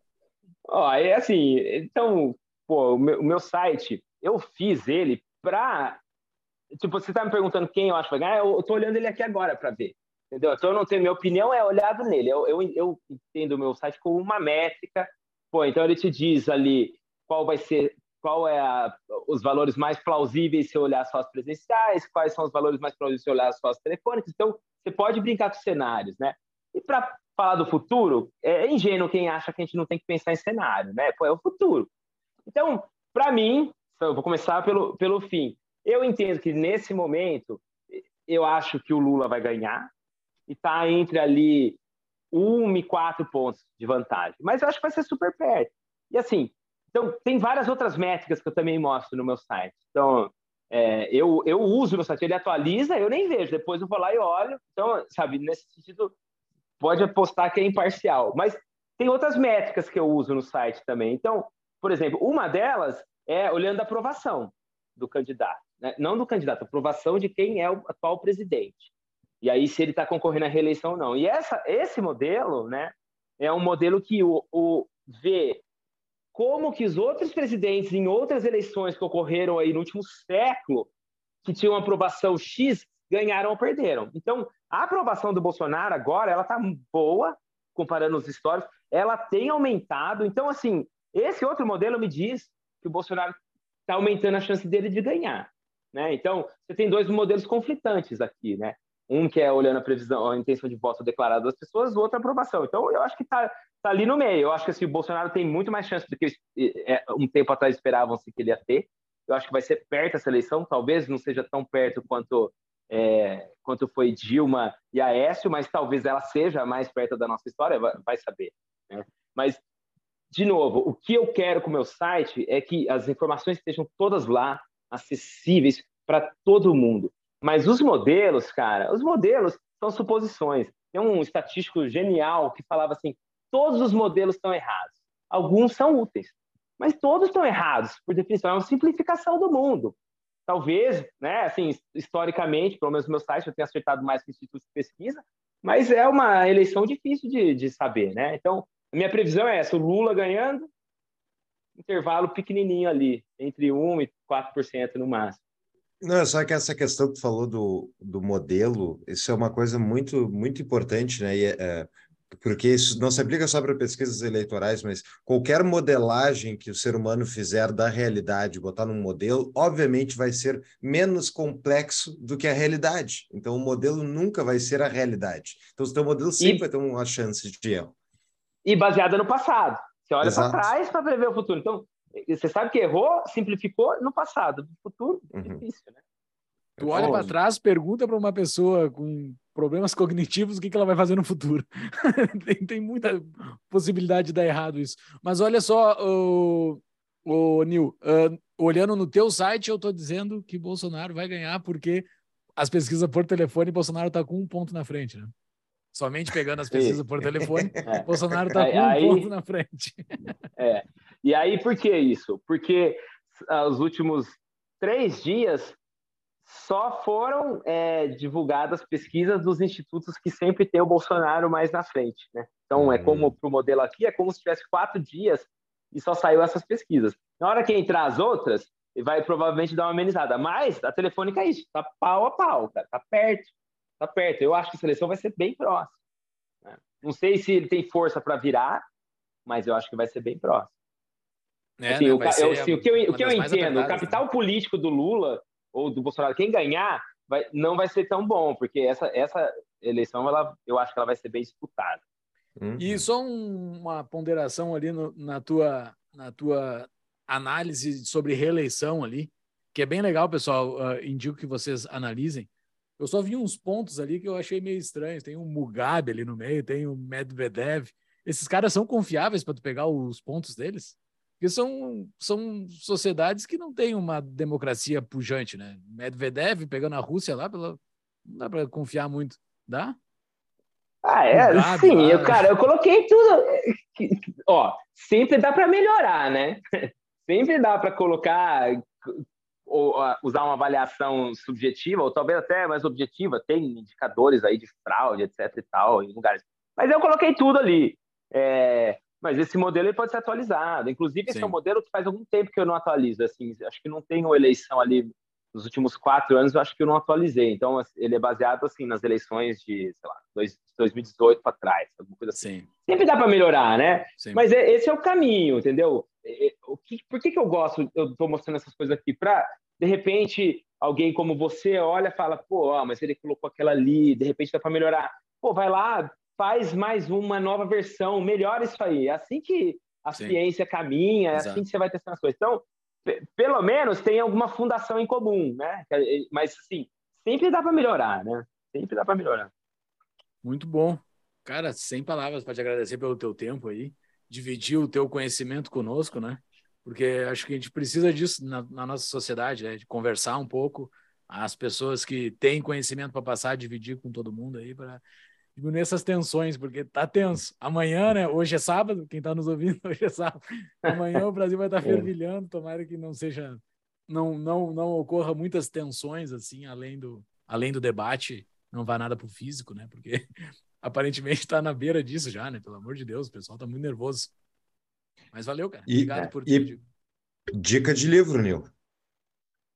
Speaker 3: Ó, é assim, então, pô, o meu, o meu site, eu fiz ele para Tipo, você tá me perguntando quem eu acho que vai ganhar, eu, eu tô olhando ele aqui agora para ver. Entendeu? Então, eu não tenho minha opinião, é olhado nele. Eu, eu, eu entendo o meu site como uma métrica. Pô, então ele te diz ali qual vai ser, qual é a, os valores mais plausíveis se olhar só as presenciais, quais são os valores mais plausíveis se olhar só as telefônicas. Então, você pode brincar com cenários, né? E para falar do futuro, é ingênuo quem acha que a gente não tem que pensar em cenário, né? Pô, é o futuro. Então, para mim, eu vou começar pelo, pelo fim. Eu entendo que nesse momento, eu acho que o Lula vai ganhar e está entre ali um e quatro pontos de vantagem. Mas eu acho que vai ser super perto. E assim, então tem várias outras métricas que eu também mostro no meu site. Então, é, eu, eu uso o meu site, ele atualiza, eu nem vejo, depois eu vou lá e olho. Então, sabe, nesse sentido, pode apostar que é imparcial. Mas tem outras métricas que eu uso no site também. Então, por exemplo, uma delas é olhando a aprovação do candidato né? não do candidato, aprovação de quem é o atual presidente. E aí, se ele está concorrendo à reeleição ou não. E essa, esse modelo né, é um modelo que o, o vê como que os outros presidentes em outras eleições que ocorreram aí no último século, que tinham aprovação X, ganharam ou perderam. Então, a aprovação do Bolsonaro agora, ela está boa, comparando os históricos, ela tem aumentado. Então, assim, esse outro modelo me diz que o Bolsonaro está aumentando a chance dele de ganhar. Né? Então, você tem dois modelos conflitantes aqui, né? Um que é olhando a previsão, a intenção de voto declarada das pessoas, o outro a aprovação. Então, eu acho que está tá ali no meio. Eu acho que assim, o Bolsonaro tem muito mais chance do que é, um tempo atrás esperavam-se que ele ia ter. Eu acho que vai ser perto essa eleição, talvez não seja tão perto quanto é, quanto foi Dilma e Aécio, mas talvez ela seja mais perto da nossa história, vai saber. Né? Mas, de novo, o que eu quero com o meu site é que as informações estejam todas lá, acessíveis para todo mundo. Mas os modelos, cara, os modelos são suposições. Tem um estatístico genial que falava assim: todos os modelos estão errados. Alguns são úteis, mas todos estão errados, por definição. É uma simplificação do mundo. Talvez, né, assim, historicamente, pelo menos no meu site, eu tenha acertado mais que o Instituto de Pesquisa, mas é uma eleição difícil de, de saber, né? Então, minha previsão é essa: o Lula ganhando, intervalo pequenininho ali, entre 1% e 4% no máximo.
Speaker 2: Não, só que essa questão que tu falou do, do modelo, isso é uma coisa muito, muito importante, né? E, é, é porque isso não se aplica só para pesquisas eleitorais, mas qualquer modelagem que o ser humano fizer da realidade, botar num modelo, obviamente vai ser menos complexo do que a realidade. Então, o modelo nunca vai ser a realidade. Então, o teu modelo sempre e, vai ter uma chance de erro.
Speaker 3: E baseada no passado. Você olha para trás para prever o futuro. Então, você sabe que errou, simplificou no passado. No futuro, é uhum. difícil, né?
Speaker 1: Tu olha para trás, pergunta para uma pessoa com problemas cognitivos o que, que ela vai fazer no futuro. (laughs) tem, tem, muita possibilidade de dar errado isso. Mas olha só, o, o Nil, uh, olhando no teu site, eu estou dizendo que Bolsonaro vai ganhar porque as pesquisas por telefone, Bolsonaro está com um ponto na frente, né? Somente pegando as pesquisas por telefone, é. (laughs) Bolsonaro está com um ponto na frente. (laughs)
Speaker 3: É. E aí, por que isso? Porque uh, os últimos três dias só foram é, divulgadas pesquisas dos institutos que sempre tem o Bolsonaro mais na frente. Né? Então, é como para o modelo aqui, é como se tivesse quatro dias e só saiu essas pesquisas. Na hora que entrar as outras, vai provavelmente dar uma amenizada. Mas a telefônica é isso, tá pau a pau, cara, tá perto tá perto. Eu acho que a seleção vai ser bem próxima. Né? Não sei se ele tem força para virar, mas eu acho que vai ser bem próximo. É, assim, né? o, eu, assim, o, que eu, o que eu entendo, o capital né? político do Lula ou do Bolsonaro, quem ganhar, vai, não vai ser tão bom, porque essa, essa eleição, ela, eu acho que ela vai ser bem disputada.
Speaker 1: Uhum. E só um, uma ponderação ali no, na, tua, na tua análise sobre reeleição ali, que é bem legal, pessoal. Uh, indico que vocês analisem. Eu só vi uns pontos ali que eu achei meio estranhos. Tem o Mugabe ali no meio, tem o Medvedev. Esses caras são confiáveis para tu pegar os pontos deles? Porque são, são sociedades que não têm uma democracia pujante, né? Medvedev pegando a Rússia lá, pela... não dá para confiar muito. Dá?
Speaker 3: Ah, é? Sim, eu, cara, eu coloquei tudo. Ó, sempre dá para melhorar, né? Sempre dá para colocar ou usar uma avaliação subjetiva, ou talvez até mais objetiva, tem indicadores aí de fraude, etc e tal, em lugares. Mas eu coloquei tudo ali. É, mas esse modelo ele pode ser atualizado. Inclusive, Sim. esse é um modelo que faz algum tempo que eu não atualizo. Assim, acho que não tenho eleição ali nos últimos quatro anos, eu acho que eu não atualizei. Então, ele é baseado assim nas eleições de, sei lá, 2018 para trás, alguma coisa assim. Sim. Sempre dá para melhorar, né? Sim. Mas é, esse é o caminho, entendeu? É, é, o que, por que, que eu gosto, eu estou mostrando essas coisas aqui? Para, de repente, alguém como você olha e fala, pô, mas ele colocou aquela ali, de repente dá para melhorar. Pô, vai lá, faz mais uma nova versão, melhora isso aí. É assim que a Sim. ciência caminha, é Exato. assim que você vai testando as coisas. Então, pelo menos tem alguma fundação em comum, né? Mas, assim, sempre dá para melhorar, né? Sempre dá para melhorar.
Speaker 1: Muito bom. Cara, sem palavras para te agradecer pelo teu tempo aí, dividir o teu conhecimento conosco, né? Porque acho que a gente precisa disso na, na nossa sociedade, né? de conversar um pouco, as pessoas que têm conhecimento para passar, dividir com todo mundo aí, para diminuir essas tensões, porque tá tenso. Amanhã, né? Hoje é sábado, quem está nos ouvindo, (laughs) hoje é sábado. Amanhã o Brasil vai estar tá (laughs) é. fervilhando, tomara que não seja, não, não, não ocorra muitas tensões, assim, além do, além do debate, não vá nada pro físico, né? Porque (laughs) aparentemente está na beira disso já, né? Pelo amor de Deus, o pessoal tá muito nervoso. Mas valeu, cara. Obrigado
Speaker 2: e, por tudo. Dica de livro, Nil.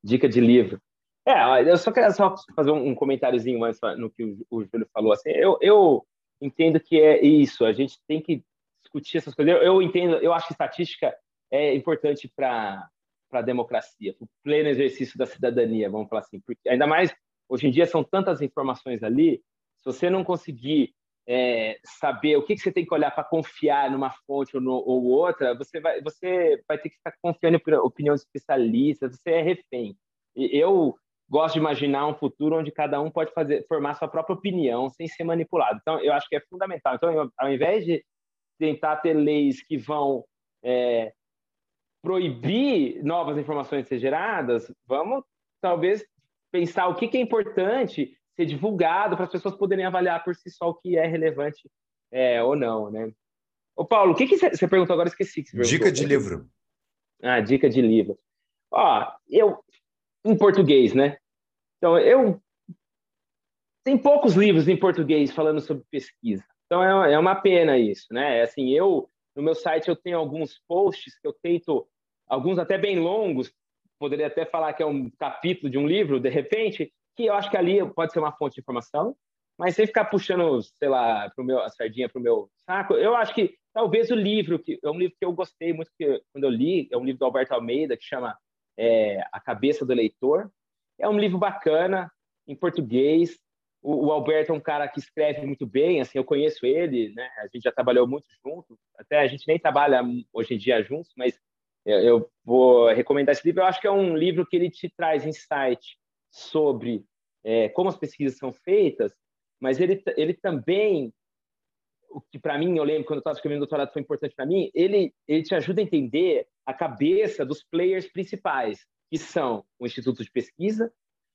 Speaker 3: Dica de livro. É, eu só quero só fazer um, comentáriozinho antes no que o, Júlio falou. Assim, eu, eu entendo que é isso. A gente tem que discutir essas coisas. Eu, eu entendo. Eu acho que estatística é importante para a democracia, para o pleno exercício da cidadania, vamos falar assim. Porque ainda mais hoje em dia são tantas informações ali. Se você não conseguir é, saber o que, que, você tem que olhar para confiar numa fonte ou, no, ou, outra, você vai, você vai ter que estar confiando em opinião especialistas, você é refém. E eu gosto de imaginar um futuro onde cada um pode fazer formar sua própria opinião sem ser manipulado. Então, eu acho que é fundamental. Então, eu, ao invés de tentar ter leis que vão é, proibir novas informações ser geradas, vamos talvez pensar o que, que é importante ser divulgado para as pessoas poderem avaliar por si só o que é relevante é, ou não, né? Ô, Paulo, o que você perguntou agora? Esqueci.
Speaker 2: dica de livro.
Speaker 3: Ah, dica de livro. Ó, eu em português, né? Então, eu. Tem poucos livros em português falando sobre pesquisa. Então, é, é uma pena isso, né? É assim, eu, no meu site, eu tenho alguns posts que eu tento, alguns até bem longos, poderia até falar que é um capítulo de um livro, de repente, que eu acho que ali pode ser uma fonte de informação, mas sem ficar puxando, sei lá, pro meu, a sardinha para o meu saco, eu acho que talvez o livro, que é um livro que eu gostei muito que, quando eu li, é um livro do Alberto Almeida, que chama é, A Cabeça do Leitor. É um livro bacana, em português. O, o, Alberto é um cara que escreve muito bem, assim, eu conheço ele, né? A gente já trabalhou muito junto, até a gente nem trabalha hoje em dia juntos, mas eu, eu vou recomendar esse livro. Eu acho que é um livro que ele te traz insight sobre é, como as pesquisas são feitas, mas ele, ele também, o que para mim, eu lembro quando eu estava escrevendo doutorado foi importante para mim, ele, ele te ajuda a entender a cabeça dos players principais, que são o Instituto de Pesquisa,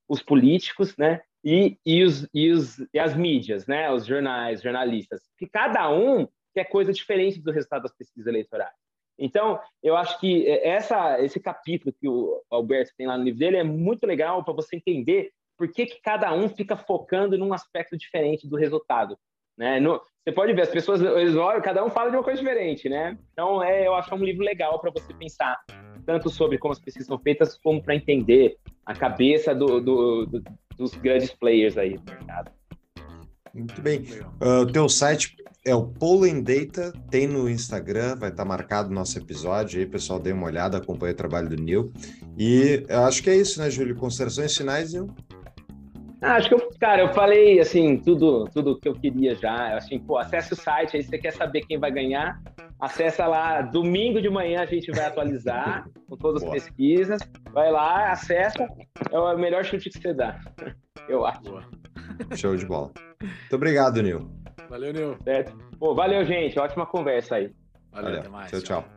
Speaker 3: os políticos, né? E, e, os, e, os, e as mídias, né? Os jornais, jornalistas, que cada um quer coisa diferente do resultado das pesquisas eleitorais. Então, eu acho que essa, esse capítulo que o Alberto tem lá no livro dele é muito legal para você entender por que, que cada um fica focando num aspecto diferente do resultado. Né? No, você pode ver, as pessoas, eles olham, cada um fala de uma coisa diferente, né? Então, é, eu acho é um livro legal para você pensar, tanto sobre como as pesquisas são feitas, como para entender a cabeça do, do, do, dos grandes players aí do mercado.
Speaker 2: Muito bem. Uh, o teu site é o Pollen Data, tem no Instagram, vai estar tá marcado no nosso episódio aí, pessoal, dê uma olhada, acompanhe o trabalho do Neil. E eu acho que é isso, né, Júlio? Considerações finais, Neil?
Speaker 3: Ah, acho que eu Cara, eu falei assim, tudo, tudo que eu queria já. Assim, pô, acesse o site aí, você quer saber quem vai ganhar, acessa lá, domingo de manhã a gente vai atualizar (laughs) com todas as Boa. pesquisas. Vai lá, acessa, é o melhor chute que você dá. (laughs) Eu acho. Boa.
Speaker 2: Show de bola. Muito obrigado, Nil.
Speaker 1: Valeu, Nil.
Speaker 3: Certo. Pô, valeu, gente. Ótima conversa aí.
Speaker 2: Valeu, valeu. até mais. tchau. tchau. tchau.